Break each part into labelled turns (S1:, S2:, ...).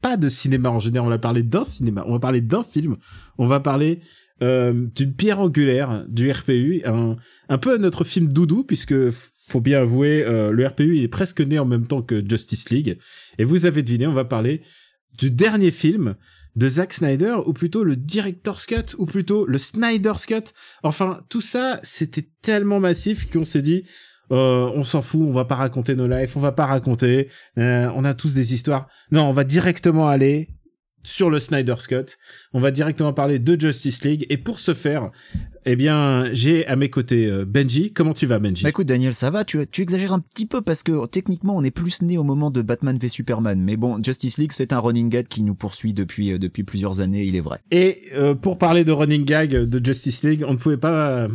S1: pas de cinéma en général. On va parler d'un cinéma. On va parler d'un film. On va parler euh, d'une pierre angulaire du RPU. Un, peu notre film doudou, puisque faut bien avouer, euh, le RPU est presque né en même temps que Justice League. Et vous avez deviné, on va parler du dernier film de Zack Snyder, ou plutôt le Director's Cut, ou plutôt le Snyder's Cut. Enfin, tout ça, c'était tellement massif qu'on s'est dit, euh, on s'en fout, on va pas raconter nos lives, on va pas raconter, euh, on a tous des histoires. Non, on va directement aller sur le Snyder's Cut. On va directement parler de Justice League. Et pour ce faire, eh bien, j'ai à mes côtés euh, Benji. Comment tu vas, Benji
S2: Bah écoute, Daniel, ça va. Tu, tu exagères un petit peu parce que techniquement, on est plus né au moment de Batman v Superman. Mais bon, Justice League, c'est un running gag qui nous poursuit depuis euh, depuis plusieurs années. Il est vrai.
S1: Et euh, pour parler de running gag de Justice League, on ne pouvait pas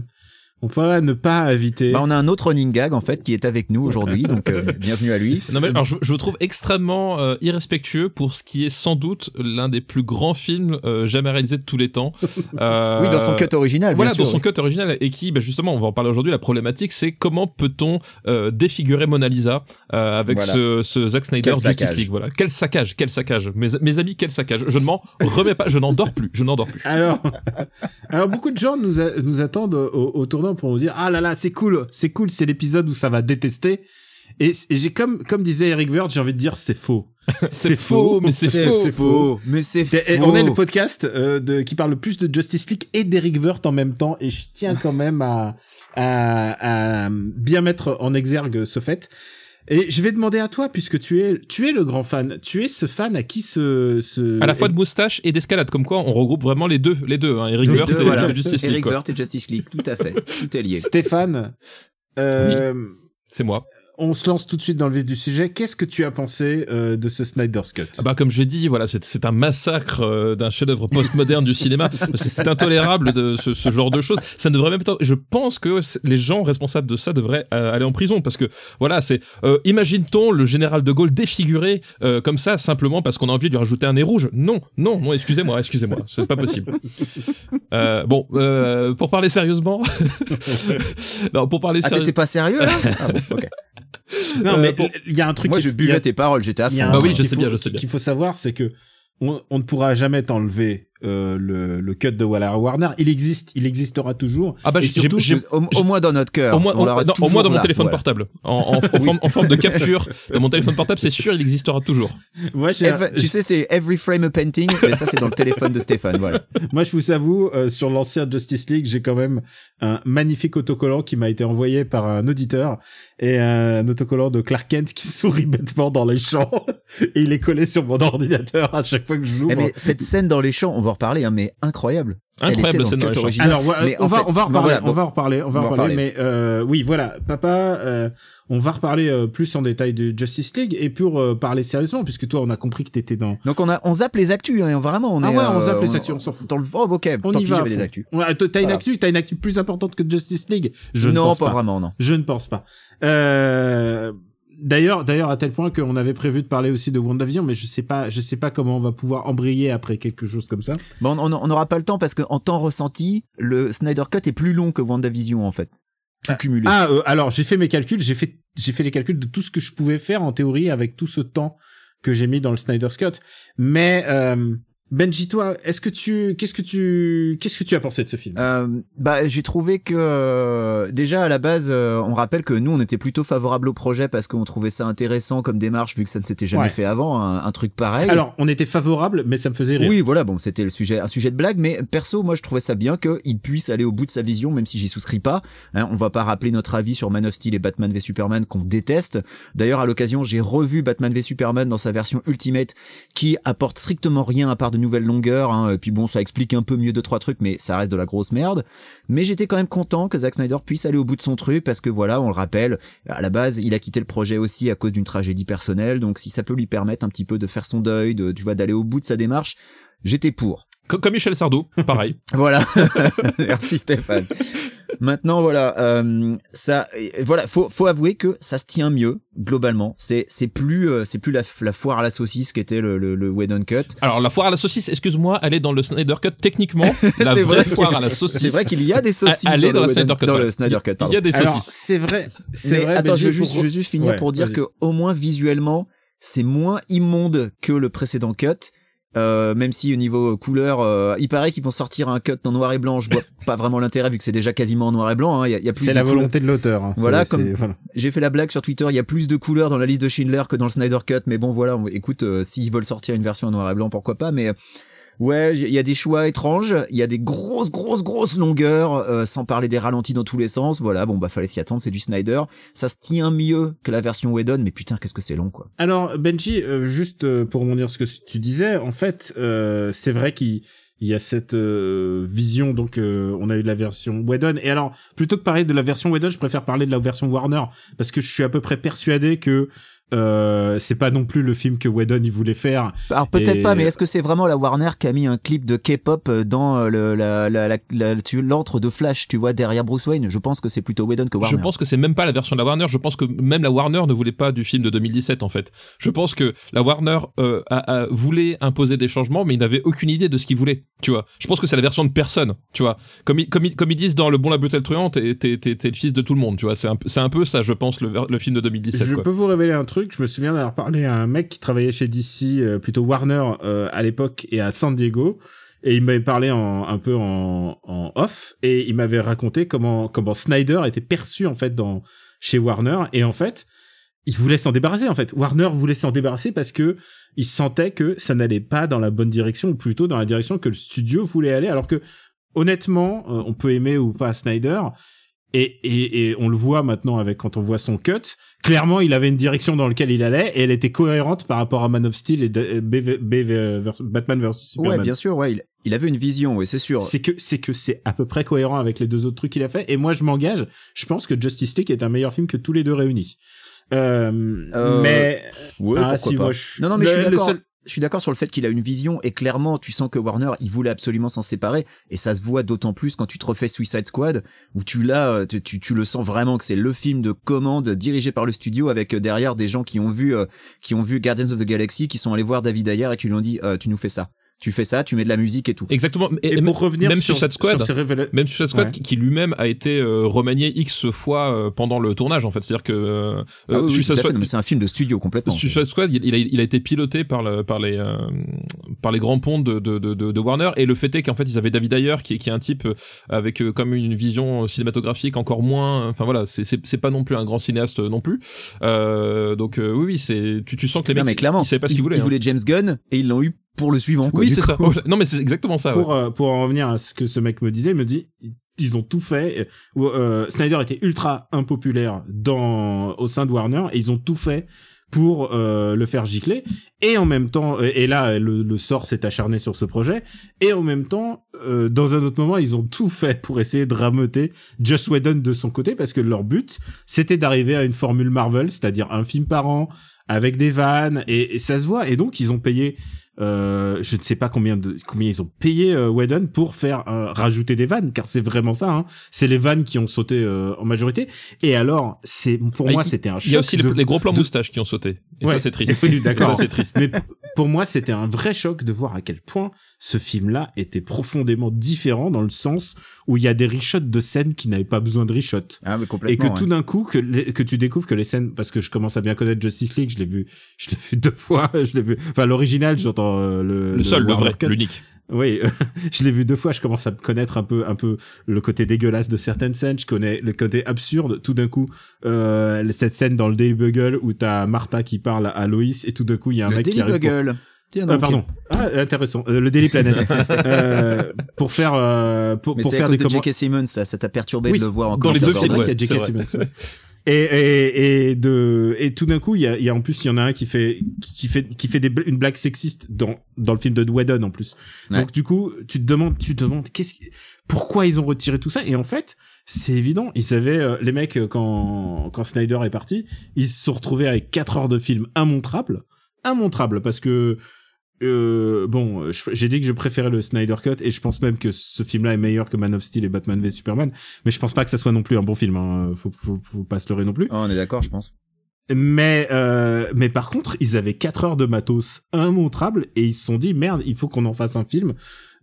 S1: on pourrait ne pas inviter.
S2: Bah, on a un autre running gag en fait qui est avec nous aujourd'hui, donc euh, bienvenue à lui.
S3: Non mais alors je, je vous trouve extrêmement euh, irrespectueux pour ce qui est sans doute l'un des plus grands films euh, jamais réalisés de tous les temps.
S2: Euh, oui, dans son cut original.
S3: Voilà,
S2: bien
S3: dans
S2: sûr,
S3: son cut original et qui, bah, justement, on va en parler aujourd'hui. La problématique, c'est comment peut-on euh, défigurer Mona Lisa euh, avec
S2: Voilà.
S3: ce, ce Zack Snyder
S2: Quel
S3: Justice
S2: saccage.
S3: League. Voilà, quel saccage, quel saccage. Mes, mes amis, quel saccage. Je ne m'en remets pas. Je n'en dors plus. Je n'en dors plus.
S1: Alors, alors beaucoup de gens nous, a- nous attendent au, au tournant pour nous dire ah là là c'est cool, c'est cool, c'est l'épisode où ça va détester. Et, j'ai comme comme disait Eric Vert, j'ai envie de dire c'est faux.
S3: C'est faux, mais c'est
S2: C'est
S3: faux.
S2: faux, mais c'est faux.
S1: Et on est le podcast euh, de, qui parle le plus de Justice League et d'Eric Vert en même temps. Et je tiens quand même à, à, à bien mettre en exergue ce fait. Et je vais demander à toi, puisque tu es, tu es le grand fan. Tu es ce fan à qui ce, ce...
S3: À la fois de moustache et d'escalade, comme quoi on regroupe vraiment les deux, les deux, hein, Eric
S2: deux,
S3: et. Justice League.
S2: Eric. Burt et Justice League, tout à fait, tout est lié.
S1: Stéphane. Euh,
S3: C'est moi.
S1: On se lance tout de suite dans le vif du sujet. Qu'est-ce que tu as pensé euh, de ce Snyder's Cut?
S3: Ah bah comme j'ai dit, voilà, c'est c'est un massacre euh, d'un chef-d'œuvre postmoderne du cinéma. C'est intolérable de ce, ce genre de choses. Ça ne devrait même pas. Je pense que les gens responsables de ça devraient euh, aller en prison parce que voilà, c'est euh, imagine-t-on le général de Gaulle défiguré euh, comme ça simplement parce qu'on a envie de lui rajouter un nez rouge? Non, non, non. Excusez-moi, excusez-moi, c'est pas possible. Euh, bon, euh, pour parler sérieusement, non, pour parler
S2: Ah, t'étais pas sérieux là? Ah bon, ok.
S1: Non,
S3: Euh,
S1: mais il y a un truc.
S2: Moi, je
S1: a-
S2: buvais tes paroles, j'étais à fond.
S3: Bah oui, je sais
S1: faut-
S3: bien, je sais bien.
S1: Qu'il faut savoir, c'est que on, on ne pourra jamais t'enlever euh, le, le cut de Waller Warner. Il existe, il existera toujours.
S3: Ah bah
S1: Et
S3: j'ai-
S1: surtout,
S2: Au, au moins dans notre cœur.
S3: Au moins,
S2: on
S3: au,
S2: l'aura
S3: non, au
S2: toujours
S3: moins dans mon
S2: là,
S3: téléphone
S2: voilà.
S3: portable. En, en, en forme, en forme de capture de mon téléphone portable, c'est sûr, il existera toujours.
S1: moi, j'ai-
S2: Ev- tu sais, c'est every frame a painting, mais ça, c'est dans le téléphone de Stéphane, voilà.
S1: moi, je vous avoue, euh, sur l'ancien Justice League, j'ai quand même un magnifique autocollant qui m'a été envoyé par un auditeur et un autocollant de Clark Kent qui sourit bêtement dans les champs et il est collé sur mon ordinateur à chaque fois que je l'ouvre.
S2: Eh, mais cette scène dans les champs, on va en reparler, hein, mais incroyable.
S3: Incroyable
S2: original.
S1: Alors,
S2: Mais
S1: on va,
S2: fait,
S1: on va en reparler,
S2: voilà,
S1: on va en reparler, on va en reparler, mais euh, oui, voilà, papa, euh, on va reparler euh, plus en détail de Justice League et pour euh, parler sérieusement, puisque toi, on a compris que t'étais dans.
S2: Donc on a, on zappe les actus, hein, vraiment, on
S1: Ah
S2: est.
S1: ouais, on
S2: euh,
S1: zappe les actus, on s'en fout.
S2: Dans le, oh, ok,
S1: On
S2: tant
S1: y
S2: pis,
S1: va. à
S2: j'avais
S1: fond.
S2: des actus.
S1: Ouais, t'as une
S2: Voilà.
S1: actu, t'as une actu plus importante que Justice League. Je ne
S2: non,
S1: pense
S2: pas,
S1: pas.
S2: vraiment, non.
S1: Je ne pense pas. Euh, D'ailleurs, d'ailleurs, à tel point qu'on avait prévu de parler aussi de WandaVision, mais je sais pas, je sais pas comment on va pouvoir embrayer après quelque chose comme ça.
S2: Bon, on n'aura pas le temps parce qu'en temps ressenti, le Snyder Cut est plus long que WandaVision, en fait. Tout cumulé.
S1: Ah, euh, alors j'ai fait mes calculs, j'ai fait, j'ai fait les calculs de tout ce que je pouvais faire en théorie avec tout ce temps que j'ai mis dans le Snyder's Cut. Mais euh, Benji, toi, est-ce que tu, qu'est-ce que tu, qu'est-ce que tu as pensé de ce film?
S2: Euh, bah j'ai trouvé que euh, déjà à la base euh, on rappelle que nous on était plutôt favorable au projet parce qu'on trouvait ça intéressant comme démarche vu que ça ne s'était jamais
S1: Ouais.
S2: fait avant un, un truc pareil.
S1: Alors, on était favorable, mais ça me faisait rire.
S2: oui voilà bon c'était le sujet un sujet de blague mais perso moi je trouvais ça bien qu'il puisse aller au bout de sa vision même si j'y souscris pas. Hein, on va pas rappeler notre avis sur Man of Steel et Batman v Superman qu'on déteste. D'ailleurs à l'occasion j'ai revu Batman v Superman dans sa version Ultimate qui apporte strictement rien à part de longueur. Hein, et puis bon, ça explique un peu mieux deux trois trucs, mais ça reste de la grosse merde. Mais j'étais quand même content que Zack Snyder puisse aller au bout de son truc parce que voilà, on le rappelle, à la base, il a quitté le projet aussi à cause d'une tragédie personnelle. Donc si ça peut lui permettre un petit peu de faire son deuil, de tu vois, d'aller au bout de sa démarche, j'étais pour.
S3: Co- Comme Michel Sardou, pareil.
S2: Voilà. Merci Stéphane. Maintenant voilà, euh, ça, voilà, faut faut avouer que ça se tient mieux globalement. C'est c'est plus euh, c'est plus la, la foire à la saucisse qu'était le le, le Whedon Cut.
S3: Alors la foire à la saucisse, excuse-moi, elle est dans le Snyder Cut techniquement. La
S2: C'est
S3: vraie
S2: vrai.
S3: foire à la saucisse.
S2: C'est vrai qu'il y a des saucisses
S3: Elle est
S2: dans,
S3: dans
S2: le
S3: Snyder Cut,
S2: dans
S3: ouais.
S2: le Snyder Cut. pardon.
S3: Il y a des
S1: Alors,
S3: saucisses.
S1: c'est vrai. C'est
S2: Mais
S1: vrai.
S2: attends, je
S1: Benji,
S2: juste,
S1: pour-
S2: finir
S1: Ouais,
S2: pour dire
S1: vas-y.
S2: que au moins visuellement, c'est moins immonde que le précédent cut. Euh, même si au niveau couleur, euh, il paraît qu'ils vont sortir un cut en noir et blanc. Je vois pas vraiment l'intérêt vu que c'est déjà quasiment en noir et blanc. hein. Y a, y a plus
S1: C'est la volonté de l'auteur. hein.
S2: Voilà, comme-
S1: voilà.
S2: J'ai fait la blague sur Twitter. Il y a plus de couleurs dans la liste de Schindler que dans le Snyder Cut. Mais bon, voilà. Écoute, euh, s'ils veulent sortir une version en noir et blanc, pourquoi pas. Mais euh, ouais, il y a des choix étranges. Il y a des grosses, grosses, grosses longueurs, euh, sans parler des ralentis dans tous les sens. Voilà. Bon, bah fallait s'y attendre. C'est du Snyder. Ça se tient mieux que la version Whedon. Mais putain, qu'est-ce que c'est long, quoi.
S1: Alors Benji, euh, juste euh, pour rebondir ce que tu disais, en fait, euh, c'est vrai qu'il il y a cette vision, donc on a eu la version Whedon. Et alors, plutôt que parler de la version Whedon, je préfère parler de la version Warner, parce que je suis à peu près persuadé que euh, c'est pas non plus le film que Whedon il voulait faire.
S2: Alors peut-être
S1: Et-
S2: pas, mais est-ce que c'est vraiment la Warner qui a mis un clip de K-pop euh, dans euh, le, la, la, la, la- tu- l'antre de Flash, tu vois, derrière Bruce Wayne? Je pense que c'est plutôt Whedon que Warner.
S3: Je pense que c'est même pas la version de la Warner. Je pense que même la Warner ne voulait pas du film de 2017 en fait. Je pense que la Warner euh, a, a- voulait imposer des changements, mais il n'avait aucune idée de ce qu'il voulait. Tu vois. Je pense que c'est la version de personne. Tu vois. Comme ils, comme ils, comme ils disent dans Le Bon, la Brute et le Truand, t'es t'es t'es t'es le fils de tout le monde. Tu vois. C'est un peu- c'est un peu ça, je pense, le, film de 2017.
S1: je
S3: quoi.
S1: peux vous révéler un truc. Je me souviens d'avoir parlé à un mec qui travaillait chez DC, euh, plutôt Warner euh, à l'époque et à San Diego. Et il m'avait parlé en, un peu en, en off et il m'avait raconté comment comment Snyder était perçu en fait dans chez Warner et en fait il voulait s'en débarrasser en fait. Warner voulait s'en débarrasser parce que il sentait que ça n'allait pas dans la bonne direction ou plutôt dans la direction que le studio voulait aller alors que honnêtement euh, on peut aimer ou pas Snyder et, et, et on le voit maintenant avec quand on voit son cut clairement il avait une direction dans laquelle il allait et elle était cohérente par rapport à Man of Steel et de- B- B- B- vers- Batman vs Superman
S2: Ouais, bien sûr, ouais, il, il avait une vision, oui, c'est sûr.
S1: c'est que c'est que c'est à peu près cohérent avec les deux autres trucs qu'il a fait et moi je m'engage je pense que Justice League est un meilleur film que tous les deux réunis euh,
S2: Euh,
S1: mais
S2: Ouais,
S1: ah, si,
S2: pas.
S1: moi, je-
S2: Non, non, mais
S1: le-
S2: je suis
S1: le
S2: d'accord.
S1: seul-
S2: Je suis d'accord sur le fait qu'il a une vision et clairement, tu sens que Warner, il voulait absolument s'en séparer et ça se voit d'autant plus quand tu te refais Suicide Squad où tu l'as, euh, tu, le sens vraiment que c'est le film de commande dirigé par le studio avec euh, derrière des gens qui ont vu, euh, qui ont vu Guardians of the Galaxy, qui sont allés voir David Ayer et qui lui ont dit, tu nous fais ça. Tu fais ça, tu mets de la musique et tout.
S3: Exactement.
S1: et, pour revenir
S3: même
S1: sur,
S3: Suicide Squad,
S1: sur révéla-
S3: Même Suicide Squad
S1: Ouais.
S3: qui, qui lui-même a été euh, remanié X fois euh, pendant le tournage en fait. C'est-à-dire que euh,
S2: Ah oui, oui,
S3: Suicide. Squad-
S2: c'est un film de studio complètement.
S3: Suicide Squad, il, il a, il a été piloté par, le, par, les, euh, par les grands ponts de, de, de, de Warner. Et le fait est qu'en fait, ils avaient David Ayer, qui, est- qui est un type euh, avec euh, comme une vision cinématographique encore moins. Enfin voilà, c'est- pas non plus un grand cinéaste euh, non plus. Euh, donc euh, oui, oui, c'est tu, tu sens que les
S2: Non,
S3: mecs,
S2: mais clairement,
S3: ils savaient pas ce qu'ils voulaient.
S2: Ils
S3: hein.
S2: voulaient James Gunn et ils l'ont eu pour le suivant. quoi,
S3: Oui, c'est ça. Voilà. Non, mais c'est exactement ça. ouais.
S1: pour euh, pour en revenir à ce que ce mec me disait, il me dit ils ont tout fait. Euh, euh, Snyder était ultra impopulaire dans au sein de Warner et ils ont tout fait pour euh, le faire gicler et en même temps euh, et là le, le sort s'est acharné sur ce projet et en même temps euh, dans un autre moment ils ont tout fait pour essayer de rameuter Joss Whedon de son côté parce que leur but c'était d'arriver à une formule Marvel c'est-à-dire un film par an avec des vannes et, et ça se voit et donc ils ont payé euh, je ne sais pas combien de combien ils ont payé euh, Whedon pour faire euh, rajouter des vannes car c'est vraiment ça hein. c'est les vannes qui ont sauté euh, en majorité et alors c'est pour moi c'était un choc
S3: Il y a aussi les,
S1: de-
S3: les gros plans
S1: de-
S3: moustaches qui ont sauté. Et
S1: Ouais.
S3: ça, c'est triste.
S1: D'accord.
S3: Ça, c'est triste.
S1: mais pour moi c'était un vrai choc de voir à quel point ce film là était profondément différent dans le sens où il y a des reshots de scènes qui n'avaient pas besoin de reshots
S2: Ah, mais
S1: et
S2: complètement.
S1: que
S2: ouais.
S1: tout d'un coup que les- que tu découvres que les scènes parce que je commence à bien connaître Justice League je l'ai vu je l'ai vu deux fois je l'ai vu enfin l'original j'entends euh, le
S3: Le seul, le
S1: Warner
S3: vrai, l'unique.
S1: oui je l'ai vu deux fois je commence à connaître un peu un peu le côté dégueulasse de certaines scènes je connais le côté absurde tout d'un coup euh, cette scène dans le Daily Bugle où t'as Martha qui parle à Loïs et tout d'un coup il y a un
S2: Le
S1: mec qui
S2: Daily
S1: arrive pour
S2: Bugle. Tiens
S1: ah, pardon. Ah, intéressant. Euh, le Daily Planet. euh, pour faire, euh, pour,
S2: Mais
S1: pour
S2: c'est à
S1: faire
S2: cause
S1: des
S2: de. J.K. Simmons, ça, ça t'a perturbé
S1: Oui,
S2: de le voir en
S3: dans les deux
S1: C'est vrai
S3: ouais,
S1: qu'il y a
S3: c'est
S1: J.K. Simmons. Et, et, et de et tout d'un coup il y a, il y a en plus il y en a un qui fait qui fait qui fait des, une blague sexiste dans dans le film de Whedon en plus.
S2: Ouais.
S1: Donc du coup tu te demandes tu te demandes qu'est-ce qui- pourquoi ils ont retiré tout ça? Et en fait c'est évident ils savaient euh, les mecs euh, quand quand Snyder est parti ils se sont retrouvés avec quatre heures de film immontrables immontrables parce que euh, bon, je- j'ai dit que je préférais le Snyder Cut et je pense même que ce film-là est meilleur que Man of Steel et Batman v Superman. Mais je pense pas que ça soit non plus un bon film. Hein. Faut, faut, faut pas se leurrer non plus.
S2: Oh, on est d'accord, je pense.
S1: Mais euh, mais par contre, ils avaient 4 heures de matos immontrables et ils se sont dit merde, il faut qu'on en fasse un film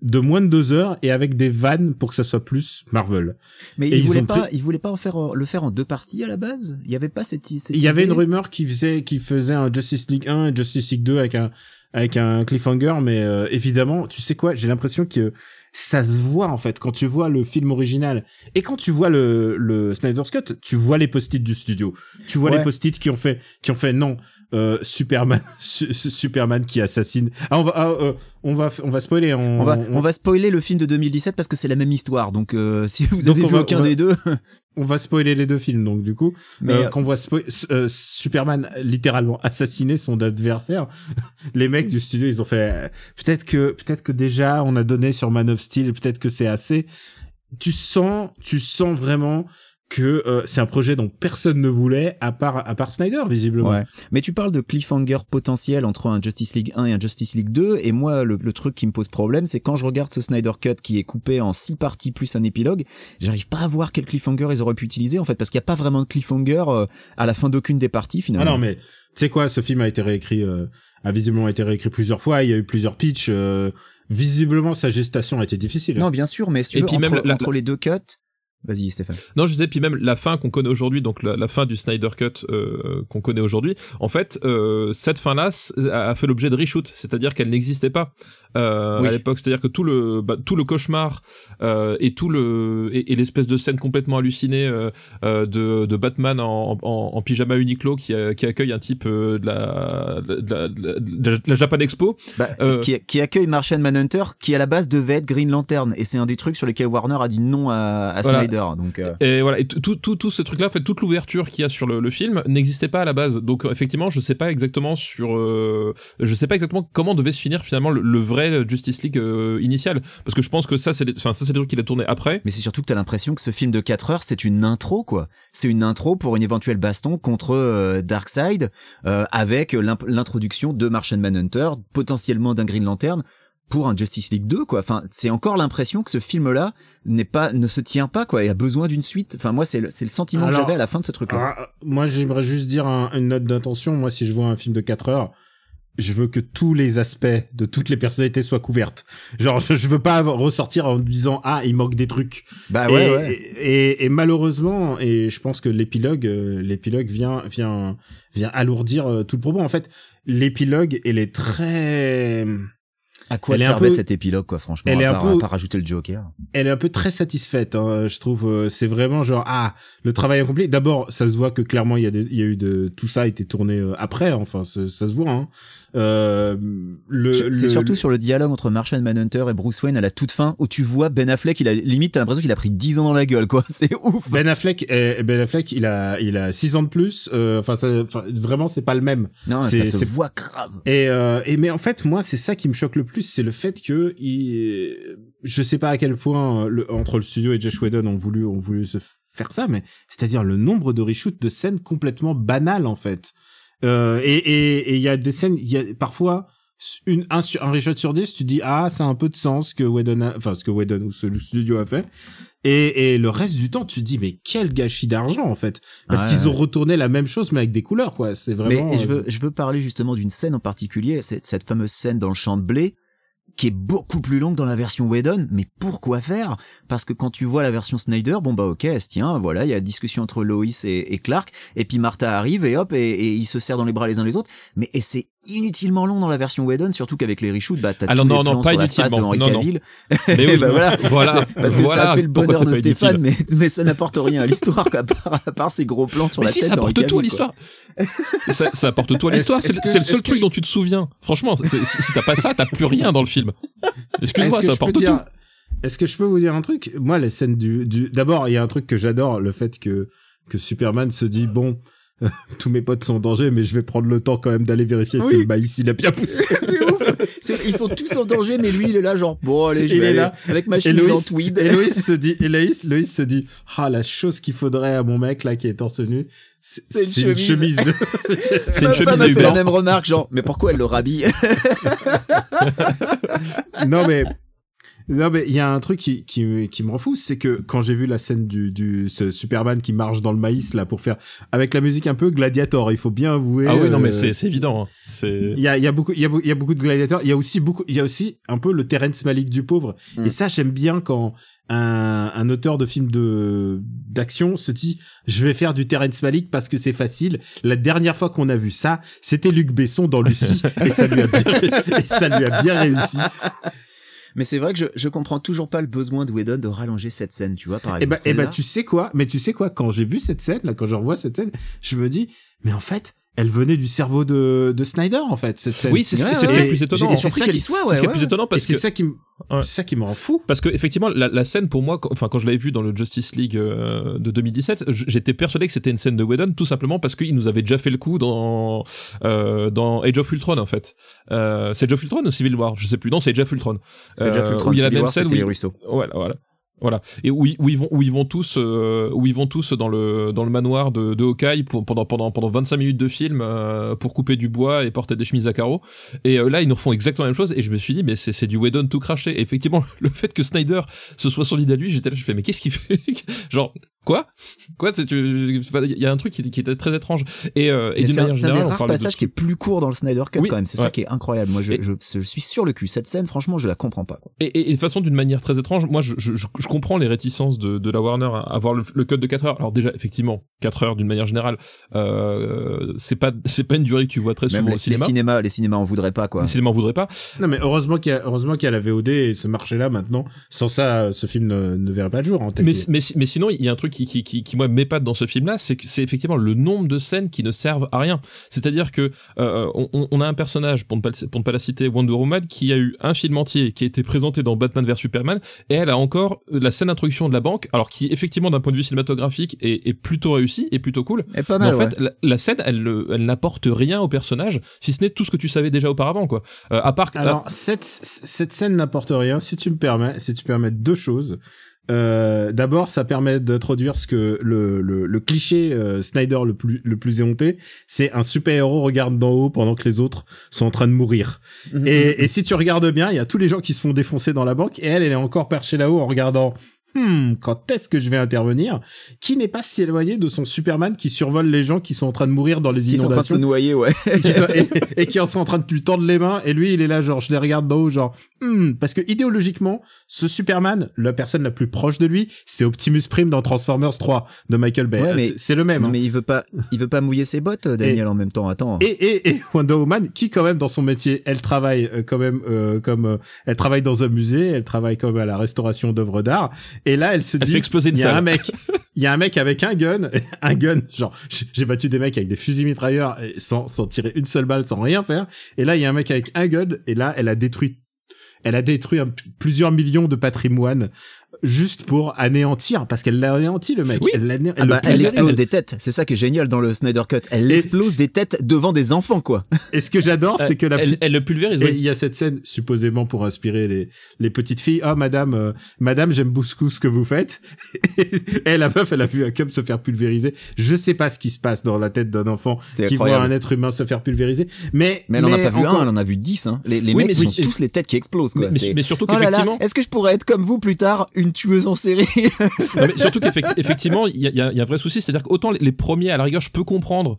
S1: de moins de deux heures et avec des vannes pour que ça soit plus Marvel.
S2: Mais
S1: Et
S2: il
S1: ils
S2: voulait
S1: ont
S2: pas,
S1: pris-
S2: il voulait pas en faire le faire en deux parties à la base? Il y avait pas cette, cette
S1: Il y avait une rumeur qui faisait qui faisait un Justice League 1 et Justice League 2 avec un avec un cliffhanger mais euh, évidemment, tu sais quoi, j'ai l'impression que ça se voit en fait quand tu vois le film original et quand tu vois le le Snyder's Cut, tu vois les post-it du studio. Tu vois
S2: Ouais.
S1: les post-it qui ont fait qui ont fait non euh, Superman Su- Superman qui assassine. Ah on va ah, euh, on va on va spoiler on,
S2: On va, on va spoiler le film de 2017 parce que c'est la même histoire. Donc, euh, si vous
S1: Donc
S2: avez
S1: on
S2: vu
S1: va-
S2: aucun
S1: va-
S2: des deux,
S1: on va spoiler les deux films donc du coup
S2: mais
S1: euh,
S2: euh,
S1: quand on voit euh, Superman littéralement assassiner son adversaire, les mecs du studio ils ont fait peut-être que peut-être que déjà on a donné sur Man of Steel, peut-être que c'est assez. Tu sens tu sens vraiment que euh, c'est un projet dont personne ne voulait à part à part Snyder visiblement.
S2: Ouais. Mais tu parles de cliffhanger potentiel entre un Justice League 1 et un Justice League 2, et moi, le, le truc qui me pose problème, c'est quand je regarde ce Snyder Cut qui est coupé en six parties plus un épilogue, j'arrive pas à voir quel cliffhanger ils auraient pu utiliser, en fait, parce qu'il y a pas vraiment de cliffhanger euh, à la fin d'aucune des parties,
S1: Ah
S2: finalement.
S1: non mais tu sais quoi, ce film a été réécrit euh, a visiblement été réécrit plusieurs fois, il y a eu plusieurs pitchs euh, visiblement sa gestation a été difficile.
S2: Non, bien sûr, mais si tu
S3: Et
S2: veux,
S3: puis
S2: entre,
S3: même la-
S2: entre les deux cuts, vas-y, Stéphane.
S3: Non, je disais, puis même la fin qu'on connaît aujourd'hui, donc la, la fin du Snyder Cut euh, qu'on connaît aujourd'hui, en fait, euh, cette fin-là a fait l'objet de reshoot, c'est-à-dire qu'elle n'existait pas euh,
S2: Oui.
S3: à l'époque. C'est-à-dire que tout le bah, tout le cauchemar euh, et tout le et, et l'espèce de scène complètement hallucinée euh, euh, de, de Batman en, en, en pyjama Uniqlo qui, qui accueille un type de la de la, de la- de Japan Expo.
S2: Bah,
S3: Euh,
S2: qui, qui accueille Martian Manhunter, qui à la base devait être Green Lantern, et c'est un des trucs sur lesquels Warner a dit non à, à
S3: Voilà.
S2: Snyder, donc... euh,
S3: Et voilà, et tout, tout, tout, ce truc-là, en fait, toute l'ouverture qu'il y a sur le, le film n'existait pas à la base. Donc, euh, effectivement, je sais pas exactement sur, euh, je sais pas exactement comment devait se finir finalement le, le vrai Justice League euh, initial, parce que je pense que ça, c'est, enfin, ça, c'est des trucs qu'il a tourné après.
S2: Mais c'est surtout que t'as l'impression que ce film de 4 heures, c'est une intro, quoi. C'est une intro pour une éventuelle baston contre euh, Darkseid, euh, avec l'introduction de Martian Manhunter, potentiellement d'un Green Lantern, pour un Justice League 2, quoi. Enfin, c'est encore l'impression que ce film-là n'est pas, ne se tient pas, quoi, et a besoin d'une suite. Enfin, moi, c'est le, c'est le sentiment
S1: Alors,
S2: que j'avais à la fin de ce truc-là.
S1: Ah, moi, j'aimerais juste dire un- une note d'intention. Moi, si je vois un film de 4 heures, je veux que tous les aspects de toutes les personnalités soient couvertes. Genre, je, je veux pas ressortir en disant ah il manque des trucs.
S2: bah
S1: et,
S2: ouais, ouais.
S1: Et, et- et malheureusement, et je pense que l'épilogue, euh, l'épilogue vient vient vient alourdir euh, tout le propos. En fait, l'épilogue, elle est très
S2: À quoi
S1: elle est un
S2: servait
S1: peu-
S2: cet épilogue, quoi, franchement,
S1: elle est
S2: à
S1: un
S2: part,
S1: peu-
S2: à part rajouter le Joker.
S1: elle est un peu très satisfaite hein, je trouve euh, c'est vraiment genre ah le travail accompli d'abord ça se voit que clairement il y a des, y a eu de tout ça a été tourné euh, après enfin ça, ça se voit hein. Euh,
S2: C'est surtout sur le dialogue entre Martian Manhunter et Bruce Wayne à la toute fin où tu vois Ben Affleck, il a limite t'as l'impression qu'il a pris 10 ans dans la gueule quoi, c'est ouf.
S1: Ben Affleck Ben Affleck il a il a 6 ans de plus euh, enfin enfin, vraiment c'est pas le même
S2: Non,
S1: c'est-
S2: ça se voit grave.
S1: Et, euh, et mais en fait, moi, c'est ça qui me choque le plus, c'est le fait que il, je sais pas à quel point euh, le, entre le studio et Josh Whedon ont voulu ont voulu se faire ça, mais c'est-à-dire le nombre de reshoots de scènes complètement banales en fait. Euh, et et et il y a des scènes, il y a parfois une un, un reshoot sur 10, tu dis ah ça a un peu de sens que Whedon, a- enfin ce que Whedon ou ce le studio a fait. Et, et le reste du temps, tu te dis mais quel gâchis d'argent en fait, parce
S2: Ouais,
S1: qu'ils ont retourné la même chose mais avec des couleurs quoi. C'est vraiment.
S2: Mais je
S1: euh,
S2: veux je veux parler justement d'une scène en particulier, cette fameuse scène dans le champ de blé qui est beaucoup plus longue dans la version Whedon, mais pourquoi faire? Parce que quand tu vois la version Snyder, bon bah ok, elle se tient, voilà, il y a discussion entre Lois et, et Clark, et puis Martha arrive et hop, et, et ils se serrent dans les bras les uns les autres, mais et c'est inutilement long dans la version Whedon, surtout qu'avec les reshoots, bah t'as
S3: Alors
S2: tous
S3: non,
S2: les
S3: non,
S2: plans
S3: pas
S2: sur la face de Henry
S3: non, non.
S2: Cavill.
S3: Mais oui,
S2: bah voilà,
S3: voilà,
S2: parce que ça a fait le bonheur de Stéphane, mais, mais ça n'apporte rien à l'histoire, quoi, à part, à part ces gros plans sur
S3: Mais
S2: la
S3: si,
S2: tête
S3: ça apporte tout à l'histoire. ça, ça apporte tout à l'histoire. C'est le seul truc dont tu te souviens. Franchement, si t'as pas ça, t'as plus rien dans le film. Excuse-moi,
S1: Est-ce que
S3: ça apporte tout.
S1: Est-ce que je peux vous dire un truc? Moi, les scènes du, du... d'abord, il y a un truc que j'adore, le fait que que Superman se dit bon. tous mes potes sont en danger, mais je vais prendre le temps quand même d'aller vérifier si le maïs il a bien poussé.
S2: C'est ouf. Ils sont tous en danger, mais lui, il est là, genre, bon, allez, je
S1: Il
S2: vais aller
S1: là.
S2: avec ma chemise en
S1: Loïs,
S2: tweed.
S1: et Loïs se dit, et Loïs, Loïs se dit, ah, la chose qu'il faudrait à mon mec, là, qui est torse nu, c'est
S2: une
S1: c'est une
S2: chemise.
S3: C'est une chemise
S2: fait la même remarque, genre, mais pourquoi elle le rhabille?
S1: Non, mais, non, mais il y a un truc qui, qui, qui me rend fou, c'est que quand j'ai vu la scène du, du, ce Superman qui marche dans le maïs, là, pour faire, avec la musique un peu gladiator, il faut bien avouer.
S3: Ah oui, non, mais
S1: euh,
S3: c'est c'est évident. hein. C'est.
S1: Il y a, il y a beaucoup, il y a, y a beaucoup de gladiateurs. Il y a aussi beaucoup, il y a aussi un peu le Terrence Malick du pauvre.
S2: Mm.
S1: Et ça, j'aime bien quand un, un auteur de film de d'action se dit, je vais faire du Terrence Malick parce que c'est facile. La dernière fois qu'on a vu ça, c'était Luc Besson dans Lucie et ça lui a bien, et ça lui a bien réussi.
S2: Mais c'est vrai que je, je comprends toujours pas le besoin de Whedon de rallonger cette scène, tu vois, par
S1: Et
S2: exemple.
S1: bah, et bah,
S2: celle-là.
S1: tu sais quoi? Mais tu sais quoi? Quand j'ai vu cette scène, là, quand je revois cette scène, je me dis, mais en fait, elle venait du cerveau de, de Snyder, en fait, cette scène.
S3: Oui, c'est ce qui
S2: Ouais,
S3: c'est ce qui est
S1: ouais.
S3: plus étonnant.
S2: J'étais
S1: c'est
S2: surpris
S1: ça
S2: qu'elle
S1: qui-
S2: y soit,
S3: C'est ce qui est plus étonnant parce
S1: c'est
S3: que
S1: ça qui me,
S3: Ouais.
S1: c'est ça qui me rend fou.
S3: Parce que effectivement, la, la scène pour moi, quand- enfin quand je l'avais vue dans le Justice League euh, de 2017, j- j'étais persuadé que c'était une scène de Whedon, tout simplement parce qu'il nous avait déjà fait le coup dans euh, dans Age of Ultron en fait. Euh, c'est Age of Ultron ou Civil War, je sais plus. Non, c'est Age of Ultron.
S2: C'est déjà
S3: Euh,
S2: Ultron,
S3: il y a la même
S2: War,
S3: scène où
S2: les
S3: il-
S2: Russo.
S3: Voilà, voilà. Voilà. Et où, ils- où ils vont où ils vont tous euh, où ils vont tous dans le dans le manoir de, de Hawkeye pour, pendant pendant pendant 25 minutes de film euh, pour couper du bois et porter des chemises à carreaux. Et euh, là ils nous refont exactement la même chose et je me suis dit mais c'est c'est du Whedon tout craché. Et effectivement le fait que Snyder se soit solide à lui, j'étais là je fais mais qu'est-ce qu'il fait? Genre quoi? Quoi il y a un truc qui, qui était très étrange et euh, et
S2: c'est un, c'est un des
S3: générale
S2: rares
S3: de
S2: passages qui est plus court dans le Snyder Cut
S3: Oui,
S2: quand même. C'est
S3: ouais.
S2: ça qui est incroyable. Moi, je,
S3: Et-
S2: je, je suis sur le cul. Cette scène, franchement, je la comprends pas. Quoi.
S3: Et, et, et de façon d'une manière très étrange, moi je, je je comprends les réticences de, de la Warner à avoir le, le cut de 4 heures. Alors déjà effectivement 4 heures d'une manière générale, euh, c'est pas c'est pas une durée que tu vois très
S2: Même
S3: souvent
S2: les,
S3: au cinéma.
S2: les cinémas, les cinémas en voudraient pas quoi.
S3: Les cinémas en voudraient pas.
S1: Non, mais heureusement qu'il y a, heureusement qu'il y a la VOD et ce marché-là maintenant. Sans ça, ce film ne, ne verrait pas le jour, en
S3: Mais, mais, mais sinon, il y a un truc qui, qui, qui, qui moi m'épate dans ce film-là, c'est que c'est effectivement le nombre de scènes qui ne servent à rien. C'est-à-dire que euh, on, on a un personnage, pour ne, pas, pour ne pas la citer, Wonder Woman, qui a eu un film entier qui a été présenté dans Batman vs Superman, et elle a encore la scène d'introduction de la banque, alors qui effectivement d'un point de vue cinématographique est, est plutôt réussi et plutôt cool.
S2: Et pas
S3: Mais
S2: mal,
S3: en
S2: ouais.
S3: fait, la, la scène, elle, elle n'apporte rien au personnage, si ce n'est tout ce que tu savais déjà auparavant, quoi. Euh, à part que-
S1: Alors, cette, cette scène n'apporte rien, si tu me permets, si tu permets deux choses. Euh, D'abord, ça permet d'introduire ce que le, le, le cliché euh, Snyder le plus, le plus éhonté, c'est un super-héros regarde d'en haut pendant que les autres sont en train de mourir.
S2: Mhm.
S1: Et, et si tu regardes bien, il y a tous les gens qui se font défoncer dans la banque et elle, elle est encore perchée là-haut en regardant Hmm, quand est-ce que je vais intervenir? Qui n'est pas si éloigné de son Superman qui survole les gens qui sont en train de mourir dans les
S2: Qui sont en train de se
S1: inondations
S2: noyer, ouais.
S1: et, qui sont, et, et qui sont en train de lui tendre les mains et lui il est là genre je les regarde d'en haut genre hmm, parce que idéologiquement ce Superman la personne la plus proche de lui c'est Optimus Prime dans Transformers 3 de Michael Bay
S2: Ouais, mais-
S1: C'est- le même
S2: Non,
S1: hein.
S2: mais il veut pas, il veut pas mouiller ses bottes, Daniel, en même temps. Attends.
S1: et, et, et Wonder Woman, qui quand même dans son métier, elle travaille euh, quand même euh, comme euh, elle travaille dans un musée, elle travaille comme à la restauration d'œuvres d'art. Et là, elle se
S3: Elle
S1: dit,
S3: fait exploser une
S1: il y a
S3: salle.
S1: un mec, il y a un mec avec un gun, un gun, genre j'ai battu des mecs avec des fusils mitrailleurs et sans sans tirer une seule balle, sans rien faire. Et là, il y a un mec avec un gun et là, elle a détruit elle a détruit un- plusieurs millions de patrimoine juste pour anéantir parce qu'elle l'a anéanti le mec.
S3: Oui.
S1: Elle,
S2: Ah bah,
S1: le
S2: elle explose des têtes. C'est ça qui est génial dans le Snyder Cut. Elle
S1: Et-
S2: explose des têtes devant des enfants, quoi.
S1: Et ce que j'adore, c'est que la
S3: elle,
S1: petite
S3: elle le pulvérise.
S1: Et
S3: oui.
S1: il y a cette scène supposément pour inspirer les les petites filles. Ah madame, euh, madame, j'aime beaucoup ce que vous faites. et la meuf, elle a vu un cum se faire pulvériser. Je sais pas ce qui se passe dans la tête d'un enfant qui voit un être humain se faire pulvériser. Mais
S2: Mais elle en a pas vu
S1: encore-
S2: un, elle en a vu dix, hein. Les, les
S3: Oui,
S2: mecs,
S3: mais
S2: ils sont tous les têtes qui explosent, quoi.
S3: Mais, surtout
S2: Oh
S3: qu'effectivement,
S2: est-ce que je pourrais être comme vous plus tard, une tueuse en série
S3: Non, mais surtout qu'effectivement, il y a, y y un vrai souci, c'est-à-dire qu'autant les- premiers, à la rigueur, je peux comprendre.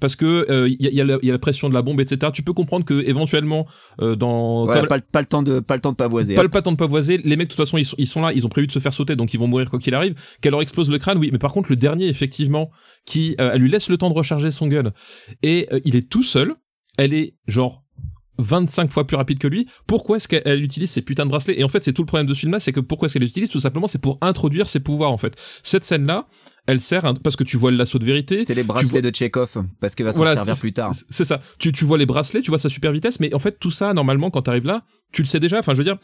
S3: Parce que euh, il y, a, y la- il y a la pression de la bombe, etc. Tu peux comprendre que éventuellement, euh, dans
S2: Ouais,
S3: comme-
S2: pas, le- pas le temps de, pas le temps de pavoiser.
S3: pas
S2: hein.
S3: le temps de pavoiser, les mecs de toute façon ils sont, ils sont là, ils ont prévu de se faire sauter, donc ils vont mourir quoi qu'il arrive. Qu'elle leur explose le crâne, oui. Mais par contre, le dernier effectivement, qui euh, elle lui laisse le temps de recharger son gun et il est tout seul. Elle est genre 25 fois plus rapide que lui. Pourquoi est-ce qu'elle utilise ces putains de bracelets? Et en fait, c'est tout le problème de ce film-là, c'est que pourquoi est-ce qu'elle les utilise? Tout simplement, c'est pour introduire ses pouvoirs en fait. Cette scène-là, elle sert à- parce que tu vois le lasso de vérité.
S2: C'est les bracelets de Chekhov, parce qu'il va s'en
S3: Voilà,
S2: servir plus tard.
S3: C'est ça. Tu, tu vois les bracelets, tu vois sa super vitesse, mais en fait tout ça normalement quand t'arrives là, tu le sais déjà. Enfin, je veux dire,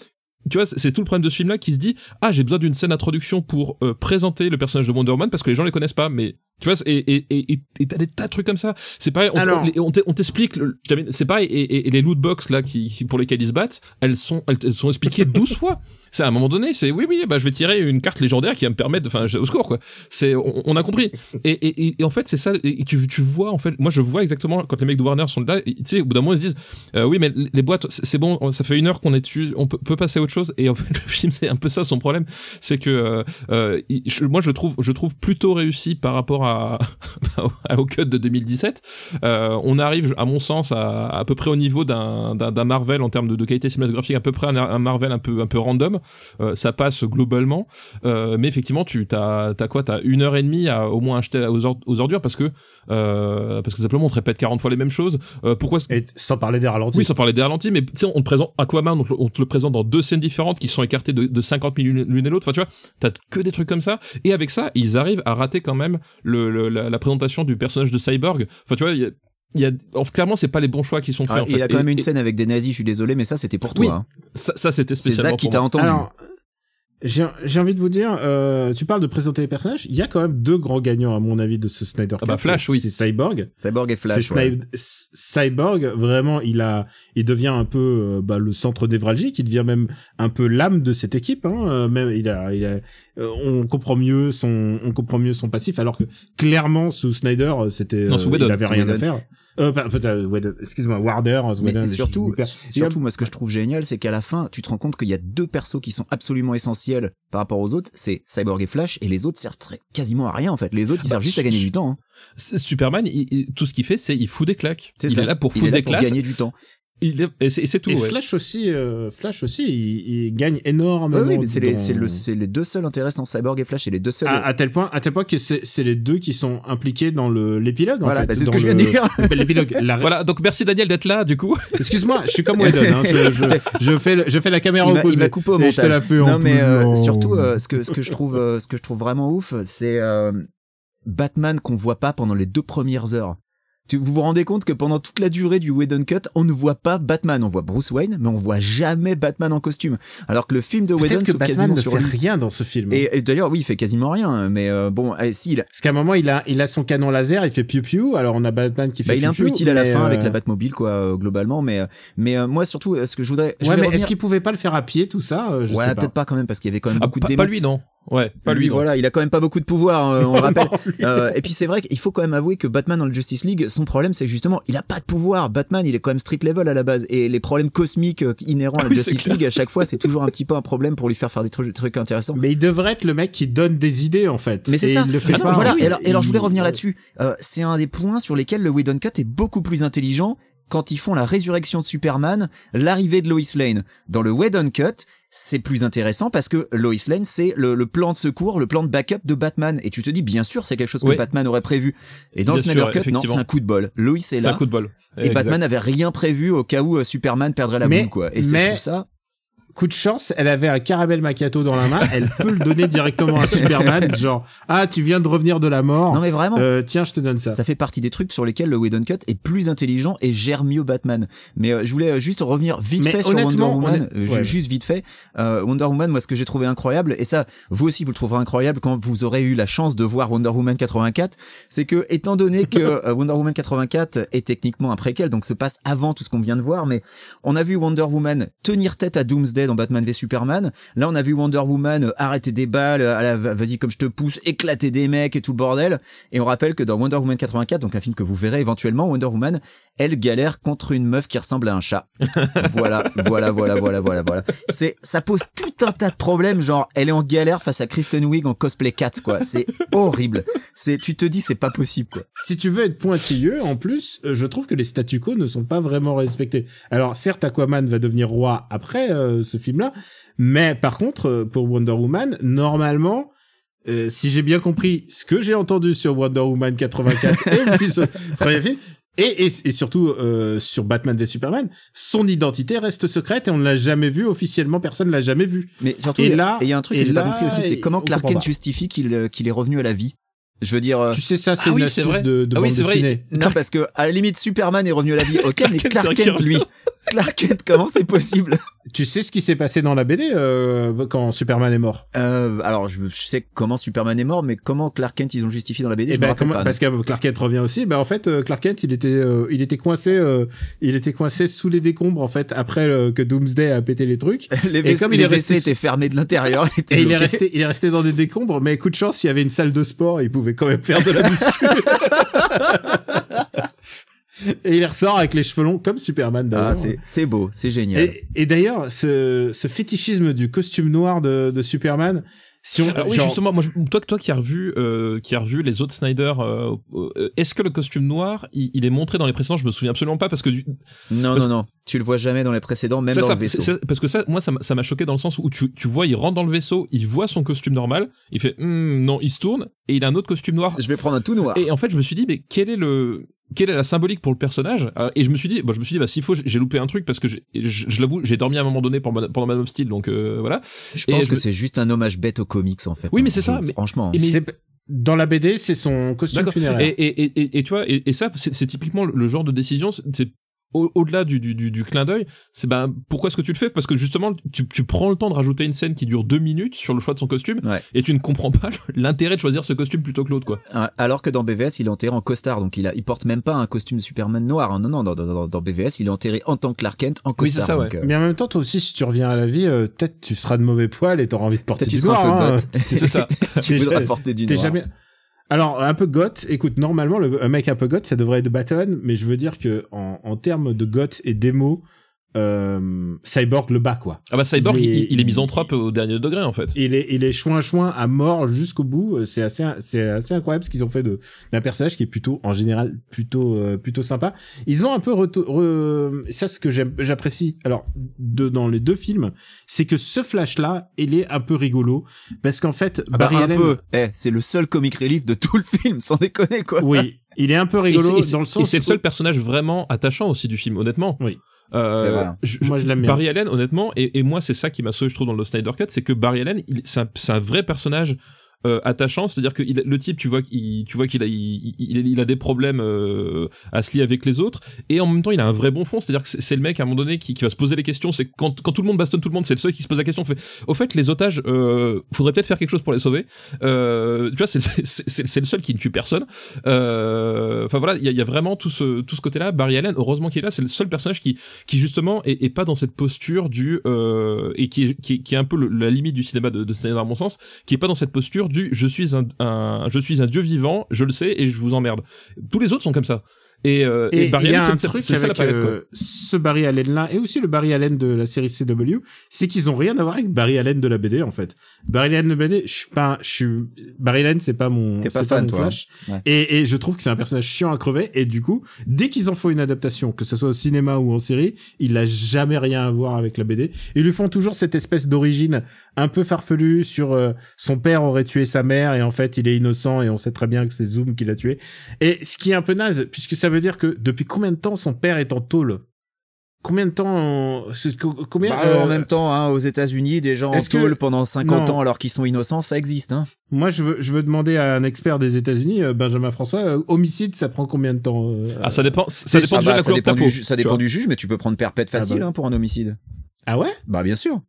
S3: tu vois, c'est tout le problème de ce film-là qui se dit, ah, j'ai besoin d'une scène d'introduction pour euh, présenter le personnage de Wonder Woman parce que les gens les connaissent pas, mais tu vois, et et et et t'as des tas de trucs comme ça. C'est pareil, on, t'explique, c'est pareil, et, et, et les loot box là qui, qui- pour lesquels ils se battent, elles sont elles, elles sont expliquées 12 fois. C'est à un moment donné, c'est oui oui, bah je vais tirer une carte légendaire qui va me permettre, enfin au score quoi. C'est on, a compris. Et, et, en fait c'est ça. Tu tu vois en fait, moi je vois exactement quand les mecs de Warner sont là, tu sais au bout d'un moment ils se disent euh, oui mais les boîtes c'est bon, ça fait une heure qu'on est dessus, on peut, passer à autre chose. Et en fait le film c'est un peu ça son problème, c'est que euh, euh, moi je trouve je trouve plutôt réussi par rapport à, au cut de 2017. Euh, on arrive à mon sens à à peu près au niveau d'un Marvel en termes de, de qualité cinématographique, à peu près un, un Marvel un peu un peu random. Euh, ça passe globalement, euh, mais effectivement tu t'as t'as quoi? T'as une heure et demie à au moins acheter aux, or- aux ordures parce que euh, parce que simplement on te répète 40 fois les mêmes choses. Euh, pourquoi
S1: Et sans parler des ralentis.
S3: oui, sans parler des ralentis, mais tu sais, on te présente Aquaman, on te, on te le présente dans deux scènes différentes qui sont écartées de, de 50 000 l'une et l'autre. Enfin, tu vois, t'as que des trucs comme ça. Et avec ça, ils arrivent à rater quand même le, le- la, la présentation du personnage de Cyborg. Enfin, tu vois, il y a, il y a, enfin, clairement, c'est pas les bons choix qui sont faits.
S2: Ah,
S3: en
S2: il
S3: fait.
S2: a quand
S3: Et-
S2: même une
S3: et
S2: scène avec des nazis, je suis désolé, mais ça c'était pour
S3: Oui,
S2: toi. hein.
S3: Ça, ça, c'était
S2: C'est
S3: spécialement
S2: Zach qui
S3: pour
S2: t'a entendu.
S1: Alors, j'ai j'ai envie de vous dire, euh, tu parles de présenter les personnages. Il y a quand même deux grands gagnants à mon avis de ce Snyder
S3: Ah bah. Flash, oui.
S1: C'est Cyborg.
S2: Cyborg et
S1: C'est
S2: Flash. ouais.
S1: Cyborg, vraiment, il a, il devient un peu euh, bah, le centre névralgique. Il devient même un peu l'âme de cette équipe. Hein. euh, Même, il a, il a, euh, on comprend mieux son, on comprend mieux son passif, alors que clairement sous Snyder, c'était, euh, il avait rien à faire. Euh, excuse-moi, Warner,
S2: Mais
S1: Whedon,
S2: et
S1: je-
S2: surtout, surtout, moi, ce que je trouve génial, c'est qu'à la fin, tu te rends compte qu'il y a deux persos qui sont absolument essentiels par rapport aux autres. C'est Cyborg et Flash, et les autres servent très- quasiment à rien, en fait. Les autres, ils
S3: Bah,
S2: servent juste à gagner du temps. hein.
S3: Superman, il- il- tout ce qu'il fait, c'est il fout des claques.
S2: C'est
S3: Il
S2: ça.
S3: est là pour
S2: Il
S3: foutre
S2: est là
S3: des
S2: pour
S3: classes.
S2: gagner du temps.
S3: Il est- et c'est et tout.
S1: Et
S3: ouais.
S1: Flash aussi, euh, Flash aussi, il, il gagne énormément.
S2: Ouais, oui, mais c'est les,
S1: dans-
S2: c'est le, c'est les deux seuls intéressants. Cyborg et Flash, c'est les deux seuls.
S1: à, à tel point, à tel point que c'est c'est les deux qui sont impliqués dans le l'épilogue. en
S2: Voilà,
S1: fait,
S2: bah, c'est ce que je viens de dire.
S1: L'épilogue. La...
S3: Voilà, donc merci Daniel d'être là, du coup.
S1: Excuse-moi, je suis comme Whedon. Hein, je, je, je fais le- je fais la caméra
S2: il m'a- il m'a coupé au
S1: Et je te
S2: montage.
S1: la fais en
S2: non mais
S1: plus
S2: euh, surtout euh, ce que ce que je trouve euh, ce que je trouve vraiment ouf c'est euh, Batman qu'on voit pas pendant les deux premières heures tu, vous vous rendez compte que pendant toute la durée du Whedon Cut, on ne voit pas Batman, on voit Bruce Wayne, mais on voit jamais Batman en costume. Alors que le film de Whedon
S1: que Batman
S2: quasiment
S1: ne
S2: sur
S1: fait
S2: lui.
S1: rien dans ce film.
S2: Et, et d'ailleurs, oui, il fait quasiment rien. Mais euh, bon, eh, si, il,
S1: Parce qu'à un moment, il a, il a son canon laser, il fait piou piou. Alors on a Batman qui fait
S2: bah, il est un peu utile à la fin
S1: euh,
S2: avec la Batmobile, quoi, euh, globalement. Mais, euh, mais euh, moi, surtout, ce que je voudrais, je
S1: Ouais, mais
S2: revenir-
S1: est-ce qu'il pouvait pas le faire à pied, tout ça Euh, Je
S2: ouais,
S1: sais pas.
S2: peut-être pas quand même, parce qu'il y avait quand même
S3: Ah,
S2: beaucoup
S3: pas,
S2: de
S3: pas
S2: démons.
S3: lui, non. Ouais, pas lui,
S2: voilà, il a quand même pas beaucoup de pouvoir, euh, on le rappelle. Euh, et puis c'est vrai qu'il faut quand même avouer que Batman dans le Justice League, son problème c'est justement, il a pas de pouvoir. Batman, il est quand même street level à la base, et les problèmes cosmiques euh, inhérents à la
S3: Oui,
S2: Justice. League, à chaque fois, c'est toujours un petit peu un problème pour lui faire faire des trucs, des trucs intéressants.
S1: Mais il devrait être le mec qui donne des idées en fait.
S2: Mais c'est ça.
S1: Il le fait
S2: Ah
S1: pas.
S2: voilà.
S1: Il-
S2: Et alors, et alors, je voulais revenir là-dessus. Euh, c'est un des points sur lesquels le Whedon Cut est beaucoup plus intelligent quand ils font la résurrection de Superman, l'arrivée de Lois Lane. Dans le Whedon Cut, c'est plus intéressant parce que Lois Lane, c'est le, le plan de secours, le plan de backup de Batman. Et tu te dis, bien sûr, c'est quelque chose que
S3: Oui.
S2: Batman aurait prévu. Et dans
S3: Bien
S2: le Snyder
S3: sûr,
S2: Cut, non, c'est un coup de bol. Lois est
S3: C'est
S2: là.
S3: un coup de bol.
S2: Et
S3: Exact.
S2: Batman n'avait rien prévu au cas où euh, Superman perdrait la
S1: Mais-
S2: boule, quoi. Et c'est, je trouve ça.
S1: Coup de chance, elle avait un caramel macchiato dans la main, elle peut le donner directement à Superman, genre ah tu viens de revenir de la mort,
S2: Non, mais vraiment.
S1: euh, tiens je te donne ça.
S2: Ça fait partie des trucs sur lesquels le Whedon Cut est plus intelligent et gère mieux Batman. Mais euh, je voulais euh, juste revenir vite
S1: Mais
S2: fait sur Wonder Woman, euh,
S1: ouais.
S2: juste vite fait. Euh, Wonder Woman, moi ce que j'ai trouvé incroyable, et ça vous aussi vous le trouverez incroyable quand vous aurez eu la chance de voir Wonder Woman 84, c'est que étant donné que euh, Wonder Woman 84 est techniquement un préquel, donc se passe avant tout ce qu'on vient de voir, mais on a vu Wonder Woman tenir tête à Doomsday dans Batman v Superman. Là, on a vu Wonder Woman euh, arrêter des balles, euh, à la va- vas-y comme je te pousse, éclater des mecs et tout le bordel. Et on rappelle que dans Wonder Woman 84, donc un film que vous verrez éventuellement, Wonder Woman, elle galère contre une meuf qui ressemble à un chat. voilà, voilà, voilà, voilà, voilà, voilà. C'est, ça pose tout un tas de problèmes, genre, elle est en galère face à Kristen Wiig en cosplay cat, quoi. C'est horrible. C'est, tu te dis, c'est pas possible, quoi.
S1: Si tu veux être pointilleux, en plus, euh, je trouve que les statu quo ne sont pas vraiment respectés. Alors certes, Aquaman va devenir roi après euh, ce film-là, mais par contre, euh, pour Wonder Woman, normalement, euh, si j'ai bien compris ce que j'ai entendu sur Wonder Woman 84 et aussi premier film, et, et, et surtout euh, sur Batman v Superman, son identité reste secrète et on ne l'a jamais vu officiellement, personne ne l'a jamais vu.
S2: Mais surtout,
S1: Et
S2: il y a-
S1: là-
S2: et il y a un truc
S1: et
S2: que j'ai pas compris aussi, c'est comment Clark Kent justifie qu'il, qu'il est revenu à la vie? Je veux dire,
S1: Tu sais ça, c'est
S3: Ah
S1: une
S3: oui,
S1: astuce
S3: vrai.
S1: de, de
S3: Ah oui,
S1: bande
S3: c'est vrai.
S1: dessinée.
S2: non parce que à la limite Superman est revenu à la vie, ok, mais Clark Kent lui, Clark Kent, comment c'est possible?
S1: Tu sais ce qui s'est passé dans la BD euh, quand Superman est mort?
S2: Euh, Alors, je, je, sais comment Superman est mort, mais comment Clark Kent ils ont justifié dans la BD
S1: Eh
S2: je
S1: ben,
S2: me
S1: comment-
S2: pas.
S1: parce que Clark Kent revient aussi. Ben en fait, euh, Clark Kent, il était, euh, il était coincé, euh, il était coincé sous les décombres en fait après euh, que Doomsday a pété les trucs.
S2: les
S1: et comme il
S2: les
S1: est resté sous-
S2: étaient fermés de l'intérieur.
S1: Et il est resté, il est resté dans des décombres, mais coup de chance, il y avait une salle de sport, il pouvait quand même faire de la muscu. et il ressort avec les cheveux longs comme Superman d'ailleurs.
S2: Ah, c'est c'est beau, c'est génial.
S1: Et, et d'ailleurs, ce, ce fétichisme du costume noir de, de Superman, si on,
S3: Alors oui, justement, moi, toi, toi qui as revu, euh, qui a revu les autres Snyder, euh, euh, est-ce que le costume noir, il, il est montré dans les précédents? Je me souviens absolument pas parce que du,
S2: non,
S3: parce
S2: non, non, tu le vois jamais dans les précédents, même
S3: ça,
S2: dans
S3: ça-
S2: le vaisseau.
S3: parce que ça, moi, ça m'a- ça m'a choqué dans le sens où tu, tu vois, il rentre dans le vaisseau, il voit son costume normal, il fait, Hmm, non, il se tourne et il a un autre costume noir.
S2: Je vais prendre un tout noir.
S3: Et en fait, je me suis dit, mais quel est le, quelle est la symbolique pour le personnage Euh, Et je me suis dit, bon, je me suis dit, bah s'il faut, j'ai- loupé un truc parce que je, je l'avoue, j'ai dormi à un moment donné pendant, pendant Man of Steel, donc euh, voilà.
S2: Je pense que
S3: me-
S2: c'est juste un hommage bête aux comics en fait.
S3: Oui,
S2: hein.
S3: mais c'est ça, mais-
S2: Franchement.
S3: mais-
S1: c'est- dans la BD, c'est son costume funéraire.
S3: Et, et, et, et, et tu vois, et, et ça, c'est c'est typiquement le- le genre de décision, c'est au- au-delà du, du, du, du clin d'œil, c'est ben pourquoi est-ce que tu le fais? Parce que justement, tu, tu prends le temps de rajouter une scène qui dure deux minutes sur le choix de son costume,
S2: Ouais.
S3: et tu ne comprends pas l'intérêt de choisir ce costume plutôt que l'autre, quoi.
S2: Ah, Alors que dans BVS, il est enterré en costard, donc il a, il porte même pas un costume Superman noir. hein. Non, non, dans, dans, dans BVS, il est enterré en tant que Clark Kent en
S3: Oui, c'est
S2: costard.
S3: ça,
S2: donc,
S3: ouais.
S2: euh,
S1: Mais en même temps, toi aussi, si tu reviens à la vie, euh, peut-être tu seras de mauvais poil et t'auras envie de porter du noir. hein.
S3: C'est ça.
S2: tu voudras porter du
S1: T'es
S2: noir.
S1: jamais. Alors, un peu goth, écoute, normalement, le, un mec un peu goth, ça devrait être Batman, mais je veux dire que en, en termes de goth et démo, euh, Cyborg le bat, quoi.
S3: Ah bah Cyborg,
S1: Il
S3: il,
S1: est-
S3: il est misanthrope au dernier degré, en fait.
S1: Il est, il est chouin chouin à mort jusqu'au bout. C'est assez, c'est assez incroyable ce qu'ils ont fait de d'un personnage qui est plutôt, en général, plutôt, euh, plutôt sympa. Ils ont un peu re- ça, ce que j'apprécie. Alors, de, dans les deux films, c'est que ce flash là, il est un peu rigolo parce qu'en fait,
S2: Ah bah,
S1: Barry
S2: un
S1: Allen,
S2: peu. Eh, c'est le seul comic relief de tout le film, sans déconner quoi.
S1: oui, il est un peu
S3: Et
S1: rigolo
S3: et c'est-
S1: dans le sens.
S3: Et c'est le seul personnage vraiment attachant aussi du film, honnêtement.
S1: Oui.
S3: Euh,
S2: C'est vrai.
S3: je-
S1: Moi, je l'aime bien.
S3: Barry Allen, honnêtement, et, et moi, c'est ça qui m'a sauvé, je trouve, dans le Snyder Cut, c'est que Barry Allen, il- c'est un, c'est un vrai personnage euh, attachant, c'est-à-dire que le type, tu vois, qu'il, tu vois qu'il a, des problèmes euh, à se lier avec les autres, et en même temps, il a un vrai bon fond, c'est-à-dire que c'est, le mec à un moment donné qui, va se poser les questions. C'est quand, tout le monde bastonne tout le monde, c'est le seul qui se pose la question. Fait, au fait, les otages, euh, faudrait peut-être faire quelque chose pour les sauver. Euh, tu vois, c'est, le seul qui ne tue personne. Euh, Enfin voilà, il y a, vraiment tout ce, côté-là. Barry Allen, heureusement qu'il est là, c'est le seul personnage qui, justement est, pas dans cette posture du euh, et qui est, un peu la limite du cinéma de, de Snyder à mon sens, qui est pas dans cette posture du je suis un, un je suis un dieu vivant, je le sais et je vous emmerde. Tous les autres sont comme ça. Et, euh, et,
S1: Et
S3: Barry
S1: il y a
S3: Allen,
S1: un
S3: c'est-
S1: truc
S3: c'est ça la
S1: avec
S3: palette, quoi.
S1: euh, ce Barry Allen là et aussi le Barry Allen de la série CW, c'est qu'ils ont rien à voir avec Barry Allen de la BD en fait. Barry Allen de la BD, je suis pas, je suis Barry Allen, c'est pas mon,
S2: pas
S1: c'est
S2: fan,
S1: mon
S2: toi,
S1: Flash.
S2: hein. Ouais.
S1: Et, et je trouve que c'est un personnage chiant à crever. Et du coup, dès qu'ils en font une adaptation, que ce soit au cinéma ou en série, il a jamais rien à voir avec la BD. Ils lui font toujours cette espèce d'origine un peu farfelue sur euh, son père aurait tué sa mère et en fait il est innocent et on sait très bien que c'est Zoom qui l'a tué. Et ce qui est un peu naze, puisque ça veut dire que depuis combien de temps son père est en tôle? Combien de temps co- Combien
S2: Bah,
S1: euh,
S2: en même temps, hein, aux États-Unis, des gens en
S1: que-
S2: tôle pendant 50
S1: Non.
S2: ans alors qu'ils sont innocents, ça existe. Hein.
S1: Moi, je veux, je veux demander à un expert des États-Unis, euh, Benjamin François, euh, homicide, ça prend combien de temps euh,
S3: Ah, ça dépend, ça dépend
S2: Ah bah, ça du,
S3: peau.
S2: ju- ça
S3: tu
S2: dépend
S3: vois.
S2: du juge, mais tu peux prendre perpète facile
S1: Ah bah.
S2: hein, pour un homicide.
S1: Ah ouais?
S2: Bah bien sûr.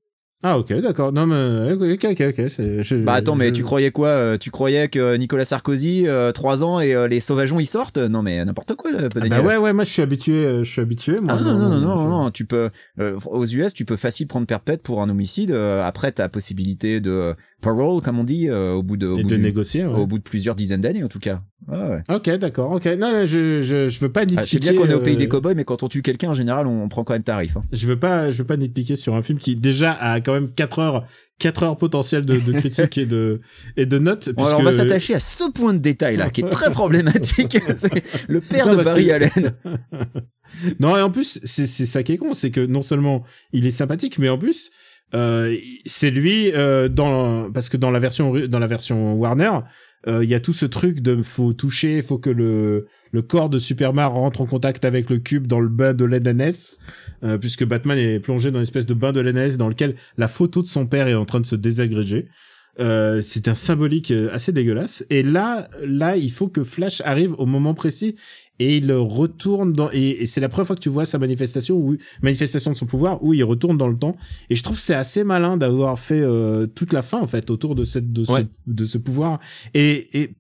S1: Ah ok, d'accord. Non mais ok, ok, ok. c'est- je-
S2: Bah attends, mais tu croyais quoi euh, Tu croyais que Nicolas Sarkozy, euh, 3 ans et euh, les sauvageons ils sortent? Non mais n'importe quoi. euh,
S1: Ah bah ouais, ouais, moi je suis habitué, euh, je suis habitué. Moi,
S2: Ah non, non, non, non, non, non, tu peux, euh, aux US, tu peux facile prendre perpète pour un homicide. euh, après, t'as possibilité de parole, comme on dit, euh, au bout de, au bout
S1: de
S2: du-
S1: négocier. ouais.
S2: au bout de plusieurs dizaines d'années, en tout cas. Ouais, ouais.
S1: Ok, d'accord. Ok. Non, je, je, je veux pas nitpiquer.
S2: Ah, je sais bien qu'on est au pays
S1: euh,
S2: des cowboys, mais quand on tue quelqu'un, en général, on, on prend quand même tarif. hein.
S1: Je veux pas, je veux pas nitpiquer sur un film qui déjà a quand même 4 heures, 4 heures potentielles de, de critique et de et de notes.
S2: Bon, alors, on va s'attacher à ce point de détail là, qui est très problématique. Le père
S1: Non,
S2: de Barry
S1: que-
S2: Allen.
S1: Non, et en plus, c'est c'est ça qui est con, c'est que non seulement il est sympathique, mais en plus, euh, c'est lui euh, dans parce que dans la version dans la version Warner, euh, il y a tout ce truc de faut toucher, faut que le le corps de Superman rentre en contact avec le cube dans le bain de l'NNS, euh, puisque Batman est plongé dans une espèce de bain de l'NNS dans lequel la photo de son père est en train de se désagréger. Euh, c'est un symbolique euh, assez dégueulasse. Et là, là, il faut que Flash arrive au moment précis. Et il retourne dans et, et c'est la première fois que tu vois sa manifestation où manifestation de son pouvoir où il retourne dans le temps. Et je trouve que c'est assez malin d'avoir fait euh, toute la fin en fait autour de cette de
S3: Ouais.
S1: ce de ce pouvoir. Et et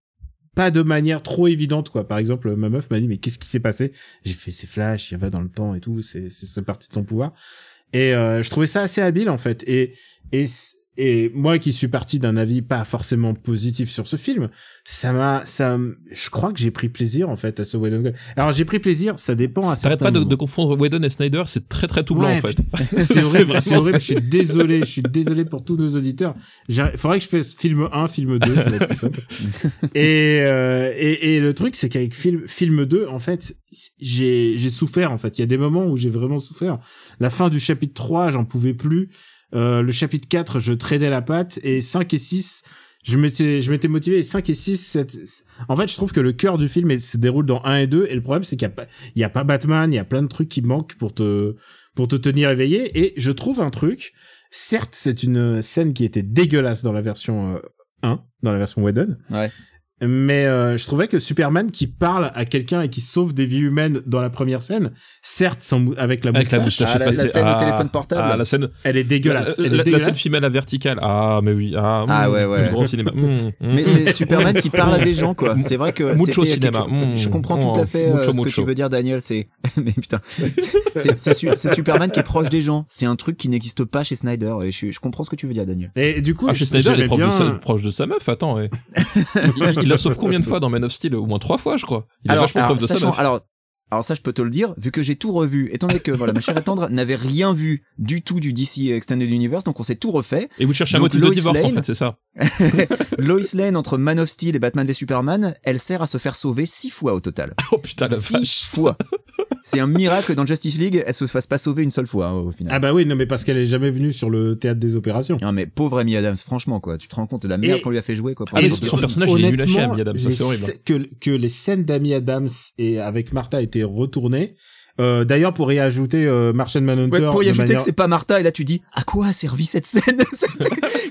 S1: pas de manière trop évidente quoi. Par exemple ma meuf m'a dit mais qu'est-ce qui s'est passé? J'ai fait c'est flash il va dans le temps et tout c'est c'est c'est partie de son pouvoir. Et euh, je trouvais ça assez habile en fait. Et et et moi qui suis parti d'un avis pas forcément positif sur ce film, ça m'a, ça, je crois que j'ai pris plaisir en fait à ce Whedon. Alors j'ai pris plaisir, ça dépend à
S3: T'arrêtes pas de, confondre Whedon et Snyder, c'est très très tout blanc
S1: Ouais,
S3: en fait.
S1: C'est horrible, c'est horrible. Je suis désolé, je suis désolé pour tous nos auditeurs. Il faudrait que je fasse film 1, film 2, ça va être plus simple. Et, euh, et, et le truc, c'est qu'avec film, film 2, en fait, j'ai, j'ai souffert, en fait. Il y a des moments où j'ai vraiment souffert. La fin du chapitre 3, j'en pouvais plus. Euh, le chapitre 4, je traînais la patte. Et 5 et 6, je m'étais, je m'étais motivé. Et 5 et 6, c'est- en fait, je trouve que le cœur du film il se déroule dans 1 et 2. Et le problème, c'est qu'il y a pas, il y a pas Batman, il y a plein de trucs qui manquent pour te, pour te tenir éveillé. Et je trouve un truc. Certes, c'est une scène qui était dégueulasse dans la version euh, 1, dans la version Whedon.
S2: Ouais.
S1: Mais euh, je trouvais que Superman qui parle à quelqu'un et qui sauve des vies humaines dans la première scène, certes sans avec la
S3: Avec la
S1: moustache,
S3: moustache
S2: Ah, la- la scène au
S3: Ah,
S2: téléphone portable.
S3: Ah, la scène,
S1: elle est dégueulasse.
S3: la,
S1: elle est
S3: la- la
S1: dégueulasse.
S3: scène femelle à verticale. Ah, mais oui. Ah,
S2: Ah,
S3: mm,
S2: ouais, ouais.
S3: Grand cinéma. Mm, mm,
S2: Mais
S3: mm.
S2: c'est Superman qui parle à des gens, quoi. C'est vrai que
S3: Mucho cinéma.
S2: quelque-
S3: Mm.
S2: Je comprends tout à fait euh,
S3: mucho,
S2: ce que
S3: mucho.
S2: tu veux dire, Daniel. C'est, mais putain, c'est c'est Su- c'est Superman qui est proche des gens. C'est un truc qui n'existe pas chez Snyder. Et je, je comprends ce que tu veux dire, Daniel.
S1: Et du coup,
S3: Ah, chez Snyder, il est
S1: j'aimais
S3: proche, de
S1: bien-
S3: sa, proche de sa meuf, attends. il, la sauve combien de fois dans Man of Steel? Au moins trois fois, je crois. Il
S2: alors,
S3: vachement
S2: alors,
S3: de
S2: sachant- alors, alors ça, je peux te le dire, vu que j'ai tout revu, étant donné que voilà, ma chère tendre n'avait rien vu du tout du DC Extended Universe, donc on s'est tout refait.
S3: Et vous cherchez un
S2: donc
S3: motif de divorce, en fait, c'est ça?
S2: Lois Lane entre Man of Steel et Batman v Superman, elle sert à se faire sauver six fois au total.
S3: Oh putain, la
S2: six
S3: vache.
S2: fois. C'est un miracle que dans Justice League, elle se fasse pas sauver une seule fois hein, au final.
S1: Ah bah oui, non mais parce qu'elle est jamais venue sur le théâtre des opérations.
S2: Non mais pauvre Amy Adams, franchement quoi, tu te rends compte de la merde
S1: Et-
S2: qu'on lui a fait jouer quoi. pour
S3: Ah,
S2: les
S3: son personnage, il est nul à chier, Amy Adams, ça, c'est horrible.
S1: Que, que les scènes d'Amy Adams et avec Martha étaient retournées. Euh, D'ailleurs, pour y ajouter euh, Martian Manhunter.
S2: Ouais, pour y ajouter
S1: manière-
S2: que c'est pas Martha et là tu dis à quoi a servi cette scène?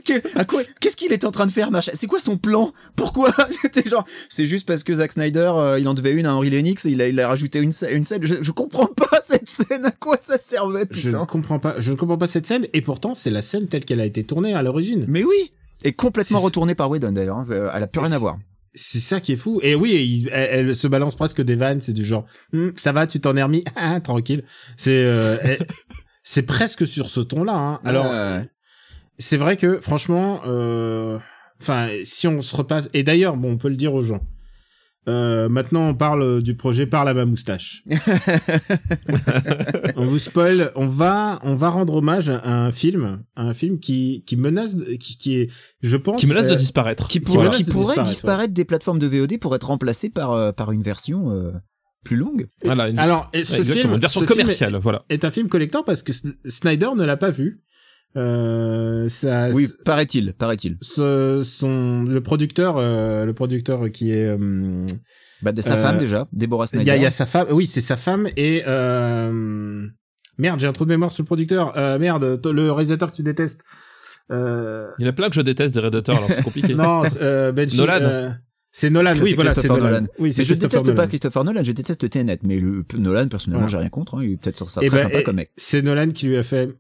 S2: Que- à quoi qu'est-ce qu'il était en train de faire machin? C'est quoi son plan? Pourquoi? Genre c'est juste parce que Zack Snyder euh, il en devait une à Henry Lennox il a il a rajouté une scè- une scène. Je, je comprends pas cette scène. À quoi ça servait
S1: Je ne
S2: putain
S1: comprends pas, je ne comprends pas cette scène et pourtant c'est la scène telle qu'elle a été tournée à l'origine.
S2: mais oui! Et complètement
S1: C'est-
S2: retourné par Whedon d'ailleurs hein, euh, elle a plus rien à voir
S1: C'est ça qui est fou. Et oui, il- elle, elle se balance presque des vannes. C'est du genre, Hum, ça va, tu t'en es remis, Ah, tranquille. C'est, euh, c'est presque sur ce ton-là. Hein. Alors, c'est vrai que franchement, euh, enfin, si on se repasse. Et d'ailleurs, bon, on peut le dire aux gens. Euh, maintenant, on parle du projet Parle à ma moustache. on vous spoil. On va, on va rendre hommage à un film, à un film qui, qui menace, de- qui, qui est, je pense,
S3: Qui menace de
S1: euh,
S3: disparaître.
S2: qui,
S1: Qui
S2: pourrait,
S1: menace
S2: qui
S1: de
S2: pourrait
S1: disparaître,
S2: disparaître, des plateformes de VOD pour être remplacé par euh, par une version euh, plus longue
S3: Voilà, une,
S1: Alors, et ce
S3: exactement,
S1: film,
S3: une version
S1: ce film
S3: commerciale, voilà.
S1: est, est un film collector parce que S- Snyder ne l'a pas vu. Euh, ça,
S2: oui paraît-il paraît-il
S1: ce, son, le producteur, euh, le producteur qui est, euh,
S2: bah de sa
S1: Euh,
S2: femme déjà Deborah
S1: il
S2: Snyder
S1: y a, il y a sa femme, oui, c'est sa femme et, euh, merde, j'ai un trou de mémoire sur le producteur, euh, merde, le réalisateur que tu détestes, euh,
S3: Il y en a plein que je déteste des Redacteurs, alors c'est compliqué.
S1: non, euh, Benji,
S3: Nolan.
S1: euh, c'est Nolan, oui, voilà, c'est Nolan.
S2: Nolan.
S1: Oui, c'est
S2: mais je déteste
S1: Nolan.
S2: pas Christopher Nolan, je déteste Tenet, mais le Nolan personnellement
S1: Voilà.
S2: j'ai rien contre, hein, il est peut-être sur ça
S1: Eh
S2: très
S1: ben,
S2: sympa
S1: et
S2: comme mec.
S1: C'est Nolan qui lui a fait,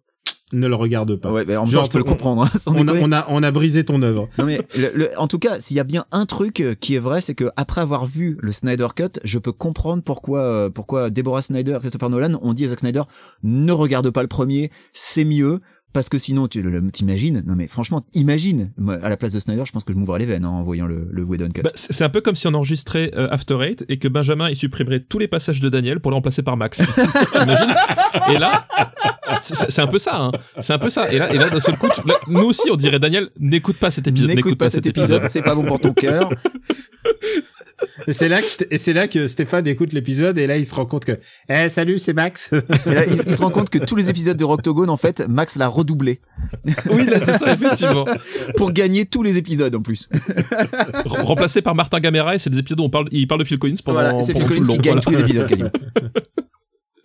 S1: ne le regarde pas.
S2: Ouais, mais en même
S1: Genre,
S2: temps je peux le
S1: on-
S2: comprendre, hein, sans
S1: On a, on a, on a brisé ton œuvre.
S2: Non mais le- le- en tout cas, s'il y a bien un truc euh, qui est vrai, c'est que après avoir vu le Snyder Cut, je peux comprendre pourquoi euh, pourquoi Deborah Snyder et Christopher Nolan ont dit à Zack Snyder ne regarde pas le premier, c'est mieux parce que sinon tu t'imagines. Non mais franchement, imagine Moi, à la place de Snyder, je pense que je m'ouvrais les veines hein, en voyant le, le Whedon Cut.
S3: Bah, c'est un peu comme si on enregistrait euh, After Eight et que Benjamin il supprimerait tous les passages de Daniel pour le remplacer par Max. T'imagines? Et là, c'est un peu ça. Hein. C'est un peu ça. Et là, et là d'un seul coup, tu- là, nous aussi on dirait Daniel, n'écoute pas cet épisode.
S2: N'écoute pas cet épisode, c'est pas bon pour ton cœur.
S1: Et c'est là que, et c'est là que Stéphane écoute l'épisode et là il se rend compte que, eh, salut, c'est Max.
S2: Et là, il, il se rend compte que tous les épisodes de Rocktogone, en fait, Max l'a redoublé
S3: Oui, là, c'est ça effectivement.
S2: pour gagner tous les épisodes en plus.
S3: Remplacé par Martin Gamera et c'est des épisodes où on parle, il parle de Phil Collins pendant,
S2: voilà, c'est Phil Collins
S3: le
S2: qui gagne
S3: voilà.
S2: tous les épisodes quasiment.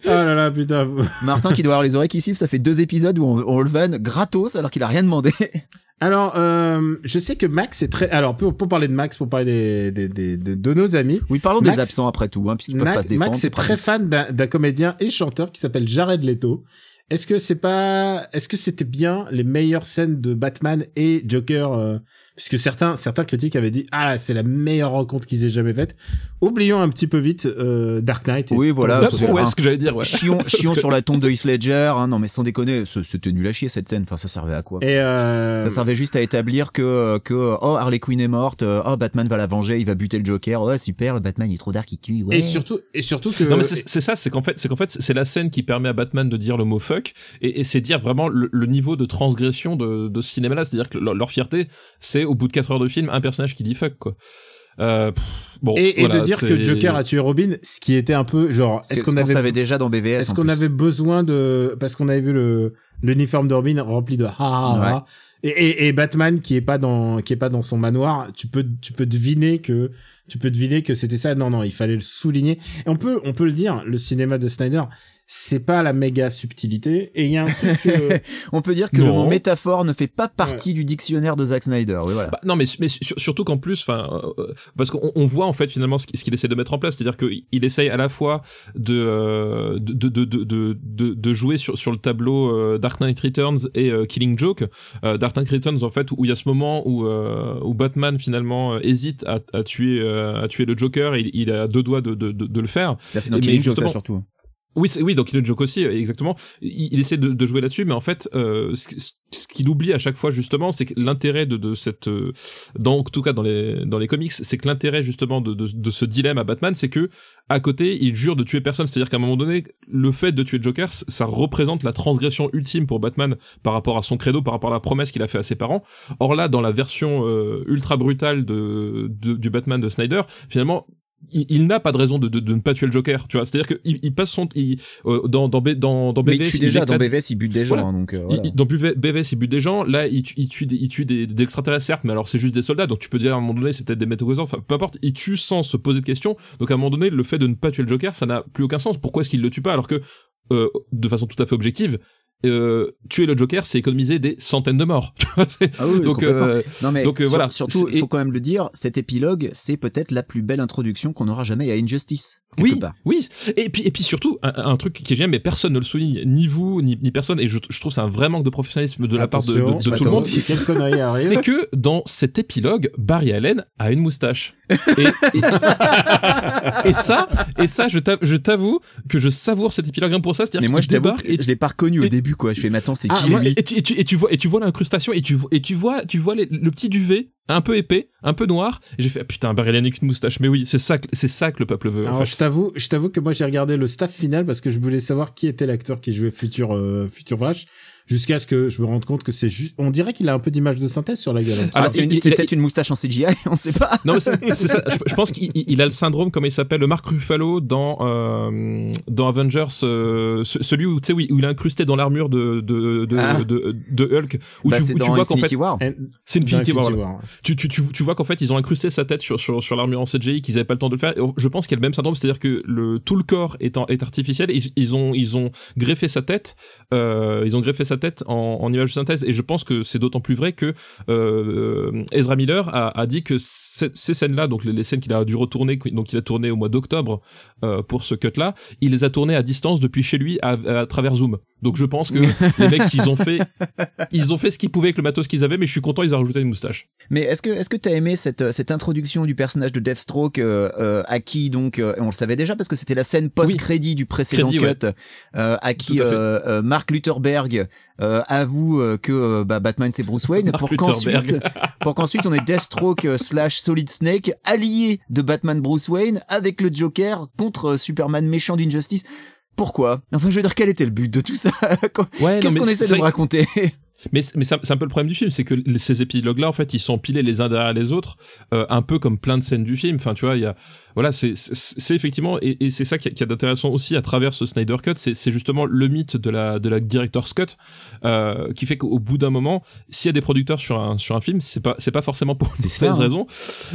S1: oh là là, putain.
S2: Martin qui doit avoir les oreilles qui sifflent, ça fait deux épisodes où on, on le vanne gratos alors qu'il a rien demandé.
S1: Alors, euh, je sais que Max est très. Alors, pour, pour parler de Max, pour parler des, des, des- de, de nos amis,
S2: Oui, parlons
S1: Max-
S2: des absents après tout, hein, puisqu'ils peuvent
S1: Max,
S2: pas se défendre.
S1: Max est très fan d'un d'un comédien et chanteur qui s'appelle Jared Leto. Est-ce que c'est pas, est-ce que c'était bien les meilleures scènes de Batman et Joker, euh, puisque certains, certains critiques avaient dit, ah, c'est la meilleure rencontre qu'ils aient jamais faite. Oublions un petit peu vite, euh, Dark Knight. et
S2: Oui, voilà, c'est
S3: ouais, ce que j'allais dire, ouais.
S2: Chions
S3: que-
S2: sur la tombe de Heath Ledger, hein, non mais sans déconner, ce- c'était nul à chier cette scène, enfin ça servait à quoi?
S1: Et, euh,
S2: Ça servait juste à établir que que oh Harley Quinn est morte, euh, oh Batman va la venger, il va buter le Joker, ouais super, le Batman il est trop dark, il tue. Ouais.
S1: et surtout, et surtout que,
S3: Non mais c'est ça, c'est qu'en fait, c'est qu'en fait, c'est la scène qui permet à Batman de dire le mot fuck, et, et c'est dire vraiment le, le niveau de transgression de, de ce cinéma-là, c'est-à-dire que leur, leur fierté, c'est au bout de 4 heures de film, un personnage qui dit fuck quoi. Euh, pff, bon,
S1: et, de dire que Joker a tué Robin, ce qui était un peu genre,
S2: Est-ce qu'on
S1: avait,
S2: savait déjà dans BVS
S1: est-ce qu'on avait besoin de, parce qu'on avait vu le l'uniforme de Robin rempli de ha ha ha, ha. Et, et, et Batman qui est pas dans qui est pas dans son manoir, tu peux tu peux deviner que tu peux deviner que c'était ça. Non non, il fallait le souligner. Et on peut on peut le dire, le cinéma de Snyder, c'est pas la méga subtilité. Et il y a un truc. que-
S2: On peut dire que le
S3: Non.
S2: mot métaphore ne fait pas partie du dictionnaire de Zack Snyder. Oui, voilà.
S3: Bah, non, mais, mais sur- surtout qu'en plus, enfin, euh, parce qu'on on voit en fait finalement ce qu'il ce qu'il essaie de mettre en place, c'est-à-dire qu'il il essaye à la fois de euh, de, de, de, de, de, de jouer sur, sur le tableau euh, Dark Knight Returns et euh, Killing Joke. Euh, Dark Knight Returns, en fait, où il y a ce moment où euh, où Batman finalement euh, hésite à, à tuer euh, à tuer le Joker, il, il a deux doigts de, de, de, de le faire.
S2: Là c'est dans
S3: mais
S2: Killing Joke ça
S3: justement-
S2: surtout.
S3: Oui, oui, donc il joke aussi, exactement. Il, il essaie de, de jouer là-dessus, mais en fait, euh, ce, ce qu'il oublie à chaque fois justement, c'est que l'intérêt de, de cette, euh, dans en tout cas dans les dans les comics, c'est que l'intérêt justement de, de, de ce dilemme à Batman, c'est que à côté, il jure de tuer personne. C'est-à-dire qu'à un moment donné, le fait de tuer Joker, ça représente la transgression ultime pour Batman par rapport à son credo, par rapport à la promesse qu'il a fait à ses parents. Or là, dans la version euh, ultra brutale de, de- du Batman de Snyder, finalement. Il, il n'a pas de raison de, de, de ne pas tuer le Joker, tu vois. C'est-à-dire qu'il il passe son, il, euh, dans dans dans dans
S2: Mais
S3: BVS,
S2: il tue
S3: il
S2: déjà dans BVS il bute des gens
S3: Voilà.
S2: hein, donc euh, voilà.
S3: dans BV BVS, il bute des gens. Là, il, tue- il tue des, il tue des, des extraterrestres, certes, mais alors c'est juste des soldats. Donc tu peux dire à un moment donné, c'est peut-être des métaux Enfin, peu importe. Il tue sans se poser de questions. Donc à un moment donné, le fait de ne pas tuer le Joker, ça n'a plus aucun sens. Pourquoi est-ce qu'il le tue pas? Alors que, euh, de façon tout à fait objective, euh, tuer le Joker, c'est économiser des centaines de morts.
S2: Ah oui,
S3: donc euh,
S2: Non mais
S3: donc, euh,
S2: sur-
S3: voilà.
S2: surtout il faut quand même le dire, cet épilogue c'est peut-être la plus belle introduction qu'on aura jamais à Injustice.
S3: Oui,
S2: part.
S3: oui. Et puis, et puis surtout, un, un truc qui est génial, mais personne ne le souligne, ni vous, ni, ni personne, et je, je trouve c'est un vrai manque de professionnalisme de la part de, de- de
S1: Attention,
S3: tout le monde. c'est que dans cet épilogue, Barry Allen a une moustache. Et, et, et ça, et ça, je t'a- je t'avoue que je savoure cet épilogue rien pour ça.
S2: Mais
S3: C'est-à-dire
S2: moi
S3: qu'il
S2: je
S3: débarque
S2: que
S3: et,
S2: je l'ai pas reconnu au
S3: et-
S2: début quoi. Je fais mais attends c'est
S1: Ah,
S2: qui
S1: moi,
S2: lui
S3: et, tu, et, tu, et tu vois, et tu vois l'incrustation et tu, vois- et tu vois, tu vois les- le petit duvet un peu épais, un peu noir. Et j'ai fait, ah, putain, Barry Allen avec une moustache. Mais oui, c'est ça, que- c'est ça que le peuple veut.
S1: Alors, je t'avoue, je t'avoue que moi j'ai regardé le staff final parce que je voulais savoir qui était l'acteur qui jouait futur euh, futur Flash jusqu'à ce que je me rende compte que c'est juste on dirait qu'il a un peu d'image de synthèse sur la gueule.
S2: Ah,
S3: Alors,
S2: c'est peut-être une moustache en CGI, on sait pas.
S3: Non, mais c'est c'est ça. Je, je pense qu'il il- il a le syndrome, comme il s'appelle, le Mark Ruffalo dans euh, dans Avengers, euh, ce- celui où tu sais où il où il est incrusté dans l'armure de de de,
S2: Ah.
S3: de, de Hulk, où
S2: Bah,
S3: tu,
S2: c'est
S3: où tu vois qu'en fait c'est Infinity War.
S1: Infinity. War.
S3: Tu, tu, tu, tu vois qu'en fait ils ont incrusté sa tête sur sur, sur l'armure en CGI qu'ils avaient pas le temps de le faire. Et Je pense qu'il y a le même syndrome, c'est-à-dire que le tout le corps est en- est artificiel. Ils, ils ont ils ont greffé sa tête, euh, ils ont greffé sa tête en, image de synthèse. Et je pense que c'est d'autant plus vrai que euh, Ezra Miller a, dit que ces, scènes-là, donc les, scènes qu'il a dû retourner, donc il a tourné au mois d'octobre euh, pour ce cut-là, il les a tournées à distance depuis chez lui à travers Zoom. Donc je pense que les mecs ils ont fait ils ont fait ce qu'ils pouvaient avec le matos qu'ils avaient, mais je suis content ils ont rajouté une moustache.
S2: Mais est-ce que est-ce que t'as aimé cette cette introduction du personnage de Deathstroke euh, euh, à qui donc euh, on le savait déjà parce que c'était la scène post crédit du précédent
S3: Crédit,
S2: cut
S3: ouais.
S2: euh, à qui
S3: à
S2: euh, euh, Mark Lutherberg euh, avoue euh, que euh, bah, Batman c'est Bruce Wayne pour qu'ensuite pour qu'ensuite on ait Deathstroke euh, slash Solid Snake allié de Batman Bruce Wayne avec le Joker contre euh, Superman méchant d'Injustice. Pourquoi? Enfin, je veux dire, quel était le but de tout ça?
S3: Ouais,
S2: Qu'est-ce qu'on essaie de me raconter?
S3: Mais, mais c'est un peu le problème du film, c'est que ces épilogues-là, en fait, ils sont empilés les uns derrière les autres, euh, un peu comme plein de scènes du film. Enfin, tu vois, il y a, voilà, c'est, effectivement, et, et c'est ça qui a, qui a d'intéressant aussi à travers ce Snyder Cut, c'est, justement le mythe de la, de la director's cut, euh, qui fait qu'au bout d'un moment, s'il y a des producteurs sur un, sur un film, c'est pas, c'est pas forcément pour ces
S2: hein.
S3: raisons,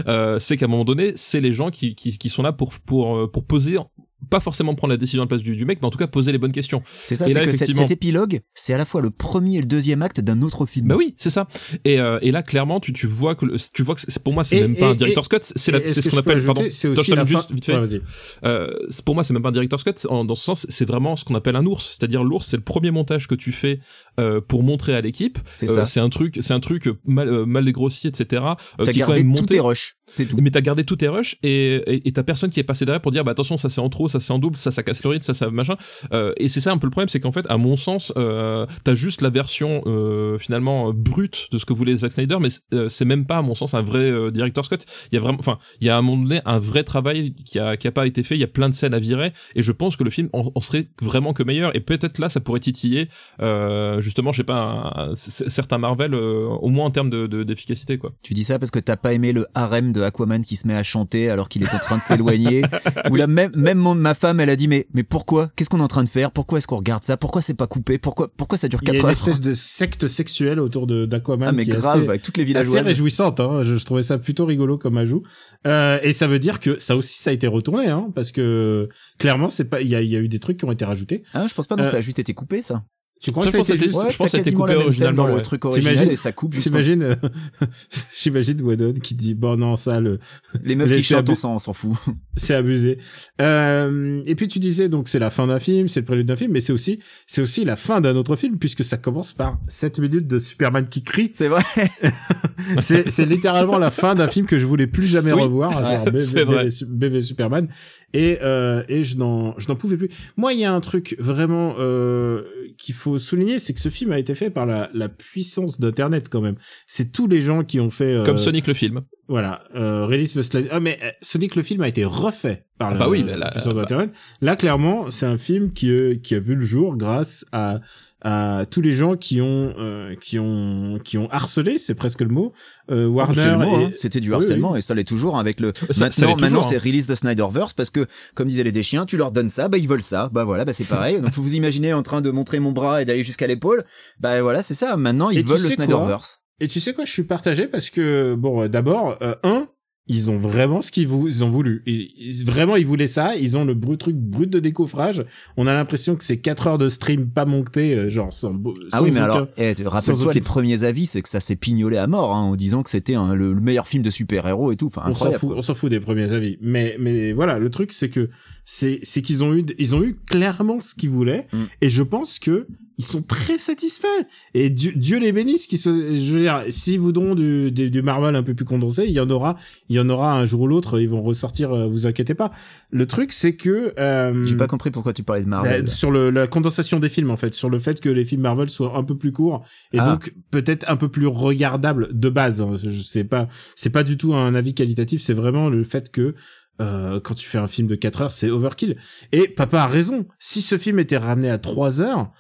S3: euh, c'est qu'à un moment donné, c'est les gens qui, qui, qui sont là pour, pour, pour poser pas forcément prendre la décision à la place du, du mec, mais en tout cas poser les bonnes questions.
S2: C'est ça,
S3: Et
S2: c'est
S3: là,
S2: que cet,
S3: effectivement-
S2: cet épilogue, c'est à la fois le premier et le deuxième acte d'un autre film.
S3: Bah oui, c'est ça. Et, euh, et là, clairement, tu, tu vois que le- tu vois que c'est- pour moi, c'est
S1: Et-
S3: même pas
S1: et-
S3: un director's cut, c'est ce qu'on appelle.
S1: ajouter,
S3: Pardon.
S1: c'est
S3: Toi,
S1: aussi la fin.
S3: juste vite fait.
S1: Ouais.
S3: Euh, pour moi, c'est même pas un director's cut. en- dans ce sens, c'est vraiment ce qu'on appelle un ours. C'est-à-dire l'ours, c'est le premier montage que tu fais euh, pour montrer à l'équipe.
S2: C'est
S3: Euh,
S2: ça.
S3: c'est un truc, c'est un truc mal, euh, mal dégrossi, etc. Euh,
S2: T'as
S3: qui est quand
S2: gardé tous tes rushs. C'est tout.
S3: Mais t'as gardé tous tes rushs et t'as personne qui est passé derrière pour dire bah attention ça c'est en trop ça c'est en double ça ça casse le rythme ça ça machin euh, et c'est ça un peu le problème c'est qu'en fait à mon sens euh, t'as juste la version euh, finalement euh, brute de ce que voulait Zack Snyder mais euh, c'est même pas à mon sens un vrai director's cut il y a vraiment enfin il y a à un moment donné un vrai travail qui a qui a pas été fait il y a plein de scènes à virer et je pense que le film en, en serait vraiment que meilleur et peut-être là ça pourrait titiller justement je sais pas un- un- c- certains Marvel au moins en termes de de- d'efficacité quoi
S2: Tu dis ça parce que t'as pas aimé le harem de Aquaman qui se met à chanter alors qu'il est en train de s'éloigner. Ou là même même mon- ma femme elle a dit mais mais pourquoi? Qu'est-ce qu'on est en train de faire? Pourquoi est-ce qu'on regarde ça? Pourquoi c'est pas coupé? Pourquoi pourquoi ça dure
S1: Il y a
S2: 4
S1: une
S2: heures?
S1: espèce de secte sexuelle autour de d'Aquaman
S2: Ah mais
S1: qui est
S2: grave
S1: assez-
S2: avec toutes les
S1: assez
S2: villageoises.
S1: réjouissante. Hein. Je, je trouvais ça plutôt rigolo comme ajout. Euh, et ça veut dire que ça aussi, ça a été retourné, hein, parce que clairement, c'est pas. Il y a, y a eu des trucs qui ont été rajoutés.
S2: Ah je pense pas non
S1: Euh,
S2: ça a juste été coupé ça.
S1: Tu crois
S3: Ça,
S1: que ça a
S3: je pense
S1: été
S3: que
S1: juste
S3: Ouais, je pense que ça a été
S2: quasiment
S3: coupé
S2: scène dans
S3: originalement,
S2: le
S3: ouais.
S2: truc original et ça coupe
S1: J'imagine, euh, j'imagine Whedon qui dit bon non ça le
S2: les meufs qui chantent on s'en fout.
S1: c'est abusé. Euh, et puis tu disais donc c'est la fin d'un film, c'est le prélude d'un film, mais c'est aussi c'est aussi la fin d'un autre film puisque ça commence par 7 minutes de Superman qui crie.
S2: C'est vrai.
S1: C'est c'est littéralement la fin d'un film que je voulais plus jamais
S3: Oui.
S1: revoir,
S3: Ouais, c'est vrai.
S1: BV Superman. Et euh, et je n'en je n'en pouvais plus. Moi, il y a un truc vraiment euh, qu'il faut souligner, c'est que ce film a été fait par la la puissance d'internet quand même. C'est tous les gens qui ont fait euh,
S3: comme Sonic le film
S1: voilà, euh, Release the Slide. Ah mais euh, Sonic le film a été refait par
S3: Ah
S1: la,
S3: bah oui,
S1: la
S3: bah là,
S1: puissance
S3: bah-
S1: d'internet. Là clairement, c'est un film qui euh, qui a vu le jour grâce à à tous les gens qui ont euh, qui ont qui ont harcelé, c'est presque le mot, euh, Warner
S2: hein. C'était du harcèlement
S1: oui.
S2: et ça l'est toujours avec le.
S3: Ça-
S2: maintenant, maintenant
S3: hein.
S2: c'est release de Snyderverse parce que, comme disaient les déchiens, tu leur donnes ça, bah ils veulent ça, bah voilà, bah c'est pareil. Donc vous vous imaginez en train de montrer mon bras et d'aller jusqu'à l'épaule, bah voilà, c'est ça. Maintenant ils
S1: Et
S2: veulent le Snyderverse.
S1: Et tu sais quoi, je suis partagé parce que bon, euh, d'abord, euh, un, ils ont vraiment ce qu'ils vou- ils ont voulu. Ils- vraiment, ils voulaient ça. Ils ont le brut truc brut de décoffrage. On a l'impression que c'est 4 heures de stream pas monté, euh, genre sans.
S2: Ah
S1: sans
S2: oui, mais
S1: aucun-
S2: alors, eh, rappelle-toi les premiers avis, c'est que ça s'est pignolé à mort, hein, en disant que c'était le, le meilleur film de super-héros et tout. Enfin,
S1: on s'en fout,
S2: quoi.
S1: on s'en fout des premiers avis. Mais mais voilà, le truc c'est que c'est c'est qu'ils ont eu ils ont eu clairement ce qu'ils voulaient
S2: Mm.
S1: et je pense que ils sont très satisfaits. Et Dieu, Dieu les bénisse qui se je veux dire si vous donnent du, du du Marvel un peu plus condensé, il y en aura il y en aura un jour ou l'autre, ils vont ressortir euh, vous inquiétez pas. Le truc c'est que euh,
S2: J'ai pas compris pourquoi tu parlais de
S1: bah,
S2: Marvel.
S1: sur le, la condensation des films en fait, sur le fait que les films Marvel soient un peu plus courts et
S2: Ah.
S1: donc peut-être un peu plus regardables de base. hein. Je sais pas, c'est pas du tout un avis qualitatif, c'est vraiment le fait que euh, quand tu fais un film de 4 heures, c'est overkill. Et papa a raison. Si ce film était ramené à 3 heures,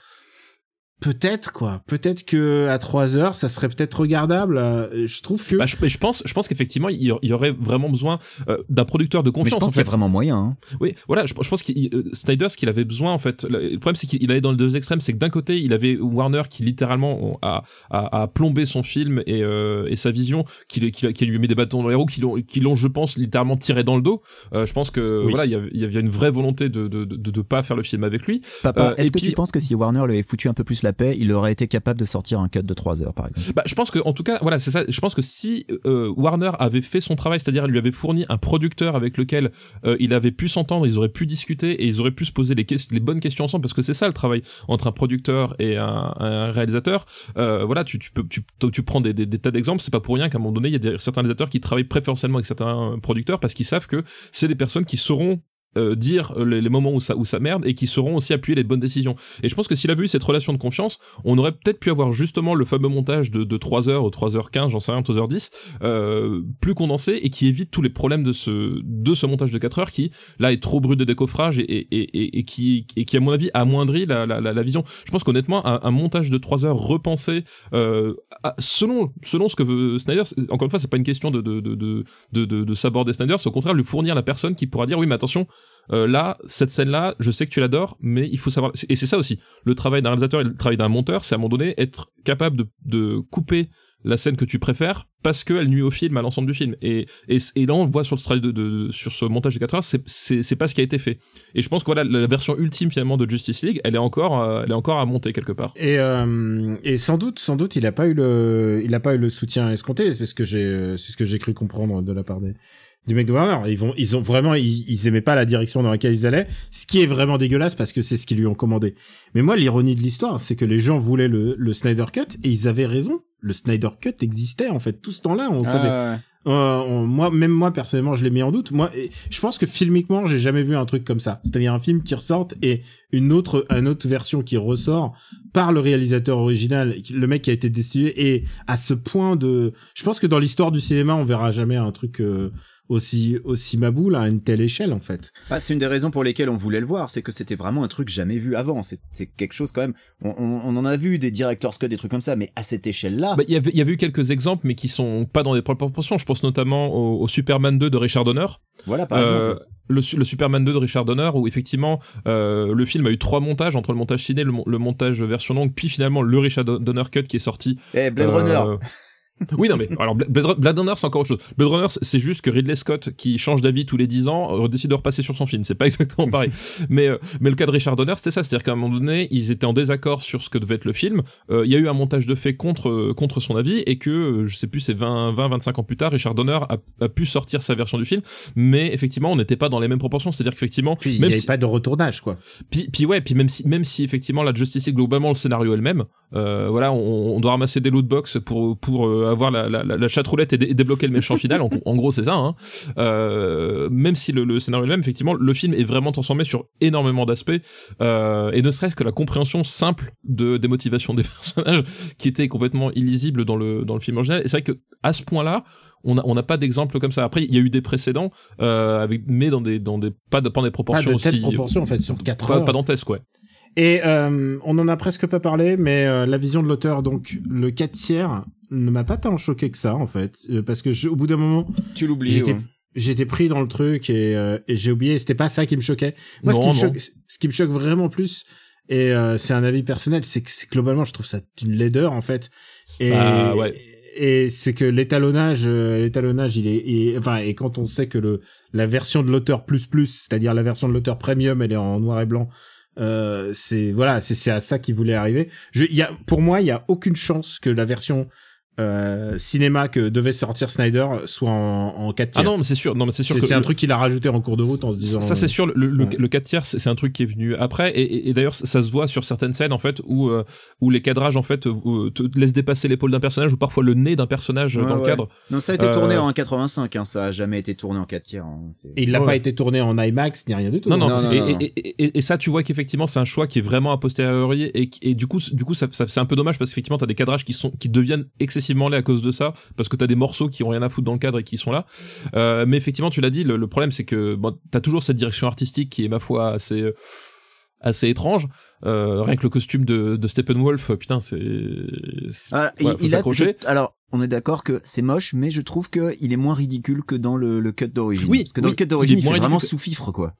S1: peut-être quoi, peut-être que à 3 heures, ça serait peut-être regardable. Euh, Je trouve que
S3: Bah, je, je pense, je pense qu'effectivement, il y a- il y aurait vraiment besoin euh, d'un producteur de
S2: mais
S3: confiance.
S2: je pense
S3: en
S2: qu'il y a vraiment moyen. Hein.
S3: Oui, voilà, je, je pense que Snyder, ce qu'il avait besoin, en fait, le problème, c'est qu'il allait dans les deux extrêmes. C'est que d'un côté, il avait Warner qui littéralement a, a, a plombé son film et, euh, et sa vision, qui, lui- qui, qui lui met des bâtons dans les roues, qui l'ont, qui l'ont, je pense, littéralement tiré dans le dos. Euh, je pense que
S1: Oui.
S3: voilà, il y avait, il y avait une vraie volonté de de, de, de pas faire le film avec lui.
S2: Papa,
S3: Euh,
S2: est-ce que
S3: puis-
S2: tu penses que si Warner lui avait foutu un peu plus paix, il aurait été capable de sortir un cut de 3 heures, par exemple
S3: Bah, je pense que, en tout cas, voilà, c'est ça. Je pense que si euh, Warner avait fait son travail, c'est-à-dire lui avait fourni un producteur avec lequel euh, il avait pu s'entendre, ils auraient pu discuter et ils auraient pu se poser les, bonnes questions ensemble, parce que c'est ça le travail entre un producteur et un, réalisateur. Euh, voilà, tu, prends des, tas d'exemples. C'est pas pour rien qu'à un moment donné, il y a certains réalisateurs qui travaillent préférentiellement avec certains producteurs parce qu'ils savent que c'est des personnes qui sauront euh, dire les, moments où ça, où ça merde et qui sauront aussi appuyer les bonnes décisions. Et je pense que s'il avait eu cette relation de confiance, on aurait peut-être pu avoir justement le fameux montage de, de 3h ou 3h15, j'en sais rien, 3h10, euh, plus condensé et qui évite tous les problèmes de ce, de ce montage de 4 heures qui, là, est trop brut de décoffrage et, et, et, qui, et qui, à mon avis, amoindrit la, la, la, la vision. Je pense qu'honnêtement, un, montage de 3 heures repensé, euh, selon, selon ce que veut Snyder, encore une fois, c'est pas une question de, de, de, de, de saborder Snyder, c'est au contraire lui fournir la personne qui pourra dire, oui, mais attention, euh, là, cette scène-là, je sais que tu l'adores, mais il faut savoir. Et c'est ça aussi. Le travail d'un réalisateur et le travail d'un monteur, c'est à un moment donné être capable de, couper la scène que tu préfères parce qu'elle nuit au film, à l'ensemble du film. Et, et, là, on le voit sur, ce montage de 4 heures, c'est, pas ce qui a été fait. Et je pense que voilà, la version ultime finalement de Justice League, elle est encore, euh, elle est encore à monter quelque part.
S1: Et, euh, sans doute, sans doute, il a pas eu le, pas eu le soutien escompté. C'est ce que j'ai cru comprendre de la part des, du mec de Warner. Ils vont, ils ont vraiment, ils, ils aimaient pas la direction dans laquelle ils allaient, ce qui est vraiment dégueulasse parce que c'est ce qu'ils lui ont commandé. Mais moi, l'ironie de l'histoire, c'est que les gens voulaient le, le Snyder Cut et ils avaient raison. Le Snyder Cut existait en fait tout ce temps-là. On savait.
S2: Ah,
S1: Euh, on- moi, même moi personnellement, je l'ai mis en doute. Moi, je pense que filmiquement, j'ai jamais vu un truc comme ça. C'est-à-dire un film qui ressorte et une autre, une autre version qui ressort par le réalisateur original, le mec qui a été destiné et à ce point de. Je pense que dans l'histoire du cinéma, on verra jamais un truc euh, aussi aussi maboule à une telle échelle en fait.
S2: Bah, c'est une des raisons pour lesquelles on voulait le voir, c'est que c'était vraiment un truc jamais vu avant. C'est c'est quelque chose quand même. On, on, on en a vu des director's cut, des trucs comme ça, mais à cette échelle-là.
S3: Bah, Il y, avait, il y avait eu quelques exemples, mais qui sont pas dans les proportions. Je pense notamment au, au Superman 2 de Richard Donner.
S2: voilà, par
S3: Euh,
S2: exemple.
S3: le, le Superman 2 de Richard Donner, où effectivement euh, le film a eu trois montages entre le montage ciné, le, le montage version longue, puis finalement le Richard Donner cut qui est sorti.
S2: Eh, Blade
S3: Euh,
S2: Runner.
S3: oui, non, mais alors Blade, Blade Runner, c'est encore autre chose. Blade Runner, c'est- juste que Ridley Scott, qui change d'avis tous les 10 ans, euh, décide de repasser sur son film. C'est pas exactement pareil. mais, euh, mais le cas de Richard Donner, c'était ça. C'est-à-dire qu'à un moment donné, ils étaient en désaccord sur ce que devait être le film. Euh, Il y a eu un montage de fait contre, contre son avis, et que, je sais plus, c'est 20, 20, 25 ans plus tard, Richard Donner a, a pu sortir sa version du film. Mais effectivement, on n'était pas dans les mêmes proportions. C'est-à-dire qu'effectivement,
S1: Puis il n'y avait
S3: si,
S1: pas de retournage quoi.
S3: puis, puis ouais, puis même si, même si effectivement la Justice League globalement le scénario est le même, voilà, on, on doit ramasser des loot box pour pour avoir la, la, la chatroulette et, dé- et débloquer le méchant final. En, en gros, c'est ça. Hein. Euh, même si le, le scénario est le même, effectivement, le film est vraiment transformé sur énormément d'aspects euh, et ne serait-ce que la compréhension simple de des motivations des personnages qui étaient complètement illisibles dans le dans le film original. Et c'est vrai que à ce point-là, on n'a pas d'exemple comme ça. Après, il y a eu des précédents, euh, avec mais dans des dans des pas de pas des proportions
S1: de
S3: aussi
S1: proportion en fait sur 4
S3: pas,
S1: heures.
S3: pas dantesques, quoi.
S1: Et euh, on en a presque pas parlé, mais euh, la vision de l'auteur, donc le 4 tiers, ne m'a pas tant choqué que ça en fait, Euh, parce que je- au bout d'un moment,
S2: Tu l'oublies.
S1: j'étais
S2: ouais.
S1: j'étais pris dans le truc et, euh, et j'ai oublié. C'était pas ça qui me choquait. Moi, ce,
S3: Non,
S1: qui me choque, ce qui me choque vraiment plus, et euh, c'est un avis personnel, c'est que c'est- globalement, je trouve ça une laideur en fait. Et,
S3: Bah, ouais.
S1: et c'est que l'étalonnage, euh, l'étalonnage, il est, il- enfin, et quand on sait que le la version de l'auteur plus plus, c'est-à-dire la version de l'auteur premium, elle est en noir et blanc. Euh, c'est voilà, c'est à ça qu'il voulait arriver. Je, y a, pour moi, il y a aucune chance que la version euh, cinéma que devait sortir Snyder soit en, en 4
S3: Ah
S1: tiers.
S3: non, mais c'est sûr. Non, mais c'est sûr
S1: c'est un truc qu'il a rajouté en cours de route en se disant.
S3: Ça c'est sûr, le, le,
S1: ouais.
S3: le 4 tiers c'est c'est un truc qui est venu après et, et- et d'ailleurs ça se voit sur certaines scènes en fait où euh, où les cadrages en fait euh, te laissent dépasser l'épaule d'un personnage ou parfois le nez d'un personnage euh,
S2: Ouais,
S3: dans le cadre.
S2: Non, ça a été
S3: Euh,
S2: tourné en 85, hein, ça a jamais été tourné en 4 tiers. hein,
S1: Et il n'a
S3: Ouais.
S1: pas été tourné en IMAX ni rien du tout.
S3: Non non,
S2: Non, non,
S3: et,
S2: non,
S3: et- et- et- et ça tu vois qu'effectivement c'est un choix qui est vraiment a posteriori et, du coup du coup ça, ça- c'est un peu dommage parce qu'effectivement t'as des cadrages qui sont qui deviennent excessivement à cause de ça parce que t'as des morceaux qui ont rien à foutre dans le cadre et qui sont là. Euh, mais effectivement tu l'as dit le, le problème c'est que bon, t'as toujours cette direction artistique qui est ma foi assez euh, assez étrange. Euh, rien que le costume de, de Steppenwolf, putain, c'est. c'est-
S2: Ah,
S3: ouais,
S2: il, il a, je- alors, on est d'accord que c'est moche, mais je trouve que il est moins ridicule que dans le, le cut d'origine.
S3: Oui,
S2: parce que dans
S3: oui,
S2: le cut d'origine,
S3: il est
S2: il, fait
S3: moins
S2: vraiment sous-fifre, quoi.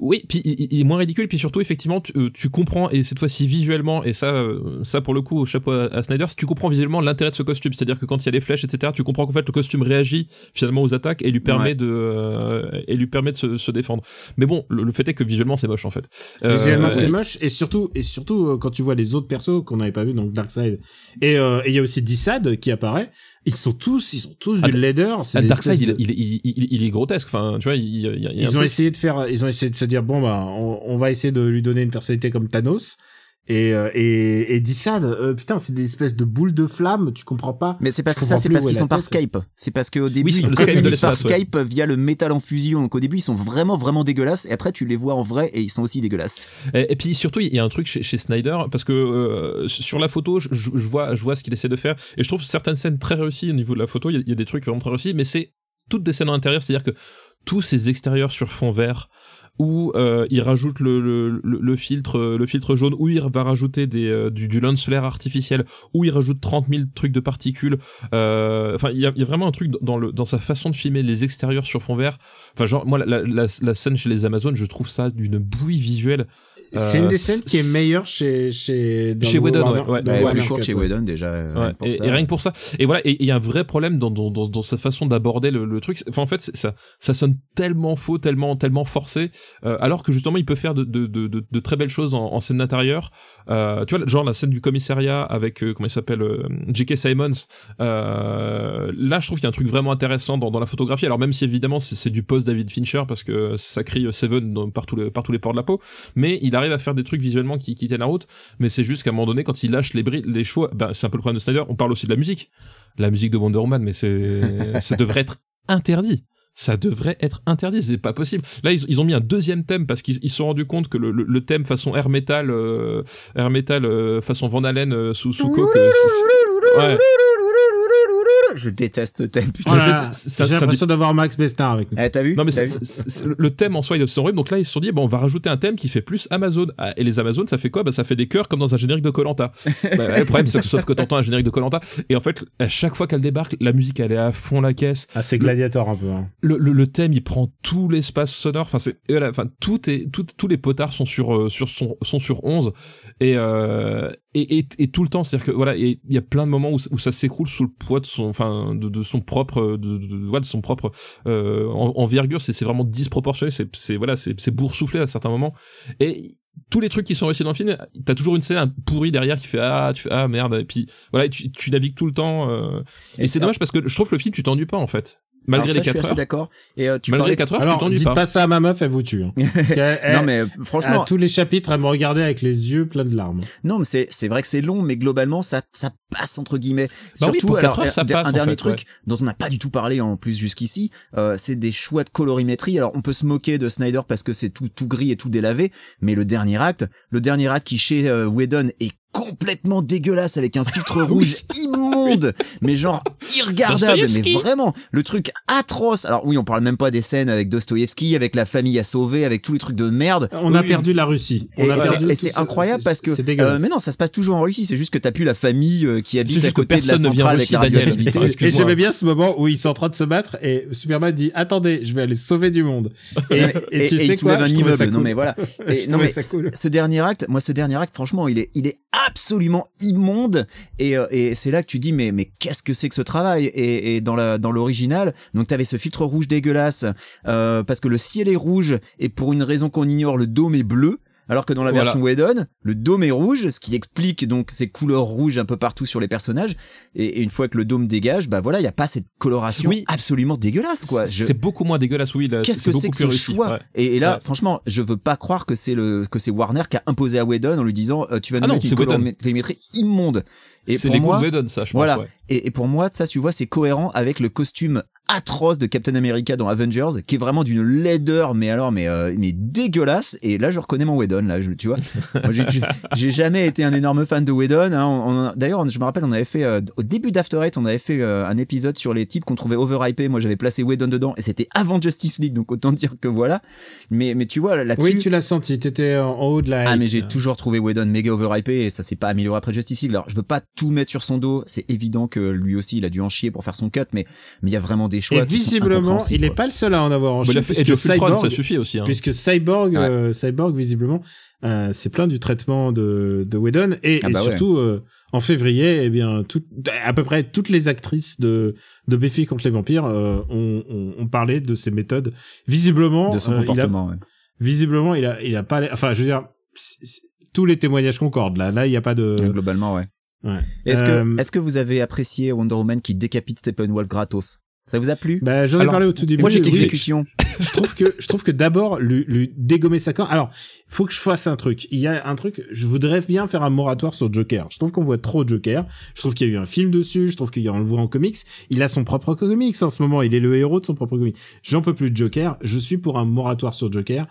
S3: Oui, puis il, il est moins ridicule, puis surtout effectivement tu, euh, tu comprends et cette fois-ci visuellement et ça, euh, ça pour le coup au chapeau à, à Snyder, si tu comprends visuellement l'intérêt de ce costume, c'est-à-dire que quand il y a les flèches, etc., tu comprends qu'en fait le costume réagit finalement aux attaques et lui permet
S2: Ouais.
S3: de euh, et lui permet de se, se défendre. Mais bon, le, le fait est que visuellement c'est moche en fait. Euh,
S1: Visuellement, c'est moche et surtout et surtout euh, quand tu vois les autres persos qu'on n'avait pas vu donc Darkseid et euh, et il y a aussi Dissad qui apparaît. Ils sont tous ils sont tous
S3: Ah,
S1: laideur. c'est
S3: Ah, Darkseid, il,
S1: de-
S3: il, il, il, il est grotesque. Enfin, tu vois, il, y a,
S1: Ils ont essayé de faire, ils ont essayé de se dire bon bah on, on va essayer de lui donner une personnalité comme Thanos et euh, et et Dissad, euh, putain c'est des espèces de boules de flamme, tu comprends pas.
S2: Mais c'est parce que ça, c'est parce qu'ils sont par. Skype. C'est parce qu'au début,
S3: c'est
S2: ils
S3: le Skype de
S2: par
S3: ouais.
S2: Skype via le métal en fusion. Donc au début, ils sont vraiment, vraiment dégueulasses. Et après, tu les vois en vrai et ils sont aussi dégueulasses.
S3: Et, et puis surtout, il y a un truc chez, chez Snyder parce que euh, sur la photo, je, je vois, je vois ce qu'il essaie de faire et je trouve certaines scènes très réussies au niveau de la photo. Il y a, il y a des trucs vraiment très réussis, mais c'est toutes des scènes à l'intérieur, c'est-à-dire que tous ces extérieurs sur fond vert où euh, il rajoute le, le, le, le filtre le filtre jaune, où il va rajouter euh, du, du artificiel, où il rajoute 30 000 trucs de particules. euh, Enfin, il y a, vraiment un truc dans sa façon de filmer les extérieurs sur fond vert. Enfin, moi la, scène chez les Amazones, je trouve ça d'une bouillie visuelle.
S1: C'est
S3: Euh,
S1: une des scènes qui est
S3: c'est-
S1: meilleure chez chez dans
S3: Chez Whedon,
S1: Warner-
S3: ouais, ouais.
S2: Ouais, plus court
S1: Cut,
S2: chez. Whedon déjà. euh,
S3: Ouais,
S2: pour
S3: et,
S2: ça.
S3: et rien que pour ça. Et voilà, et il y a un vrai problème dans, dans, dans, dans sa façon d'aborder le, le truc. Enfin, en fait, c'est- ça, ça sonne tellement faux, tellement, tellement forcé, euh, alors que justement, il peut faire de, de, de, de, de très belles choses en, en scène intérieure. Euh, tu vois, genre la scène du commissariat avec, euh, comment il s'appelle, euh, J.K. Simons. Euh, là, je trouve qu'il y a un truc vraiment intéressant dans, dans la photographie. Alors même si évidemment c'est c'est du post David Fincher parce que ça crie Seven dans, par, tous les, par tous les pores de la peau, mais il arrive à faire des trucs visuellement qui, qui tiennent la route. Mais c'est juste qu'à un moment donné, quand il lâche les, bris, les chevaux, ben, c'est un peu le problème de Snyder. On parle aussi de la musique, la musique de Wonder Woman, mais c'est ça devrait être interdit. Ça devrait être interdit, c'est pas possible. Là, ils, ils ont mis un deuxième thème parce qu'ils ils se sont rendus compte que le, le, le thème façon air metal, euh, air metal euh, façon Van Halen euh, sous sous coke,
S2: Je déteste ce thème. putain.
S1: Voilà, J'ai l'impression d'avoir Max Besnard avec nous.
S2: Eh, t'as vu?
S3: Non mais c'est- c'est- le thème en soi il est horrible donc là ils se sont dit bon on va rajouter un thème qui fait plus Amazon Ah, et les Amazones ça fait quoi? Bah ça fait des chœurs comme dans un générique de Colanta bah, le problème c'est que sauf que t'entends un générique de Colanta et en fait à chaque fois qu'elle débarque la musique elle est à fond la caisse
S1: Ah, c'est Gladiator un peu. Hein.
S3: le, le, le thème il prend tout l'espace sonore enfin c'est voilà, enfin tout est tout, tous les potards sont sur euh, sur sont, sont sur 11 et euh, et, et, et tout le temps c'est à dire que voilà il y a plein de moments où, où ça s'écroule sous le poids de son enfin de, de son propre de, de, de- son propre euh, en, envergure c'est c'est vraiment disproportionné c'est c'est voilà c'est c'est boursouflé à certains moments. Et tous les trucs qui sont réussis dans le film, t'as toujours une scène pourrie derrière qui fait ah tu fais ah merde. Et puis voilà et tu, tu navigues tout le temps euh, et,
S2: Et
S3: c'est dommage parce que je trouve que le film tu t'ennuies pas en fait malgré
S2: ça,
S3: les
S2: je suis
S3: 4
S2: assez
S3: heures
S2: d'accord. Et euh, tu
S3: malgré les
S2: parlais
S3: 4 heures tu
S1: Alors,
S3: t'ennuies
S1: dites
S3: pas
S1: pas ça à ma meuf, elle vous tue. hein. Parce
S2: non mais
S1: à
S2: franchement,
S1: tous les chapitres, elle me regardait avec les yeux pleins de larmes.
S2: non mais c'est c'est vrai que c'est long, mais globalement ça ça passe entre guillemets.
S3: Bah oui,
S2: Surtout alors
S3: heures, ça
S2: un,
S3: passe,
S2: un dernier
S3: fait,
S2: truc dont on n'a pas du tout parlé en plus jusqu'ici, euh, c'est des choix de colorimétrie. Alors on peut se moquer de Snyder parce que c'est tout tout gris et tout délavé, mais le dernier acte, le dernier acte qui chez euh, Whedon est complètement dégueulasse avec un filtre rouge immonde mais genre irregardable mais vraiment le truc atroce. Alors oui on parle même pas des scènes avec Dostoïevski avec la famille à sauver avec tous les trucs de merde.
S1: On a
S2: Oui,
S1: perdu la Russie. On
S2: et, c'est- incroyable parce que
S1: c'est dégueulasse.
S2: euh, mais non ça se passe toujours en Russie. C'est juste que t'as plus la famille euh, qui habite à côté de la centrale avec la
S3: Russie,
S2: radioactivité.
S3: Ah,
S1: Et j'aimais bien ce moment où ils sont en train de se battre et Superman dit attendez je vais aller sauver du monde. Et,
S2: et,
S1: et tu
S2: et
S1: sais
S2: il soulève
S1: quoi
S2: un immeuble. non mais voilà. Et, non mais ce dernier acte moi ce dernier acte franchement il est il est absolument immonde. Et, euh, et c'est là que tu dis mais mais qu'est-ce que c'est que ce travail? Et, et dans la dans l'original donc t'avais ce filtre rouge dégueulasse euh, parce que le ciel est rouge et pour une raison qu'on ignore le dôme est bleu alors que dans la
S3: Voilà.
S2: version Whedon, le dôme est rouge, ce qui explique donc ces couleurs rouges un peu partout sur les personnages. Et, et une fois que le dôme dégage, bah voilà, il y a pas cette coloration
S3: Oui.
S2: absolument dégueulasse, quoi. Je-
S3: c'est beaucoup moins dégueulasse oui
S2: Qu'est-ce que c'est que ce
S3: réussi,
S2: choix
S3: ouais.
S2: et, et là,
S3: Ouais.
S2: franchement, je veux pas croire que c'est le que c'est Warner qui a imposé à Whedon en lui disant euh, tu vas nous
S3: Ah
S2: mettre une colorimétrie immonde. Et
S3: c'est
S2: pour
S3: les
S2: moi,
S3: Whedon ça je
S2: voilà.
S3: pense ouais.
S2: et, et pour moi, ça, tu vois, c'est cohérent avec le costume atroce de Captain America dans Avengers, qui est vraiment d'une laideur, mais alors, mais euh, mais dégueulasse. Et là, je reconnais mon Whedon, là, je, tu vois. J'ai- jamais été un énorme fan de Whedon. Hein. D'ailleurs, je me rappelle, on avait fait euh, au début d'After Eight, on avait fait euh, un épisode sur les types qu'on trouvait overhypés. Moi, j'avais placé Whedon dedans, et c'était avant Justice League, donc autant dire que voilà. Mais mais tu vois là-dessus.
S1: oui tu l'as senti t'étais en, haut de la
S2: Ah mais j'ai toujours trouvé Whedon méga overhypé et ça s'est pas amélioré après Justice League. Alors je veux pas tout mettre sur son dos, c'est évident que lui aussi il a dû en chier pour faire son cut, mais mais il y a vraiment des choix
S1: et
S2: qui sont
S1: visiblement il est
S2: quoi.
S1: pas le seul à en avoir en
S3: il Age
S1: puisque
S3: of Ultron,
S1: Cyborg-
S3: ça suffit aussi hein.
S1: puisque Cyborg,
S2: Ouais.
S1: euh, Cyborg visiblement, euh, c'est plein du traitement de, de Whedon et,
S2: Ah
S1: et
S2: bah ouais.
S1: surtout euh, en février, eh bien, tout, à peu près toutes les actrices de de Buffy contre les vampires euh, ont, ont, ont parlé de ses méthodes. Visiblement,
S2: de son
S1: euh, il a,
S2: comportement. ouais.
S1: visiblement, il a, il a pas, enfin, je veux dire, tous les témoignages concordent là. Là, il y a pas de.
S2: Globalement, ouais.
S1: Ouais.
S2: Est-ce
S1: Euh,
S2: que est-ce que vous avez apprécié Wonder Woman qui décapite Steppenwolf gratos? Ça vous a plu?
S1: Bah, j'en ai parlé au tout début.
S2: Moi j'ai
S1: Oui,
S2: exécution.
S1: je trouve que je trouve que d'abord lui, lui dégommer sa corps. Alors, faut que je fasse un truc. Il y a un truc. Je voudrais bien faire un moratoire sur Joker. Je trouve qu'on voit trop Joker. Je trouve qu'il y a eu un film dessus. Je trouve qu'il y a on le voit en comics. Il a son propre comics en ce moment. Il est le héros de son propre comics. J'en peux plus de Joker. Je suis pour un moratoire sur Joker.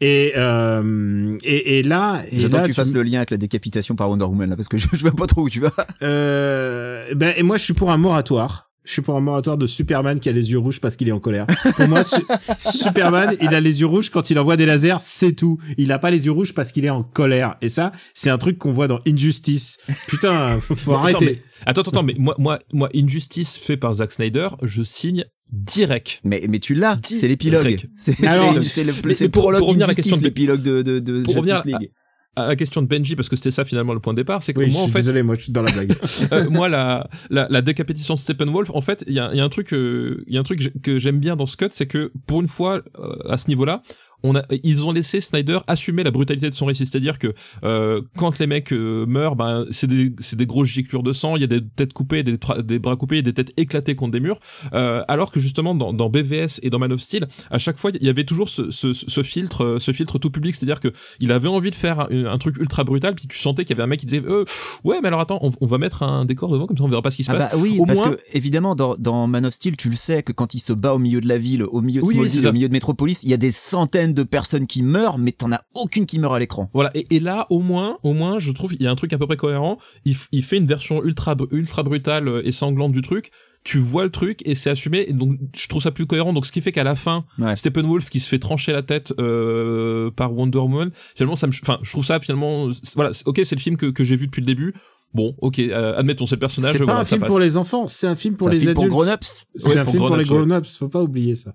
S1: Et euh, et, et là, et
S2: J'attends que tu fasses le lien avec la décapitation par Wonder Woman là parce que je, je vois pas trop où tu vas.
S1: euh, ben, et moi, je suis pour un moratoire. Je suis pour un moratoire de Superman qui a les yeux rouges parce qu'il est en colère. Pour moi, Su- Superman, il a les yeux rouges quand il envoie des lasers, c'est tout. Il a pas les yeux rouges parce qu'il est en colère. Et ça, c'est un truc qu'on voit dans Injustice. Putain, faut, faut
S3: Attends,
S1: arrêter.
S3: mais, attends, attends, mais moi, moi, moi, Injustice fait par Zack Snyder, je signe direct.
S2: Mais, mais tu l'as, c'est l'épilogue. C'est
S1: Alors,
S2: c'est- c'est le, prologue
S3: pour revenir à la question de-
S2: l'épilogue de, de, de Justice
S3: revenir
S2: League.
S3: À la question de Benji, parce que c'était ça finalement le point de départ, c'est que
S1: Oui,
S3: moi
S1: je
S3: en
S1: suis
S3: fait,
S1: désolé, moi je suis dans la blague.
S3: Euh, moi, la, la, la décapitation de Steppenwolf, en fait, il y a, y a un truc, euh, il y a un truc que j'aime bien dans ce cut, c'est que pour une fois, euh, à ce niveau-là, on a, ils ont laissé Snyder assumer la brutalité de son récit, c'est-à-dire que euh, quand les mecs euh, meurent, ben c'est des, c'est des grosses giclures de sang, il y a des têtes coupées, des, bras coupés, il y a des têtes éclatées contre des murs, euh, alors que justement dans, dans BVS et dans Man of Steel, à chaque fois il y avait toujours ce, ce, ce filtre, euh, ce filtre tout public, c'est-à-dire que il avait envie de faire un, un truc ultra brutal, puis tu sentais qu'il y avait un mec qui disait euh, ouais mais alors attends, on, on va mettre un décor devant comme ça on verra pas ce qui se
S2: Ah
S3: passe.
S2: bah oui,
S3: Au
S2: parce
S3: moins-
S2: que évidemment dans, dans Man of Steel, tu le sais que quand il se bat au milieu de la ville, au milieu de
S3: Oui,
S2: Smallville, au milieu de Metropolis, il y a des centaines de personnes qui meurent, mais t'en as aucune qui meurt à l'écran.
S3: Voilà, et, et là, au moins, au moins, je trouve, il y a un truc à peu près cohérent. Il, fait une version ultra, ultra brutale et sanglante du truc. Tu vois le truc et c'est assumé. Et donc, je trouve ça plus cohérent. Donc, ce qui fait qu'à la fin,
S2: Ouais.
S3: Steppenwolf qui se fait trancher la tête euh, par Wonder Woman, finalement, ça me, enfin, je trouve ça finalement, voilà, c'est- ok, c'est le film que, que j'ai vu depuis le début. Bon, ok, euh, admettons, c'est le personnage.
S1: C'est pas
S3: voilà,
S1: un film
S3: passe.
S1: pour les enfants, c'est un film pour
S2: C'est un
S1: les
S2: film pour
S1: adultes.
S2: grown-ups.
S1: C'est
S3: Ouais,
S1: un
S3: pour
S1: film pour les
S3: grown-ups,
S1: grown-ups, faut pas oublier ça.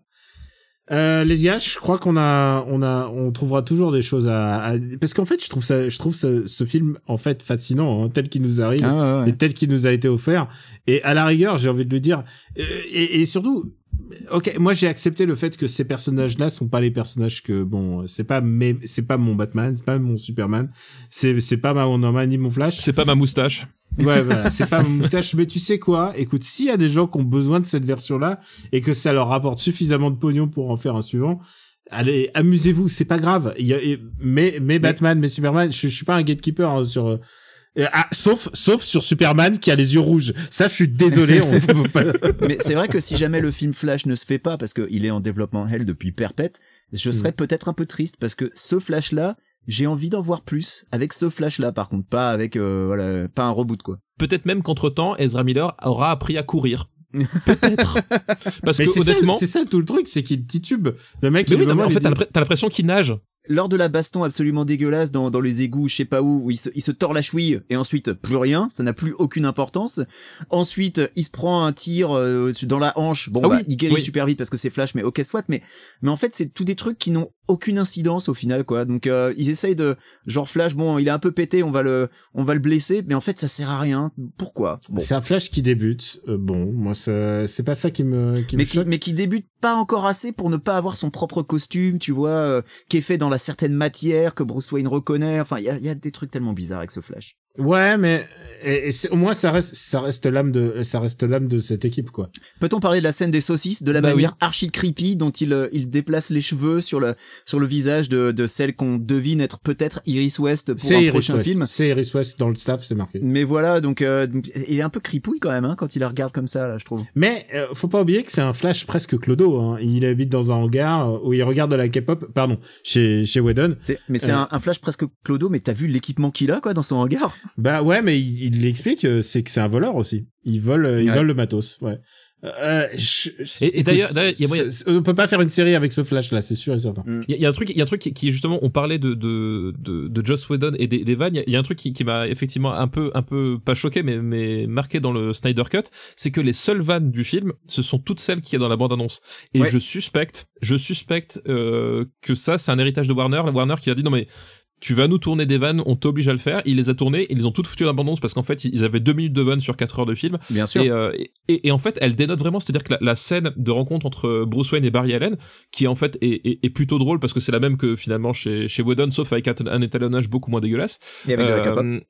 S1: Euh, les gars, je crois qu'on a, on a, on trouvera toujours des choses à, à- parce qu'en fait, je trouve ça, je trouve ce, ce film en fait fascinant, hein, tel qu'il nous arrive
S2: Ah ouais, ouais.
S1: et tel qu'il nous a été offert. Et à la rigueur, j'ai envie de le dire, euh, et, et surtout, ok, moi j'ai accepté le fait que ces personnages-là sont pas les personnages que, bon, c'est pas mes, c'est pas mon Batman, c'est pas mon Superman, c'est, c'est pas ma Wonder Man ni mon Flash.
S3: C'est pas ma moustache.
S1: Ouais, voilà, c'est pas mon moustache, mais tu sais quoi? Écoute, s'il y a des gens qui ont besoin de cette version-là et que ça leur rapporte suffisamment de pognon pour en faire un suivant, allez, amusez-vous, c'est pas grave. Il y a, et- mais, mais Batman, mais Superman, je, je suis pas un gatekeeper hein, sur. Euh, ah, sauf, sauf sur Superman qui a les yeux rouges. Ça, je suis désolé. on peut pas-
S2: Mais c'est vrai que si jamais le film Flash ne se fait pas parce qu'il est en développement hell depuis perpète, je serais
S3: Mm.
S2: peut-être un peu triste parce que ce Flash là, j'ai envie d'en voir plus avec ce Flash là par contre, pas avec euh, voilà, pas un reboot quoi.
S3: Peut-être même qu'entre temps, Ezra Miller aura appris à courir. Peut-être. Parce
S1: Mais
S3: que
S1: c'est ça,
S3: honnêtement,
S1: c'est ça tout le truc, c'est qu'il titube. Le mec,
S3: mais
S1: il
S3: oui, non, mais en fait, t'as l'impression qu'il nage.
S2: Lors de la baston absolument dégueulasse dans, dans les égouts, je sais pas où, où il se, il se tord la chouille et ensuite plus rien, ça n'a plus aucune importance. Ensuite, il se prend un tir euh, dans la hanche. Bon,
S3: Ah
S2: bah,
S3: oui,
S2: il guérit
S3: oui.
S2: super vite parce que c'est Flash, mais ok soit. Mais mais en fait, c'est tous des trucs qui n'ont aucune incidence au final, quoi. Donc euh, ils essayent de genre Flash, bon, il est un peu pété, on va le on va le blesser, mais en fait ça sert à rien. Pourquoi? Bon.
S1: C'est un Flash qui débute. Euh, bon, moi, ça- c'est pas ça qui me, qui
S2: mais
S1: me
S2: qui,
S1: choque.
S2: mais qui débute pas encore assez pour ne pas avoir son propre costume, tu vois, euh, qui est fait dans la certaine matière que Bruce Wayne reconnaît. Enfin, il y a des trucs tellement bizarres avec ce Flash.
S1: Ouais, mais et, et au moins ça reste, ça reste l'âme de, ça reste l'âme de cette équipe, quoi.
S2: Peut-on parler de la scène des saucisses, de la
S3: Bah
S2: manière archi creepy dont il euh, il déplace les cheveux sur le sur le visage de de celle qu'on devine être peut-être Iris West pour un
S1: Iris
S2: prochain
S1: West.
S2: film?
S1: C'est Iris West dans le staff, c'est marqué.
S2: Mais voilà, donc euh, il est un peu cripouille quand même hein, quand il la regarde comme ça là, je trouve.
S1: Mais euh, faut pas oublier que c'est un Flash presque clodo. Hein. Il habite dans un hangar euh, où il regarde de la K-pop. Pardon, chez chez Whedon.
S2: Mais c'est
S1: Euh.
S2: un, un flash presque clodo, mais t'as vu l'équipement qu'il a quoi dans son hangar?
S1: Bah ouais, mais il, il explique euh, c'est que c'est un voleur aussi. Il vole, euh, il
S2: Ouais.
S1: vole le matos. Ouais. Euh, je- je-
S3: Et- et d'ailleurs- y a
S1: on peut pas faire une série avec ce Flash là, c'est sûr et certain.
S3: Il y, a- y a un truc, il y a un truc qui, qui, justement, on parlait de de de, de Joss Whedon et des, des vannes. Il y a- y, a un truc qui, qui m'a effectivement un peu un peu pas choqué, mais mais marqué dans le Snyder Cut, c'est que les seules vannes du film, ce sont toutes celles qui est dans la bande annonce. Et
S2: Ouais.
S3: je suspecte, je suspecte euh, que ça, c'est un héritage de Warner. Warner qui a dit non mais tu vas nous tourner des vannes, on t'oblige à le faire. Il les a tournées, ils les ont toutes foutues dans la bande annonce parce qu'en fait ils avaient deux minutes de vannes sur quatre heures de film.
S2: Bien sûr.
S3: Et, euh, et, et en fait, elle dénote vraiment, c'est-à-dire que la, la scène de rencontre entre Bruce Wayne et Barry Allen, qui en fait est, est, est plutôt drôle parce que c'est la même que finalement chez, chez Whedon, sauf avec un, un étalonnage beaucoup moins dégueulasse.
S2: Et avec de la
S3: Euh,
S2: capote.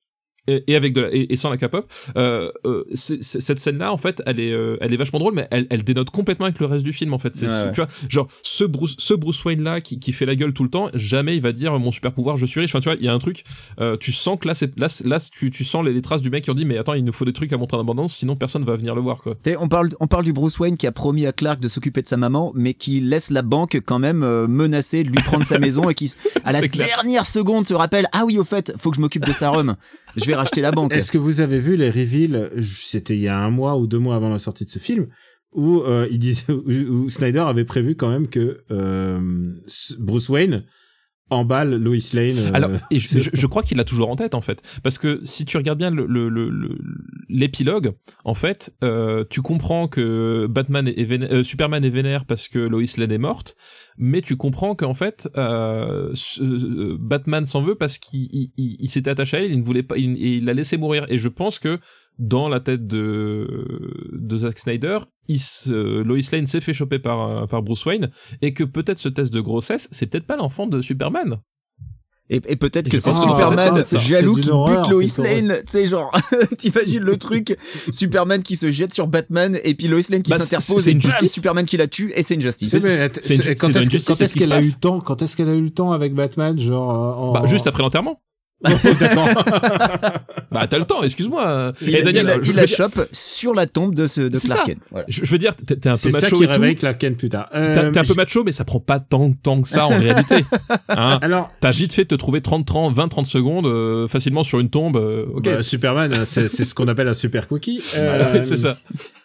S3: Et, et avec de la, et, et sans la capote, euh, euh, cette scène-là, en fait, elle est, euh, elle est vachement drôle, mais elle, elle dénote complètement avec le reste du film, en fait.
S2: Ouais, ouais.
S3: tu vois, genre ce Bruce, ce Bruce Wayne là qui, qui fait la gueule tout le temps, jamais il va dire mon super pouvoir, je suis riche. Enfin, tu vois, il y a un truc, euh, tu sens que là, c'est, là, là, tu, tu sens les, les traces du mec qui ont dit, mais attends, il nous faut des trucs à montrer en abondance, sinon personne va venir le voir, quoi.
S2: On parle, on parle du Bruce Wayne qui a promis à Clark de s'occuper de sa maman, mais qui laisse la banque quand même euh, menacer de lui prendre sa maison et qui, à la
S3: clair.
S2: dernière seconde, se rappelle ah oui au fait, faut que je m'occupe de sa rhum. je vais racheter la banque.
S1: Est-ce que vous avez vu les reveals C'était il y a un mois ou deux mois avant la sortie de ce film où euh, il disait où, où Snyder avait prévu quand même que euh, Bruce Wayne emballe Lois Lane. euh,
S3: Alors, et je,
S1: c'est-
S3: je- je crois qu'il l'a toujours en tête en fait, parce que si tu regardes bien le- le- le- le- l'épilogue, en fait, euh, tu comprends que Batman est vénère- euh, Superman est vénère parce que Lois Lane est morte, mais tu comprends qu'en fait, euh, euh, Batman s'en veut parce qu'il il, s'était attaché à elle, il ne voulait pas, il, l'a laissé mourir. Et je pense que dans la tête de Zack Snyder, il Lois Lane s'est fait choper par euh, par Bruce Wayne et que peut-être ce test de grossesse, c'est peut-être pas l'enfant de Superman.
S2: Et, et peut-être que c'est
S1: que
S2: Superman
S1: ça.
S2: jaloux qui
S1: horreur,
S2: bute Lois. Lane. Tu sais, genre, t'imagines le truc, Superman qui se jette sur Batman et puis Lois Lane qui
S3: Bah,
S2: s'interpose
S3: c'est
S2: et
S3: une justice.
S2: Superman qui la tue et c'est une justice.
S1: Mais quand est-ce qu'elle a eu le temps Quand est-ce qu'elle a eu le temps avec Batman Genre euh, en...
S3: Bah, juste après l'enterrement. Bah t'as le temps, excuse-moi.
S2: Il,
S3: Et Daniel,
S2: il la-
S3: je
S2: il
S3: veux
S2: la
S3: dire-
S2: chope sur la tombe de, ce, de Clark
S3: ça.
S2: Kent. Voilà.
S3: je, je veux dire, t'es un peu
S1: C'est ça
S3: macho
S1: qui
S3: et tout.
S1: réveille Clark Kent plus tard. Euh,
S3: T'es un peu
S1: je-
S3: macho, mais ça prend pas tant de temps que ça en réalité. Hein
S1: Alors,
S3: T'as vite fait de te trouver 30, 30, 20, 30 secondes euh, facilement sur une tombe. euh, ok.
S1: bah, Superman, c'est c'est ce qu'on appelle un super cookie. Euh,
S3: c'est ça.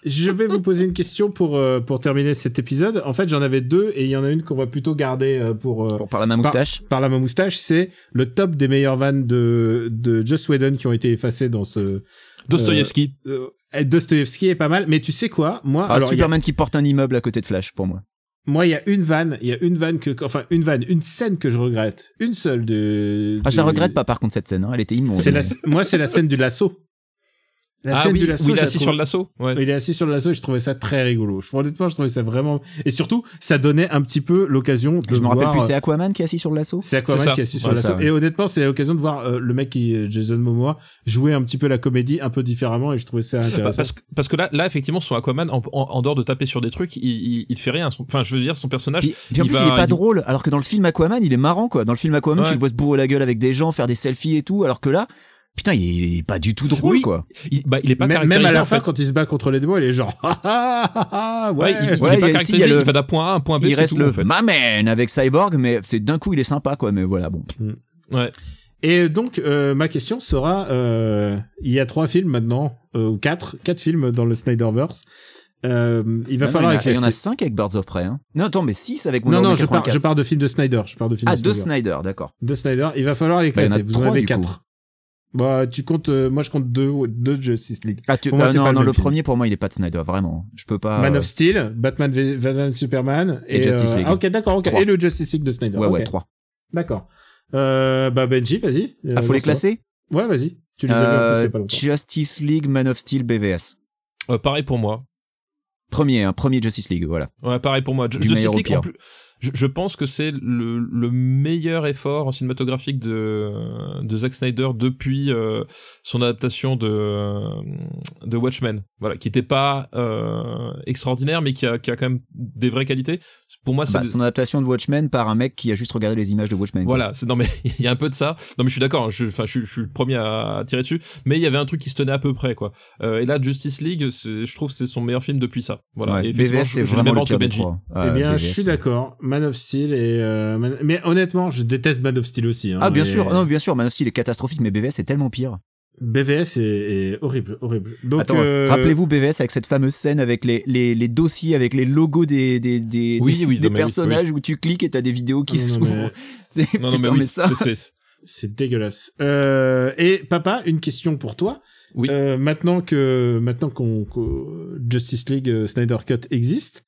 S1: Je vais vous poser une question pour euh, pour terminer cet épisode. En fait, j'en avais deux et il y en a une qu'on va plutôt garder euh, pour euh,
S2: Pour par la main moustache.
S1: par la main moustache. C'est le top des meilleures vannes de de Joss Whedon qui ont été effacées dans ce.
S3: Dostoïevski.
S1: Euh, Dostoevsky est pas mal, mais tu sais quoi? Moi,
S2: Ah,
S1: alors a-
S2: Superman qui porte un immeuble à côté de Flash pour moi.
S1: moi, il y a une vanne, il y a une vanne que, enfin, une vanne, une scène que je regrette, une seule de.
S2: Ah, je la regrette pas par contre cette scène, hein. elle était immonde.
S1: C'est la, moi, c'est la scène du lasso. La
S3: Ah
S1: scène
S3: oui,
S1: du lasso.
S3: oui, il est assis
S1: trouve-
S3: sur le lasso. Ouais.
S1: Il est assis sur le lasso et je trouvais ça très rigolo. Je, honnêtement, je trouvais ça vraiment. Et surtout, ça donnait un petit peu l'occasion de
S2: Je me rappelle
S1: voir.
S2: plus, c'est Aquaman qui est assis sur le lasso
S1: C'est Aquaman qui est assis sur
S2: Ouais,
S1: le lasso.
S2: ça, ouais.
S1: Et honnêtement, c'est l'occasion de voir euh, le mec qui, est Jason Momoa, jouer un petit peu la comédie un peu différemment et je trouvais ça
S3: Bah,
S1: intéressant.
S3: parce, que, parce que là, là, effectivement, son Aquaman, en, en, en dehors de taper sur des trucs, il, il, il fait rien. Son- Enfin, je veux dire, son personnage.
S2: Puis, puis en
S3: il
S2: plus,
S3: va-
S2: il est pas
S3: il-
S2: drôle. Alors que dans le film Aquaman, il est marrant, quoi. Dans le film Aquaman,
S3: Ouais.
S2: tu le vois se bourrer la gueule avec des gens, faire des selfies et tout. Alors que là, putain, il est, il est pas du tout drôle,
S3: Oui.
S2: quoi.
S3: il, bah, il est pas
S1: même,
S3: caractérisé.
S1: même à la
S3: en
S1: fin,
S3: fait.
S1: quand il se bat contre les démons, il est genre. Ah, ah, ah,
S3: Ouais,
S1: ouais.
S3: il, il
S2: Ouais,
S3: est pas
S2: il y a- si, il y
S3: caractérisé.
S2: a le-
S3: Il va d'un point A à un point B.
S2: Il reste
S3: tout,
S2: le
S3: en fait.
S2: ma man avec Cyborg, mais c'est d'un coup, il est sympa, quoi. Mais voilà, bon.
S3: Ouais.
S1: Et donc, euh, ma question sera, euh, il y a trois films maintenant, euh, ou quatre, quatre films dans le Snyderverse. Euh, il va
S2: Non,
S1: falloir
S2: il y en a- il y en a
S1: éclaircir.
S2: 5 avec Birds of Prey, hein. Non, attends, mais 6 avec Wonder
S1: Non, non, je pars,
S2: 84.
S1: je pars de films de Snyder. Je pars de films
S2: Ah,
S1: de
S2: de
S1: Snyder.
S2: Snyder, d'accord.
S1: De Snyder. Il va falloir les
S2: Bah, il y en a
S1: classer. Vous en
S2: trois,
S1: avez
S2: du coup.
S1: quatre. Bah, tu comptes, euh, moi je compte deux, deux Justice League.
S2: Ah, tu,
S1: Pour moi,
S2: ah,
S1: c'est
S2: non,
S1: pas
S2: non, le premier, pour moi, il est pas de Snyder, vraiment. Je peux pas.
S1: Man
S2: euh,
S1: of Steel, Batman v Batman Superman
S2: Et Justice
S1: euh,
S2: League.
S1: ah, ok, d'accord, ok.
S2: Trois.
S1: Et le Justice League de Snyder.
S2: Ouais, ouais,
S1: ok.
S2: 3.
S1: D'accord. Euh, bah Benji, vas-y.
S2: Ah,
S1: Euh,
S2: faut les classer?
S1: Ouais, vas-y. Tu les as
S2: Euh,
S1: pas longtemps.
S2: Justice League, Man of Steel, BVS.
S3: Euh, pareil pour moi.
S2: Premier, hein, premier Justice League, voilà.
S3: Ouais, pareil pour moi.
S2: Du
S3: Justice League,
S2: pire.
S3: en plus, je, je pense que c'est le, le meilleur effort cinématographique de, de Zack Snyder depuis euh, son adaptation de, de Watchmen. Voilà, qui était pas euh, extraordinaire, mais qui a, qui a quand même des vraies qualités. Pour moi, c'est
S2: Bah, son adaptation de Watchmen par un mec qui a juste regardé les images de Watchmen.
S3: Voilà, c'est non mais il y a un peu de ça. Non mais je suis d'accord, hein, je enfin je, je suis le premier à, à tirer dessus, mais il y avait un truc qui se tenait à peu près quoi. Euh, et là Justice League, c'est je trouve que c'est son meilleur film depuis ça. Voilà.
S2: Ouais,
S3: Et
S2: BVS, c'est vraiment le pire trois.
S1: Eh bien,
S2: BVS,
S1: je suis d'accord. Man of Steel et euh, Man- mais honnêtement, je déteste Man of Steel aussi. Hein,
S2: Ah, bien
S1: Et
S2: sûr, non, bien sûr, Man of Steel est catastrophique, mais BVS est tellement pire.
S1: BVS est, est horrible, horrible. Donc,
S2: Attends,
S1: euh,
S2: rappelez-vous BVS avec cette fameuse scène avec les, les, les dossiers, avec les logos des, des, des,
S3: Oui,
S2: des,
S3: oui,
S2: des
S3: non, mais oui,
S2: personnages où tu cliques et t'as des vidéos qui s'ouvrent.
S1: mais-
S2: C'est,
S3: Non non mais
S2: putain,
S3: oui,
S2: mais ça.
S3: c'est-
S1: dégueulasse. Euh, et papa, une question pour toi.
S3: Oui.
S1: Euh, maintenant que maintenant qu'on que Justice League euh, Snyder Cut existe,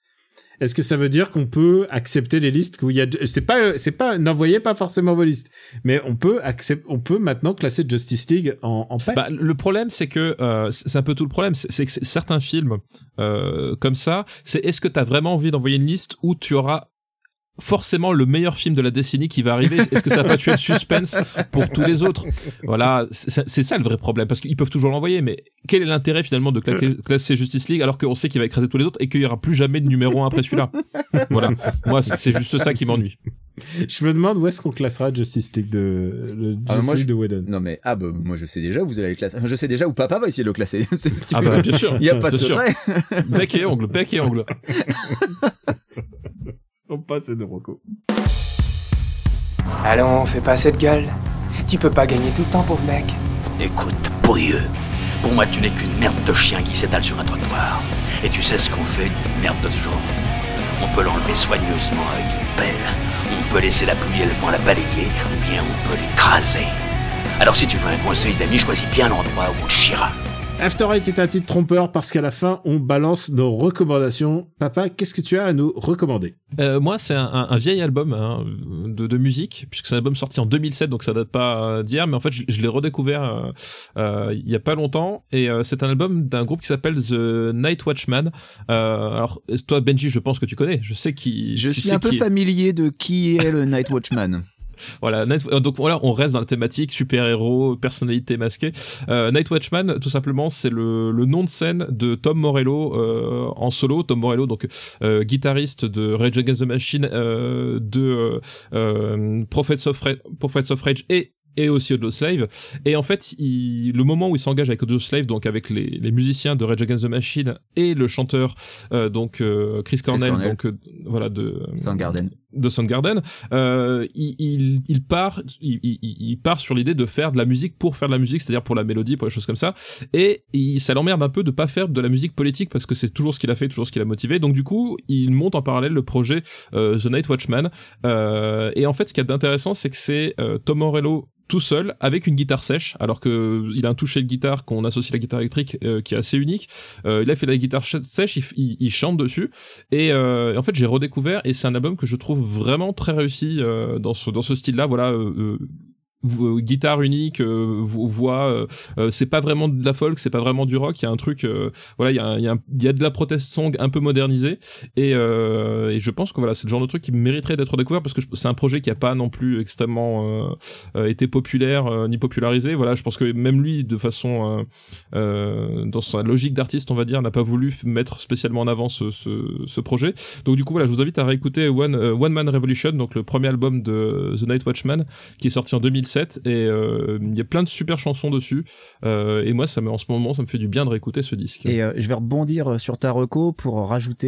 S1: est-ce que ça veut dire qu'on peut accepter les listes où il y a c'est pas c'est pas n'envoyez pas forcément vos listes, mais on peut accepter on peut maintenant classer Justice League en en.
S3: Bah, le problème, c'est que euh, c'est un peu tout le problème, c'est que certains films euh, comme ça, c'est est-ce que t'as vraiment envie d'envoyer une liste où tu auras forcément le meilleur film de la décennie qui va arriver Est-ce que ça va pas tuer le suspense pour tous les autres? Voilà, c'est ça le vrai problème, parce qu'ils peuvent toujours l'envoyer, mais quel est l'intérêt finalement de claquer- classer Justice League alors qu'on sait qu'il va écraser tous les autres et qu'il y aura plus jamais de numéro 1 après celui-là? Voilà, moi c'est juste ça qui m'ennuie.
S1: Je me demande où est-ce qu'on classera Justice League de le
S2: Ah,
S1: Justice
S2: moi,
S1: League
S2: je-
S1: de Whedon.
S2: Non mais, ah bah, moi je sais déjà où vous allez le classer. Enfin, Je sais déjà où papa va essayer de le classer.
S3: Ah bah bien sûr,
S2: Il y a pas de secret.
S3: Bec et ongle, bec et ongle.
S1: On passe de Rocco.
S4: Allons, fais pas cette gueule. Tu peux pas gagner tout le temps, pauvre mec. Écoute, pourrieux, pour moi tu n'es qu'une merde de chien qui s'étale sur un trottoir. Et tu sais ce qu'on fait d'une merde de ce genre On peut l'enlever soigneusement avec une pelle, on peut laisser la pluie et le vent la balayer, ou bien on peut l'écraser. Alors si tu veux un conseil d'ami, choisis bien l'endroit où on chira.
S1: After Eight est un titre trompeur parce qu'à la fin, on balance nos recommandations. Papa, qu'est-ce que tu as à nous recommander?
S3: Euh, moi, c'est un, un- un vieil album hein, de, de musique, puisque c'est un album sorti en 2007, donc ça date pas euh, d'hier, mais en fait, je, je l'ai redécouvert euh, euh, il y a pas longtemps, et euh, c'est un album d'un groupe qui s'appelle The Night Watchman. Euh, alors, toi, Benji, je pense que tu connais, je sais qui.
S2: Je suis un peu familier de qui est le Night Watchman.
S3: Voilà, Night- euh, donc voilà, on reste dans la thématique super-héros, personnalité masquée. Euh, Night Watchman, tout simplement, c'est le, le nom de scène de Tom Morello euh, en solo. Tom Morello, donc euh, guitariste de Rage Against the Machine, euh, de euh, Prophets, of Ra- Prophets of Rage et et aussi Slave et en fait il, le moment où il s'engage avec Slave donc avec les, les musiciens de Rage Against the Machine et le chanteur euh, donc euh, Chris Cornell,
S2: Cornell.
S3: donc euh, voilà de
S2: Soundgarden.
S3: De Soundgarden, euh, il, il, il part, il, il, part sur l'idée de faire de la musique pour faire de la musique, c'est-à-dire pour la mélodie, pour les choses comme ça. Et ça l'emmerde un peu de pas faire de la musique politique parce que c'est toujours ce qu'il a fait, toujours ce qui l'a motivé. Donc du coup, il monte en parallèle le projet euh, The Night Watchman. Euh, et en fait, ce qu'il y a d'intéressant, c'est que c'est euh, Tom Morello tout seul avec une guitare sèche alors que il a un toucher de guitare qu'on associe à la guitare électrique euh, qui est assez unique euh, il a fait de la guitare ch- sèche il, il, il chante dessus et, euh, en fait j'ai redécouvert et c'est un album que je trouve vraiment très réussi euh, dans ce dans ce style là voilà euh, euh, guitare unique, euh, vo- voix, euh, euh, c'est pas vraiment de la folk, c'est pas vraiment du rock. Il y a un truc, euh, voilà, il y a, il y, y a de la protest song un peu modernisée, et, euh, et je pense que voilà, c'est le genre de truc qui mériterait d'être découvert parce que c'est un projet qui a pas non plus extrêmement euh, été populaire ni popularisé. Voilà, je pense que même lui, de façon dans sa logique d'artiste, on va dire, n'a pas voulu mettre spécialement en avant ce, ce, ce projet. Donc du coup, voilà, je vous invite à réécouter One, One Man Revolution, donc le premier album de The Night Watchman, qui est sorti en 2007 et euh, il y a plein de super chansons dessus euh, et moi ça me en ce moment ça me fait du bien de réécouter ce disque
S2: Et euh, je vais rebondir sur ta reco pour rajouter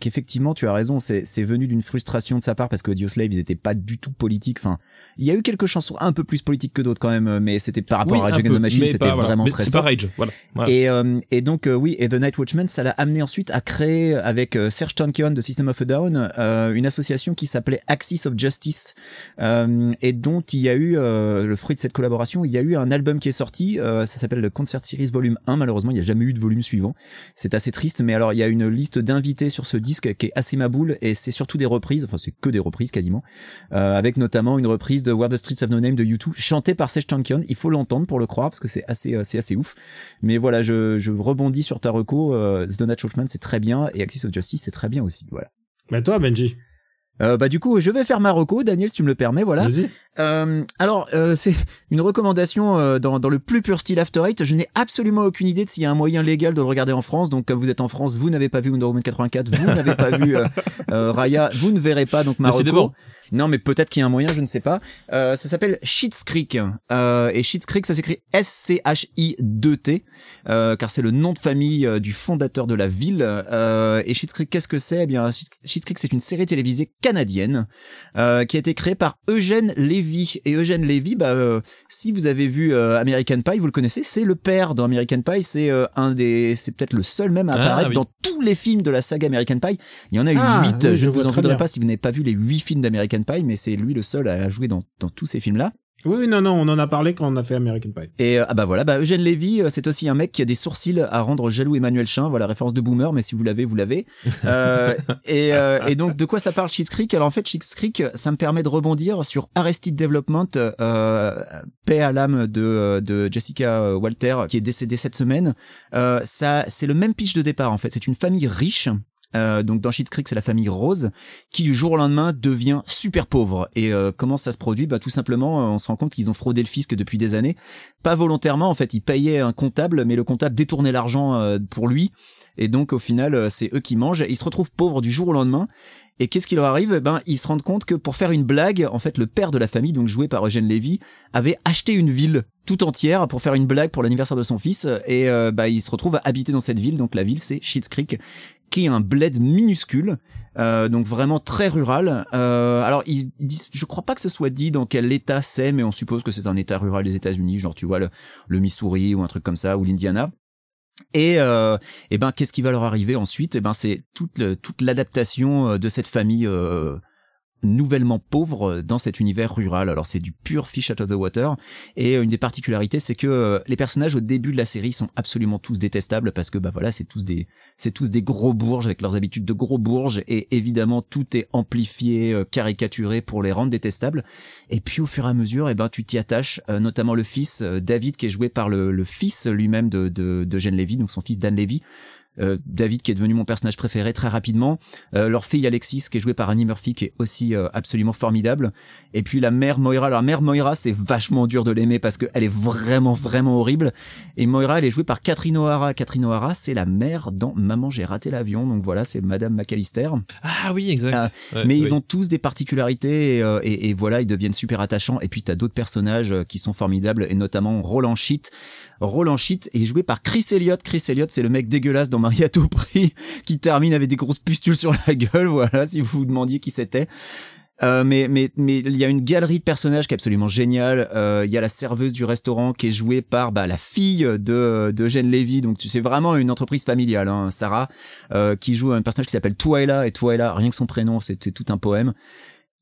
S2: qu'effectivement tu as raison, c'est venu d'une frustration de sa part parce que Audioslave ils étaient pas du tout politiques. Enfin, il y a eu quelques chansons un peu plus politiques que d'autres quand même, mais c'était par rapport
S3: Oui,
S2: à Rage Against the Machine, c'était
S3: voilà.
S2: vraiment
S3: Mais
S2: très
S3: c'est pas
S2: soft.
S3: Rage voilà, Voilà.
S2: Et, euh, et donc euh, oui, et The Night Watchman, ça l'a amené ensuite à créer avec euh, Serge Tankian de System of a Down une association qui s'appelait Axis of Justice et dont il y a eu euh, le fruit de cette collaboration, il y a eu un album qui est sorti, euh, ça s'appelle le Concert Series Volume 1. Malheureusement, il n'y a jamais eu de volume suivant. C'est assez triste, mais alors il y a une liste d'invités sur ce disque qui est assez maboule et c'est surtout des reprises, enfin c'est que des reprises quasiment, euh, avec notamment une reprise de Where the Streets Have No Name de U2 chantée par Serge Tankian. Il faut l'entendre pour le croire parce que c'est assez assez ouf. Mais voilà, je, rebondis sur ta reco. Euh, c'est très bien et Axis of Justice, c'est très bien aussi. Voilà.
S1: Toi, Benji,
S2: Euh, bah du coup, je vais faire ma reco, Daniel, si tu me le permets. Voilà.
S1: vas-y.
S2: Euh, alors, euh, c'est une recommandation euh, dans, dans le plus pur style After Eight. Je n'ai absolument aucune idée de s'il y a un moyen légal de le regarder en France. Donc, comme vous êtes en France, vous n'avez pas vu Wonder Woman 84, vous n'avez pas vu euh, euh, Raya, vous ne verrez pas donc ma reco. Non, mais peut-être qu'il y a un moyen, je ne sais pas. Euh, ça s'appelle Schitt's Creek. Euh, et Schitt's Creek, ça s'écrit S-C-H-I-2-T, euh, car c'est le nom de famille euh, du fondateur de la ville. Euh, et Schitt's Creek, qu'est-ce que c'est? Eh bien, Schitt's Creek, c'est une série télévisée canadienne euh, qui a été créée par Eugène Levy. Et Eugène Levy, bah, euh, si vous avez vu euh, American Pie, vous le connaissez, c'est le père dans American Pie. C'est euh, un des, c'est peut-être le seul même à
S3: Ah,
S2: apparaître
S3: oui.
S2: dans tous les films de la saga American Pie. Il y en a eu
S1: Ah,
S2: huit.
S1: oui,
S2: je
S1: je
S2: ne vous en voudrais pas si vous n'avez pas vu les huit films d'American Pie, mais c'est lui le seul à jouer dans, dans tous ces films-là.
S1: Oui, non, non, on en a parlé quand on a fait American Pie.
S2: Et euh, ah bah voilà, bah Eugène Lévy, euh, c'est aussi un mec qui a des sourcils à rendre jaloux Emmanuel Chin. Voilà, référence de boomer, mais si vous l'avez, vous l'avez. Euh, et, euh, et donc de quoi ça parle Schitt's Creek? Alors en fait, Schitt's Creek, ça me permet de rebondir sur Arrested Development, paix à l'âme de, de Jessica Walter, qui est décédée cette semaine. Ça, c'est le même pitch de départ en fait. C'est une famille riche. Euh, donc dans Schitt's Creek, c'est la famille Rose qui du jour au lendemain devient super pauvre. Et euh, comment ça se produit? Bah tout simplement, euh, on se rend compte qu'ils ont fraudé le fisc depuis des années, pas volontairement en fait. Ils payaient un comptable, mais le comptable détournait l'argent euh, pour lui. Et donc au final, euh, c'est eux qui mangent. Ils se retrouvent pauvres du jour au lendemain. Et qu'est-ce qui leur arrive? Eh Ben ils se rendent compte que pour faire une blague, en fait, le père de la famille, donc joué par Eugène Lévy, avait acheté une ville tout entière pour faire une blague pour l'anniversaire de son fils. Et euh, bah se retrouve à habiter dans cette ville. Donc la ville, c'est Schitt's Creek. Qui est un bled minuscule. Euh, donc vraiment très rural. Euh, alors ils disent, je crois pas que ce soit dit dans quel état c'est, mais on suppose que c'est un état rural des États-Unis, genre tu vois le, le Missouri ou un truc comme ça ou l'Indiana. Et, euh, et ben qu'est-ce qui va leur arriver ensuite? Et ben c'est toute toute l'adaptation euh, de cette famille euh, nouvellement pauvre dans cet univers rural. Alors c'est du pur fish out of the water. Et euh, une des particularités, c'est que euh, les personnages au début de la série sont absolument tous détestables parce que bah voilà, c'est tous des c'est tous des gros bourges avec leurs habitudes de gros bourges et évidemment tout est amplifié, euh, caricaturé pour les rendre détestables. Et puis au fur et à mesure, eh ben tu t'y attaches, euh, notamment le fils euh, David qui est joué par le, le fils lui-même de de d'Eugène Lévy, donc son fils Dan Lévy. Euh, David qui est devenu mon personnage préféré très rapidement, Euh, leur fille Alexis qui est jouée par Annie Murphy qui est aussi euh, absolument formidable, et puis la mère Moira. Alors, la mère Moira c'est vachement dur de l'aimer parce qu'elle est vraiment vraiment horrible, et Moira elle est jouée par Catherine O'Hara. Catherine O'Hara c'est la mère dans Maman j'ai raté l'avion, donc voilà c'est Madame McAllister.
S3: Ah oui, exact.
S2: Ah,
S3: Ouais,
S2: mais
S3: oui.
S2: ils ont tous des particularités et, euh, et, et voilà, ils deviennent super attachants. Et puis t'as d'autres personnages euh, qui sont formidables et notamment Roland Sheet. Roland Sheet est joué par Chris Elliott. Chris Elliott, c'est le mec dégueulasse dans Marie à tout prix qui termine avec des grosses pustules sur la gueule. Voilà, si vous vous demandiez qui c'était. Euh, mais mais mais il y a une galerie de personnages qui est absolument géniale. Euh, Il y a la serveuse du restaurant qui est jouée par bah, la fille de de Eugène Levy. Donc tu c'est vraiment une entreprise familiale. Hein, Sarah euh, qui joue un personnage qui s'appelle Twyla et Twyla rien que son prénom c'était tout un poème.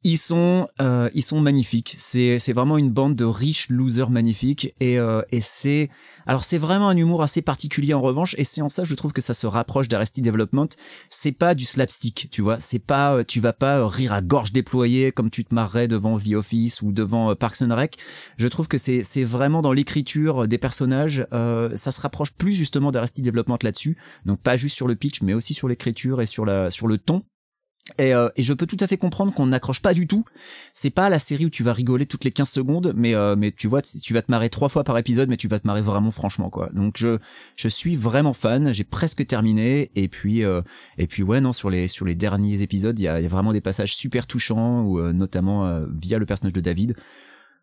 S2: Ils sont euh, ils sont magnifiques. C'est c'est vraiment une bande de riches losers magnifiques et euh, et c'est alors c'est vraiment un humour assez particulier en revanche et c'est en ça je trouve que ça se rapproche d'Arrested Development. C'est pas du slapstick, tu vois. C'est pas euh, tu vas pas euh, rire à gorge déployée comme tu te marrerais devant The Office ou devant euh, Parks and Rec. Je trouve que c'est c'est vraiment dans l'écriture des personnages, euh, ça se rapproche plus justement d'Arrested Development là-dessus. Donc pas juste sur le pitch mais aussi sur l'écriture et sur la sur le ton. Et, euh, et je peux tout à fait comprendre qu'on n'accroche pas du tout. C'est pas la série où tu vas rigoler toutes les 15 secondes, mais euh, mais tu vois, tu vas te marrer trois fois par épisode, mais tu vas te marrer vraiment franchement quoi. Donc je je suis vraiment fan. J'ai presque terminé et puis euh, et puis ouais non sur les sur les derniers épisodes, il y a, vraiment des passages super touchants, ou euh, notamment euh, via le personnage de David.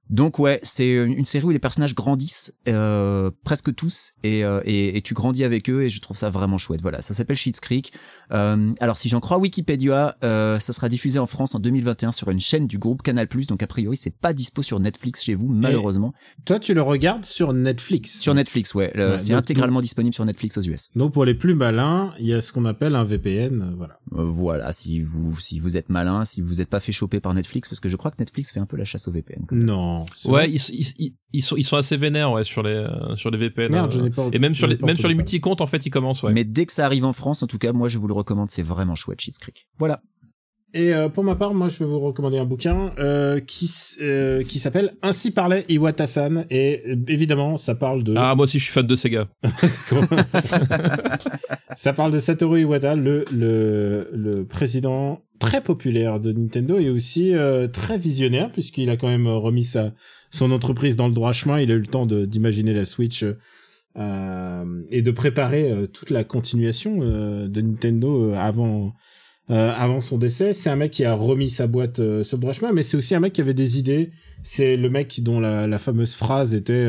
S2: Donc ouais, c'est une série où les personnages grandissent euh, presque tous et, euh, et, et tu grandis avec eux et je trouve ça vraiment chouette. Voilà, ça s'appelle Schitt's Creek. Euh, alors si j'en crois Wikipédia, euh, ça sera diffusé en France en 2021 sur une chaîne du groupe Canal+. Donc a priori c'est pas dispo sur Netflix chez vous malheureusement.
S1: Toi, tu le regardes sur Netflix.
S2: Sur Netflix, ouais, c'est
S1: donc-
S2: intégralement disponible sur Netflix aux US.
S1: Donc pour les plus malins, il y a ce qu'on appelle un VPN, euh, voilà.
S2: Euh, voilà, si vous si vous êtes malin, si vous êtes pas fait choper par Netflix, parce que je crois que Netflix fait un peu la chasse au VPN. quand même.
S1: Non.
S3: Ouais, ils, ils, ils, ils sont ils sont assez vénères ouais sur les euh, sur les VPN.
S1: Merde,
S3: euh,
S1: je n'ai pas.
S3: et même sur les même sur les
S1: entendu
S3: multi comptes en fait ils commencent ouais.
S2: Mais dès que ça arrive en France, en tout cas, moi je vous le recommande, c'est vraiment chouette, Schitt's Creek. Voilà.
S1: Et euh, pour ma part, moi, je vais vous recommander un bouquin euh, qui euh, qui s'appelle Ainsi parlait Iwata-san et euh, évidemment, ça parle de
S3: Ah moi aussi je suis fan de Sega.
S1: ça parle de Satoru Iwata, le le le président très populaire de Nintendo et aussi euh, très visionnaire puisqu'il a quand même remis sa son entreprise dans le droit chemin. Il a eu le temps d'imaginer la Switch. euh, et de préparer euh, toute la continuation euh, de Nintendo euh, avant euh, avant son décès. C'est un mec qui a remis sa boîte euh, sur le droit chemin, mais c'est aussi un mec qui avait des idées. C'est le mec dont la, la fameuse phrase était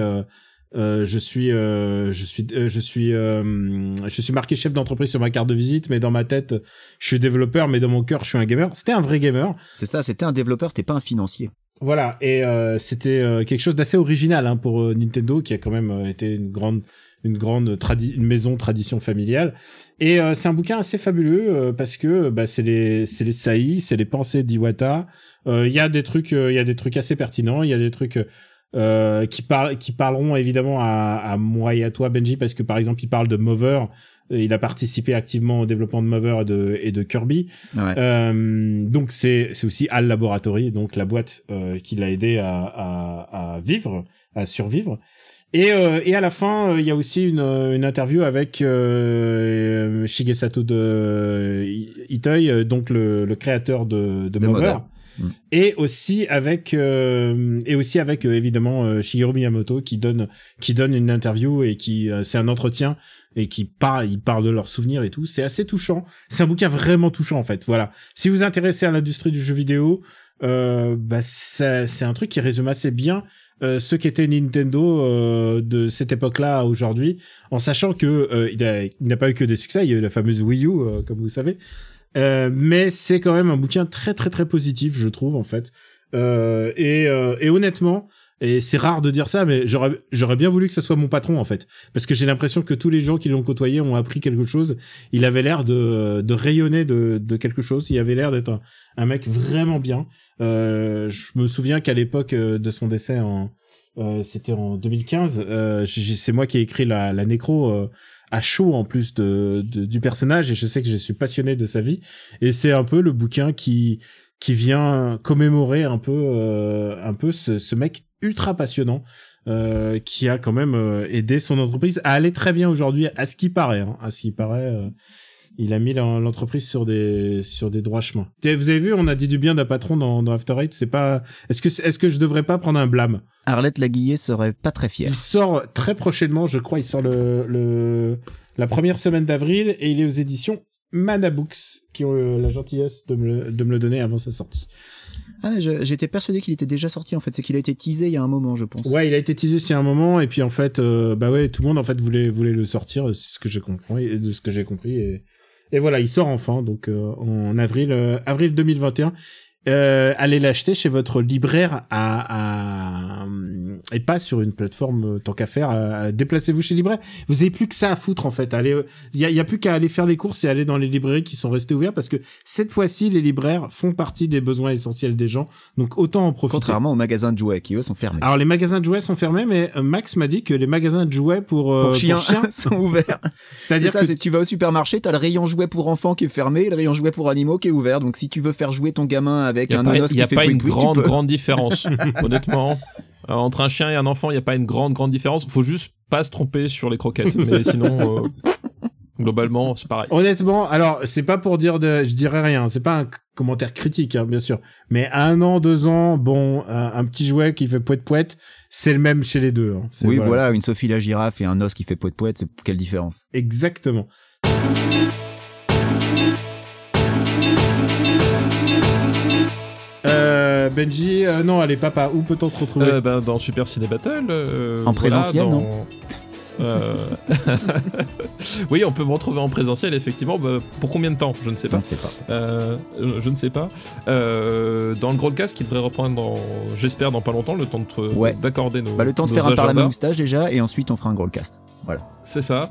S1: euh, je suis euh, je suis euh, je suis euh, je suis marqué chef d'entreprise sur ma carte de visite, mais dans ma tête je suis développeur, mais dans mon cœur je suis un gamer. C'était un vrai gamer.
S2: C'est ça, c'était un développeur, c'était pas un financier.
S1: Voilà, et euh, c'était euh, quelque chose d'assez original hein, pour Nintendo, qui a quand même été une grande, une grande tradi une maison tradition familiale. Et euh, c'est un bouquin assez fabuleux euh, parce que bah, c'est les, c'est les saillies, c'est les pensées d'Iwata. Euh, Il y a des trucs, il y a des trucs assez pertinents. Il y a des trucs euh, qui parlent, qui parleront évidemment à, à moi et à toi, Benji, parce que par exemple, il parle de Mover. Euh, Il a participé activement au développement de Mover et de, et de Kirby.
S2: Ouais.
S1: Euh, donc c'est c'est aussi Al Laboratory, donc la boîte euh, qui l'a aidé à, à, à vivre, à survivre. Et, euh, et à la fin, euh, il y a aussi une, une interview avec euh, Shigesato de Itoi, donc le, le créateur de, de,
S2: De
S1: Mover.
S2: Mover. Mm.
S1: Et aussi avec euh, et aussi avec euh, évidemment euh, Shigeru Miyamoto qui donne qui donne une interview et qui euh, c'est un entretien et qui parle il parle de leurs souvenirs et tout. C'est assez touchant. C'est un bouquin vraiment touchant en fait. Voilà. Si vous vous intéressez à l'industrie du jeu vidéo bah c'est un truc qui résume assez bien euh, ce qu'était Nintendo euh, de cette époque-là à aujourd'hui, en sachant que euh, il n'a pas eu que des succès, il y a eu la fameuse Wii U, comme vous savez, Euh, mais c'est quand même un bouquin très très très positif, je trouve en fait. Euh, et, euh, et honnêtement, et c'est rare de dire ça, mais j'aurais j'aurais bien voulu que ça soit mon patron en fait, parce que j'ai l'impression que tous les gens qui l'ont côtoyé ont appris quelque chose. Il avait l'air de, de rayonner de, de quelque chose. Il avait l'air d'être un, mec vraiment bien. Euh, je me souviens qu'à l'époque euh, de son décès en c'était en 2015. Euh, j'ai- j'ai- c'est moi qui ai écrit la, la nécro à chaud en plus de, de- du personnage et je sais que je suis passionné de sa vie. Et c'est un peu le bouquin qui qui vient commémorer un peu euh, un peu ce, ce mec ultra passionnant euh, qui a quand même euh, aidé son entreprise à aller très bien aujourd'hui à ce qui paraît. Hein, à ce qui paraît. Il a mis l'en- l'entreprise sur des sur des droits chemins. Vous avez vu, on a dit du bien d'un patron dans, dans After Eight. C'est pas. Est-ce que est-ce que je devrais pas prendre un blâme?
S2: Arlette Laguillet serait pas très fière.
S1: Il sort très prochainement, je crois. Il sort le, le la première semaine d'avril et il est aux éditions Mana Books qui ont euh, la gentillesse de me, le- de me le donner avant sa sortie.
S2: Ah, j'étais persuadé qu'il était déjà sorti en fait, c'est qu'il a été teasé il y a un moment, je pense.
S1: Ouais, il a été teasé il y a un moment et puis en fait, euh, bah ouais, tout le monde en fait voulait voulait le sortir, c'est ce que j'ai compris, de ce que j'ai compris et et voilà, il sort enfin donc euh, en avril euh, avril 2021. Euh, allez l'acheter chez votre libraire à, à et pas sur une plateforme euh, tant qu'à faire. euh, Déplacez-vous chez libraire. Vous avez plus que ça à foutre en fait. Allez, euh, il y a, il y a plus qu'à aller faire les courses et aller dans les librairies qui sont restées ouvertes parce que cette fois-ci les libraires font partie des besoins essentiels des gens. Donc autant en profiter.
S2: Contrairement aux magasins de jouets qui eux sont fermés.
S1: Alors les magasins de jouets sont fermés, mais euh, Max m'a dit que les magasins de jouets pour, euh,
S2: pour chiens,
S1: chiens,
S2: sont ouverts. C'est
S1: c'est-à-dire que
S2: tu vas au supermarché, t'as le rayon jouets pour enfants qui est fermé, et le rayon jouets pour animaux qui est ouvert. Donc si tu veux faire jouer ton gamin avec
S3: Il n'y a
S2: un
S3: pas,
S2: onos
S3: y
S2: qui
S3: a
S2: fait
S3: pas
S2: pouic
S3: une
S2: pouic, tu
S3: grande, grande différence, honnêtement. Euh, entre un chien et un enfant, il n'y a pas une grande, grande différence. Faut juste pas se tromper sur les croquettes. Mais sinon, euh, globalement, c'est pareil.
S1: honnêtement, alors c'est pas pour dire de, je dirais rien, c'est pas un commentaire critique, hein, bien sûr, mais un an, deux ans, bon, un, un petit jouet qui fait poète poète, c'est le même chez les deux. hein.
S2: Oui, voilà, une Sophie la girafe et un os qui fait poète poète, c'est quelle différence?
S1: Exactement. Euh, Benji, euh, non, allez, papa, où peut-on se retrouver
S3: Euh, ben, dans Super Ciné Battle. euh,
S2: En présentiel,
S3: dans-
S2: non
S3: Euh, oui, on peut me retrouver en présentiel, effectivement. Bah, pour combien de temps? Je ne sais
S2: Je
S3: pas.
S2: ne sais pas.
S3: Euh, je ne sais pas. Euh, dans le Broadcast qui devrait reprendre, dans- j'espère, dans pas longtemps, le temps de-
S2: Ouais.
S3: d'accorder nos.
S2: Bah, le temps de
S3: nos
S2: faire un par la moustache déjà, et ensuite on fera un Growlcast. Voilà.
S3: C'est ça.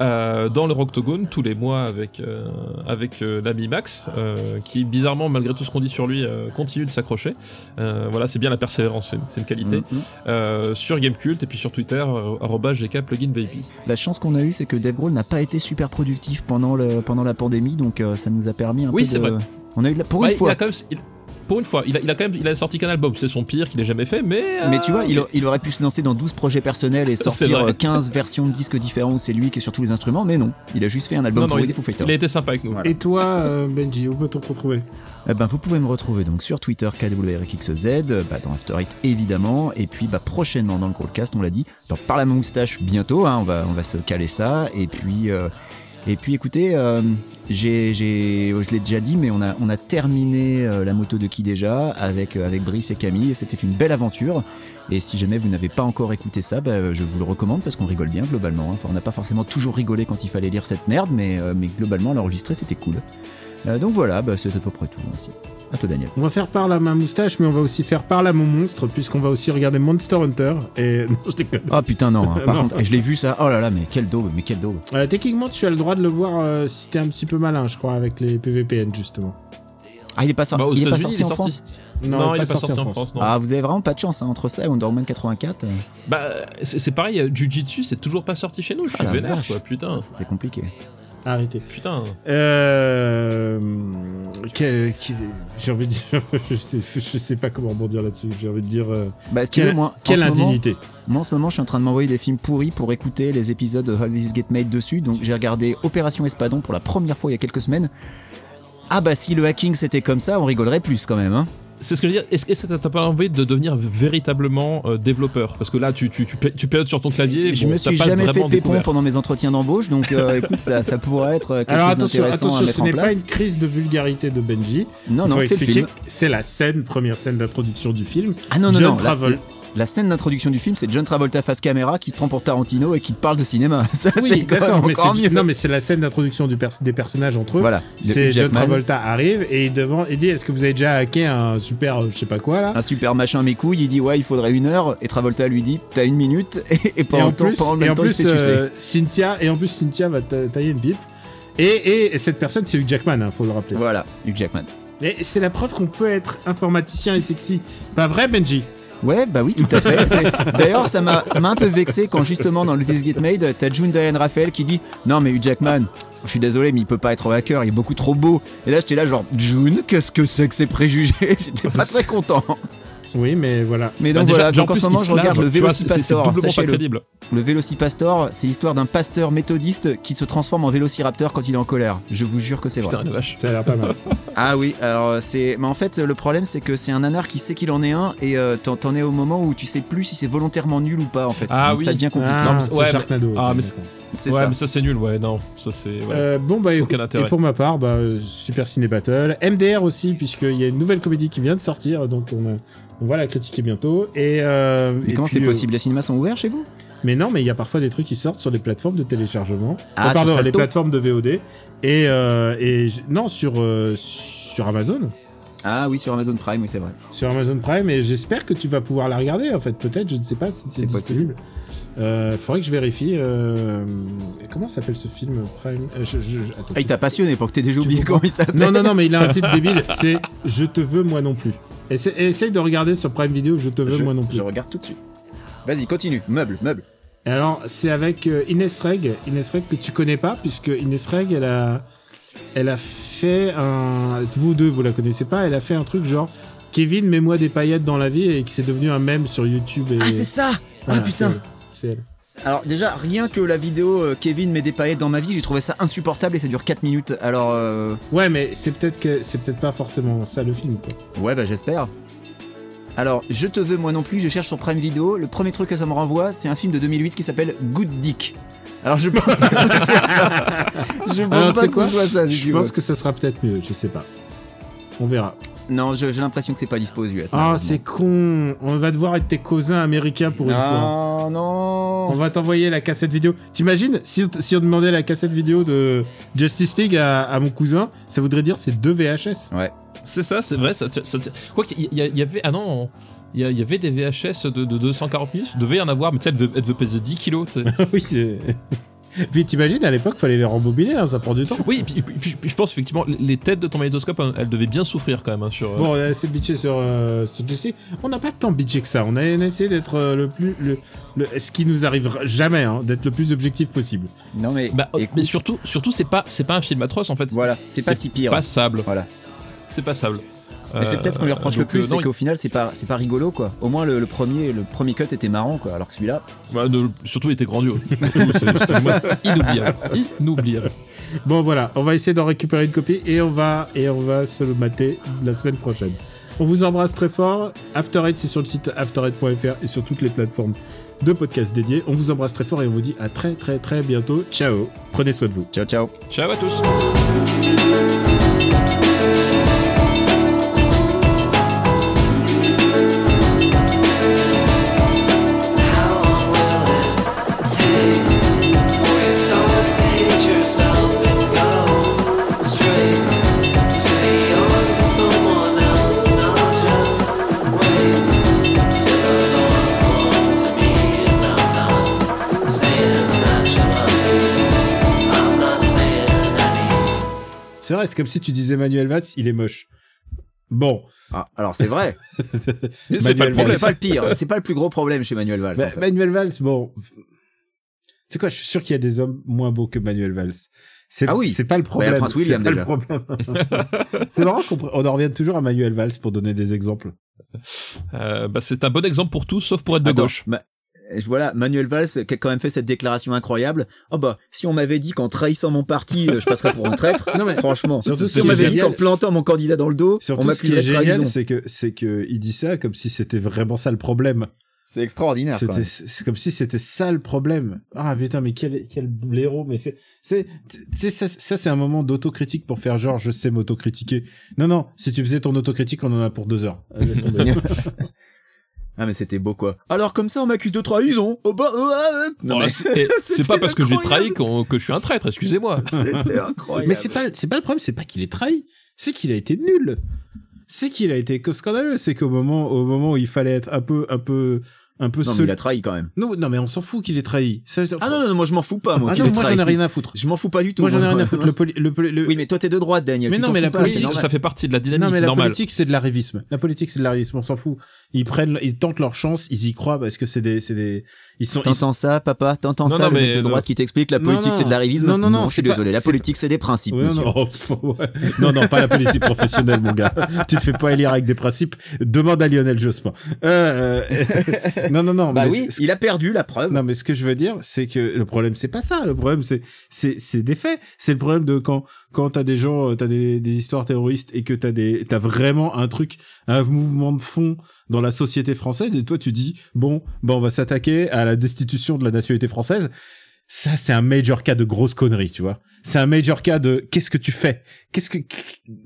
S3: Euh, dans le Roctogone, tous les mois avec, euh, avec euh, l'ami Max, euh, qui bizarrement, malgré tout ce qu'on dit sur lui, euh, continue de s'accrocher. Euh, voilà, c'est bien la persévérance, c'est une qualité.
S2: Mhm.
S3: Euh, sur Gamecult et puis sur Twitter, euh, arobase gkpluginbaby.
S2: La chance qu'on a eue, c'est que Dave Grohl n'a pas été super productif pendant, le, pendant la pandémie, donc euh, ça nous a permis un
S3: Oui,
S2: peu
S3: c'est
S2: de...
S3: vrai.
S2: On a eu de la... Pour une
S3: il
S2: fois.
S3: a quand même- il- pour une fois, il a, il a quand même il a sorti qu'un album, c'est son pire qu'il ait jamais fait, mais.
S2: Mais
S3: euh,
S2: tu vois, il, aurait pu se lancer dans 12 projets personnels et sortir
S3: vrai.
S2: euh, 15 versions de disques différents où c'est lui qui est sur tous les instruments, mais non. Il a juste fait un album
S3: Non, non,
S2: pourri
S3: il,
S2: des Foo Fighters.
S3: il a été sympa avec nous.
S1: Et toi, euh, Benji, où peut-on te retrouver?
S2: Eh ben, vous pouvez me retrouver donc sur Twitter KWRXZ, bah, dans After Eight évidemment, et puis bah, prochainement dans le Crawlcast, on l'a dit, dans Par la moustache bientôt, hein, on, va, on va se caler ça, et puis, euh, et puis écoutez, euh, j'ai, je l'ai déjà dit, mais on a, on a terminé euh, la moto de qui déjà avec, euh, avec Brice et Camille, et c'était une belle aventure. Et si jamais vous n'avez pas encore écouté ça, bah, je vous le recommande parce qu'on rigole bien globalement. hein. Enfin, on n'a pas forcément toujours rigolé quand il fallait lire cette merde, mais, euh, mais globalement l'enregistrer c'était cool. Donc voilà, bah, c'est à peu près tout ainsi. À toi Daniel.
S1: On va faire par là ma moustache, mais on va aussi faire par là mon monstre, puisqu'on va aussi regarder Monster Hunter. Et non, je déconne.
S2: Ah putain non, hein. par
S1: Non.
S2: contre, je l'ai vu ça, oh là là, mais quel daube, mais quel daube.
S1: Euh, techniquement, tu as le droit de le voir euh, si t'es un petit peu malin, je crois, avec les PVPN justement.
S2: Ah il est pas,
S3: Bah, aux
S2: il est pas
S3: États-Unis,
S2: sorti
S3: il est
S2: en
S3: sorti.
S2: France
S3: Non, il est pas sorti en France. non.
S2: Ah vous avez vraiment pas de chance, hein, entre ça et Wonder Woman 84, euh,
S3: Bah, c'est pareil, euh, Jujitsu, c'est toujours pas sorti chez nous. Je suis
S2: Ah,
S3: vénère,
S2: vache.
S3: quoi. Putain,
S2: c'est compliqué.
S1: Arrêtez.
S3: putain.
S1: Euh... que- que- J'ai envie de dire... je, sais, je sais pas comment rebondir là-dessus. J'ai envie de dire... euh,
S2: Bah
S1: Quelle,
S2: veux, moi,
S1: quelle
S2: moment-
S1: indignité.
S2: Moi en ce moment je suis en train de m'envoyer des films pourris pour écouter les épisodes de How This Get Made dessus, donc j'ai regardé Opération Espadon pour la première fois il y a quelques semaines. Ah bah si le hacking c'était comme ça, on rigolerait plus quand même, hein.
S3: C'est ce que je veux dire. Est-ce que ça t'a pas envie de devenir véritablement euh, développeur? Parce que là, tu, tu, tu, tu périodes sur ton clavier.
S2: je
S3: bon,
S2: me suis jamais fait pépon
S3: découvert.
S2: pendant mes entretiens d'embauche, donc euh, écoute, ça, ça pourrait être quelque
S1: Alors
S2: chose
S1: attention,
S2: d'intéressant à
S1: attention,
S2: mettre
S1: ce
S2: en
S1: n'est pas
S2: place.
S1: une crise de vulgarité de Benji.
S2: Non, non, c'est le
S1: expliquer
S2: film.
S1: C'est la scène, première scène d'introduction du film.
S2: Ah non, non,
S1: John
S2: non, la scène d'introduction du film, c'est John Travolta face caméra qui se prend pour Tarantino et qui te parle de cinéma. Ça,
S1: Oui, d'accord, mais c'est
S2: mieux.
S1: non mais c'est la scène d'introduction du pers- des personnages entre eux.
S2: Voilà.
S1: C'est John Travolta arrive et il demande, il dit est-ce que vous avez déjà hacké un super, je sais pas quoi là?
S2: Un super machin mes couilles, il dit ouais, il faudrait une heure, et Travolta lui dit t'as une minute, et, et
S1: Et
S2: pendant,
S1: en
S2: temps,
S1: plus,
S2: pendant le
S1: et
S2: même
S1: en
S2: temps, il se
S1: plus,
S2: fait sucer.
S1: euh, Cynthia et en plus Cynthia va ta- tailler une pipe. Et, et cette personne, c'est Hugh Jackman, hein, faut le rappeler.
S2: Voilà, Hugh Jackman.
S1: Et c'est la preuve qu'on peut être informaticien et sexy. Pas vrai, Benji?
S2: Ouais, bah oui, tout à fait. D'ailleurs, ça m'a, ça m'a un peu vexé quand justement dans le This Get Made, t'as June Diane Raphael qui dit non mais Hugh Jackman. Je suis désolé, mais il peut pas être hacker, il est beaucoup trop beau. Et là, j'étais là, genre, June, qu'est-ce que c'est que ces préjugés? J'étais pas très content.
S1: Oui, mais voilà.
S2: Mais
S3: Bah,
S2: donc
S3: déjà-
S2: voilà, donc en
S3: plus,
S2: ce moment, je
S3: lave,
S2: regarde le
S3: c'est- c'est
S2: Vélocipastor.
S3: doublement pas crédible.
S2: Le Vélocipastor, c'est l'histoire d'un pasteur méthodiste qui se transforme en vélociraptor quand il est en colère. Je vous jure que c'est vrai.
S3: Putain, la vache.
S1: Ça a l'air pas mal.
S2: Ah oui, alors c'est. Mais en fait, le problème, c'est que c'est un nanar qui sait qu'il en est un et euh, t'en es au moment où tu sais plus si c'est volontairement nul ou pas en fait.
S3: Ah
S2: Donc
S3: oui.
S2: ça devient compliqué.
S1: Ah,
S3: Non,
S1: c'est
S3: ouais, mais-
S1: Sharknado.
S3: ah, mais
S2: c'est
S3: ouais,
S2: ça.
S3: mais ça c'est nul, ouais, non. Ça c'est. Ouais.
S1: Euh, bon bah
S3: Aucun intérêt.
S1: et pour ma part, bah, euh, Super Ciné Battle, MDR aussi puisqu'il y a une nouvelle comédie qui vient de sortir, donc on, a- on va la critiquer bientôt. Et, euh,
S2: Mais
S1: et
S2: comment c'est
S1: euh,
S2: possible? Les cinémas sont ouverts chez vous?
S1: Mais non, mais il y a parfois des trucs qui sortent sur des plateformes de téléchargement.
S2: Ah,
S1: Oh, pardon,
S2: sur
S1: les plateformes de VOD et euh, et non sur euh, sur Amazon,
S2: Ah oui, sur Amazon Prime, oui, c'est vrai.
S1: sur Amazon Prime. Et j'espère que tu vas pouvoir la regarder. En fait, peut-être, je ne sais pas si c'est disponible. Euh, faudrait que je vérifie. Comment s'appelle ce film Prime? Je- je- je- attends,
S2: Ah, il t'a passionné pour que t'aies déjà oublié comment il s'appelle.
S1: Non, non, non, mais il a un titre débile. C'est Je te veux, moi non plus. Essa- essaye de regarder sur Prime Video Je te veux,
S2: je,
S1: moi non plus.
S2: je regarde tout de suite. Vas-y, continue. Meuble, meuble.
S1: Et Alors, c'est avec euh, Inès Reg. Inès Reg que tu connais pas, puisque Inès Reg, elle a, elle a fait un. Vous deux, vous la connaissez pas. Elle a fait un truc genre Kevin, mets-moi des paillettes dans la vie et qui s'est devenu un mème sur YouTube. Et...
S2: Ah, c'est ça
S1: Voilà,
S2: Ah putain
S1: c'est elle.
S2: Alors déjà, rien que la vidéo euh, Kevin met des paillettes dans ma vie, j'ai trouvé ça insupportable et ça dure 4 minutes. Alors, euh...
S1: Ouais, mais c'est peut-être que c'est peut-être pas forcément ça le film. Quoi.
S2: ouais, bah j'espère. Alors, je te veux moi non plus, je cherche sur Prime Video. Le premier truc que ça me renvoie, c'est un film de 2008 qui s'appelle Good Dick. Alors je pense pas que ce soit ça. Je pense
S1: Alors, tu
S2: pas
S1: sais
S2: que
S1: quoi
S2: ce soit ça. si
S1: Je
S2: tu
S1: pense que ça sera peut-être mieux. Je sais pas. On verra.
S2: Non, j'ai l'impression que c'est pas dispo aux US.
S1: Ah, c'est con. On va devoir être tes cousins américains pour une fois.
S2: Non, non.
S1: On va t'envoyer la cassette vidéo. T'imagines si, on- si on demandait la cassette vidéo de Justice League à, à mon cousin, ça voudrait dire c'est deux VHS.
S3: C'est ça, c'est vrai. Ça, quoi qu'il y, y avait. Ah non, il y, avait des VHS de, de 240 minutes. Il devait y en avoir, mais tu sais, elle devait, elle devait peser 10 kilos.
S1: oui. C'est- Puis t'imagines, à l'époque, fallait les rembobiner, hein, ça prend du temps.
S3: Oui, et puis, et puis- puis- puis je pense effectivement, les têtes de ton magnétoscope, hein, elles devaient bien souffrir quand même hein, sur. euh,
S1: Bon, on a assez bitché sur, euh, sur. On n'a pas tant bitché que ça. On a essayé d'être euh, le plus. Le, le- ce qui nous arrive jamais, hein, d'être le plus objectif possible.
S2: Non mais,
S3: Bah,
S2: écoute,
S3: mais surtout, surtout c'est pas, c'est pas un film atroce en fait.
S2: voilà, c'est pas si pire.
S3: Passable.
S2: Voilà.
S3: C'est passable.
S2: Mais c'est peut-être ce qu'on lui reproche le
S3: donc,
S2: plus,
S3: euh,
S2: c'est qu'au final c'est pas c'est pas rigolo quoi. Au moins le, le premier le premier cut était marrant quoi, alors que celui-là.
S3: Bah, de- surtout, il était grandiose. C'est- inoubliable. Inoubliable.
S1: Bon, voilà, on va essayer d'en récupérer une copie et on va, et on va se le mater la semaine prochaine. On vous embrasse très fort. After Eight, c'est sur le site after8.fr et sur toutes les plateformes de podcasts dédiés. On vous embrasse très fort et on vous dit à très très très bientôt. Ciao. Prenez soin de vous.
S2: Ciao ciao.
S3: Ciao à tous.
S1: Comme si tu disais Manuel Valls, il est moche. Bon,
S2: Ah, alors c'est vrai,
S3: C'est pas
S1: Manuel
S3: le
S2: pas pire, c'est pas le plus gros problème chez Manuel Valls.
S1: bah,
S2: en fait.
S1: Manuel Valls, bon. C'est quoi, je suis sûr qu'il y a des hommes moins beaux que Manuel Valls. C'est,
S2: Ah oui.
S1: c'est pas le
S2: Bah, il y a
S1: problème.
S2: Prince William,
S1: c'est pas
S2: déjà.
S1: le problème. c'est marrant qu'on on en revienne toujours à Manuel Valls pour donner des exemples.
S3: Euh, bah, c'est un bon exemple pour tous, sauf pour être de
S2: Attends,
S3: gauche.
S2: ma- Voilà, Manuel Valls qui a quand même fait cette déclaration incroyable. Oh bah, si on m'avait dit qu'en trahissant mon parti, euh, je passerais pour un traître.
S1: Non, mais
S2: franchement.
S1: surtout
S2: si
S1: ce
S2: on m'avait dit qu'en plantant mon candidat dans le dos, on
S1: Surtout ce qui est
S2: m'accusait de trahison.
S1: c'est que, c'est que il dit ça comme si c'était vraiment ça le problème.
S2: C'est extraordinaire.
S1: c'est comme si c'était ça le problème. Ah putain, mais quel, quel blaireau. Mais c'est, c'est, c'est ça, ça c'est un moment d'autocritique pour faire genre je sais m'autocritiquer. Non non, si tu faisais ton autocritique, on en a pour deux heures. Euh, Laisse tomber.
S2: Ah mais c'était beau quoi. Alors comme ça on m'accuse de trahison. Oh bah euh, euh. Non mais
S3: c'est pas parce que j'ai trahi que je suis un traître, excusez-moi.
S2: c'était incroyable.
S1: Mais c'est pas, c'est pas le problème, c'est pas qu'il est trahi, c'est qu'il a été nul. C'est qu'il a été scandaleux, c'est qu'au moment, au moment où il fallait être un peu, un peu, un peu
S2: Non mais
S1: seul.
S2: il a trahi quand même.
S1: Non, non, mais on s'en fout qu'il ait trahi. Ça,
S2: Ah non non, non, moi je m'en fous pas moi.
S1: Ah non, moi j'en ai rien à foutre.
S2: Je m'en fous pas du tout.
S1: Moi j'en ai rien à foutre. Le, poli- le, poli- le-
S2: Oui mais toi t'es de droite Daniel.
S1: Mais
S2: tu
S1: non, mais la
S2: pas,
S1: politique,
S2: c'est
S3: ça, fait partie de la dynamique,
S1: Non mais la
S3: normal.
S1: politique c'est de l'arrivisme. La politique c'est de l'arrivisme, on s'en fout. Ils prennent, ils tentent leur chance, ils y croient parce que c'est des, c'est des, ils sont. ils
S2: T'entends ça, papa? T'entends ça,
S3: non,
S2: le
S3: mais
S2: mec de droite
S3: non,
S2: qui t'explique la politique c'est de l'arrivisme?
S1: Non, non, non,
S2: je suis désolé. La politique c'est des principes,
S1: oh, non, non, pas la politique professionnelle, mon gars. Tu te fais pas élire avec des principes? Demande à Lionel Jospin. Non, non, non.
S2: Bah
S1: mais
S2: oui, il a perdu la preuve.
S1: Non, mais ce que je veux dire, c'est que le problème, c'est pas ça. Le problème, c'est, c'est, c'est des faits. C'est le problème de quand, quand t'as des gens, euh, t'as des, des histoires terroristes et que t'as des, t'as vraiment un truc, un mouvement de fond dans la société française et toi, tu dis, bon, bah, on va s'attaquer à la destitution de la nationalité française. Ça, c'est un major cas de grosse connerie, tu vois. C'est un major cas de qu'est-ce que tu fais? Qu'est-ce que,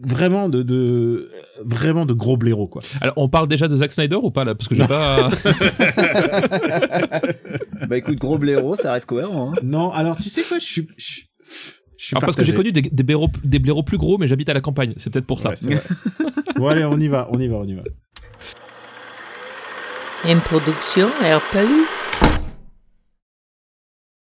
S1: vraiment de, de, vraiment de gros blaireaux, quoi.
S3: Alors, on parle déjà de Zack Snyder ou pas là? Parce que j'ai pas.
S2: Bah écoute, gros blaireau, ça reste cohérent. Hein.
S1: Non, alors, tu sais quoi, je suis, je, je suis
S3: Alors, parce que j'ai connu des, des, blaireaux, des blaireaux plus gros, mais j'habite à la campagne. C'est peut-être pour ça.
S1: Ouais, c'est vrai. bon, allez, on y va, on y va, on y va.
S5: Une production RPU.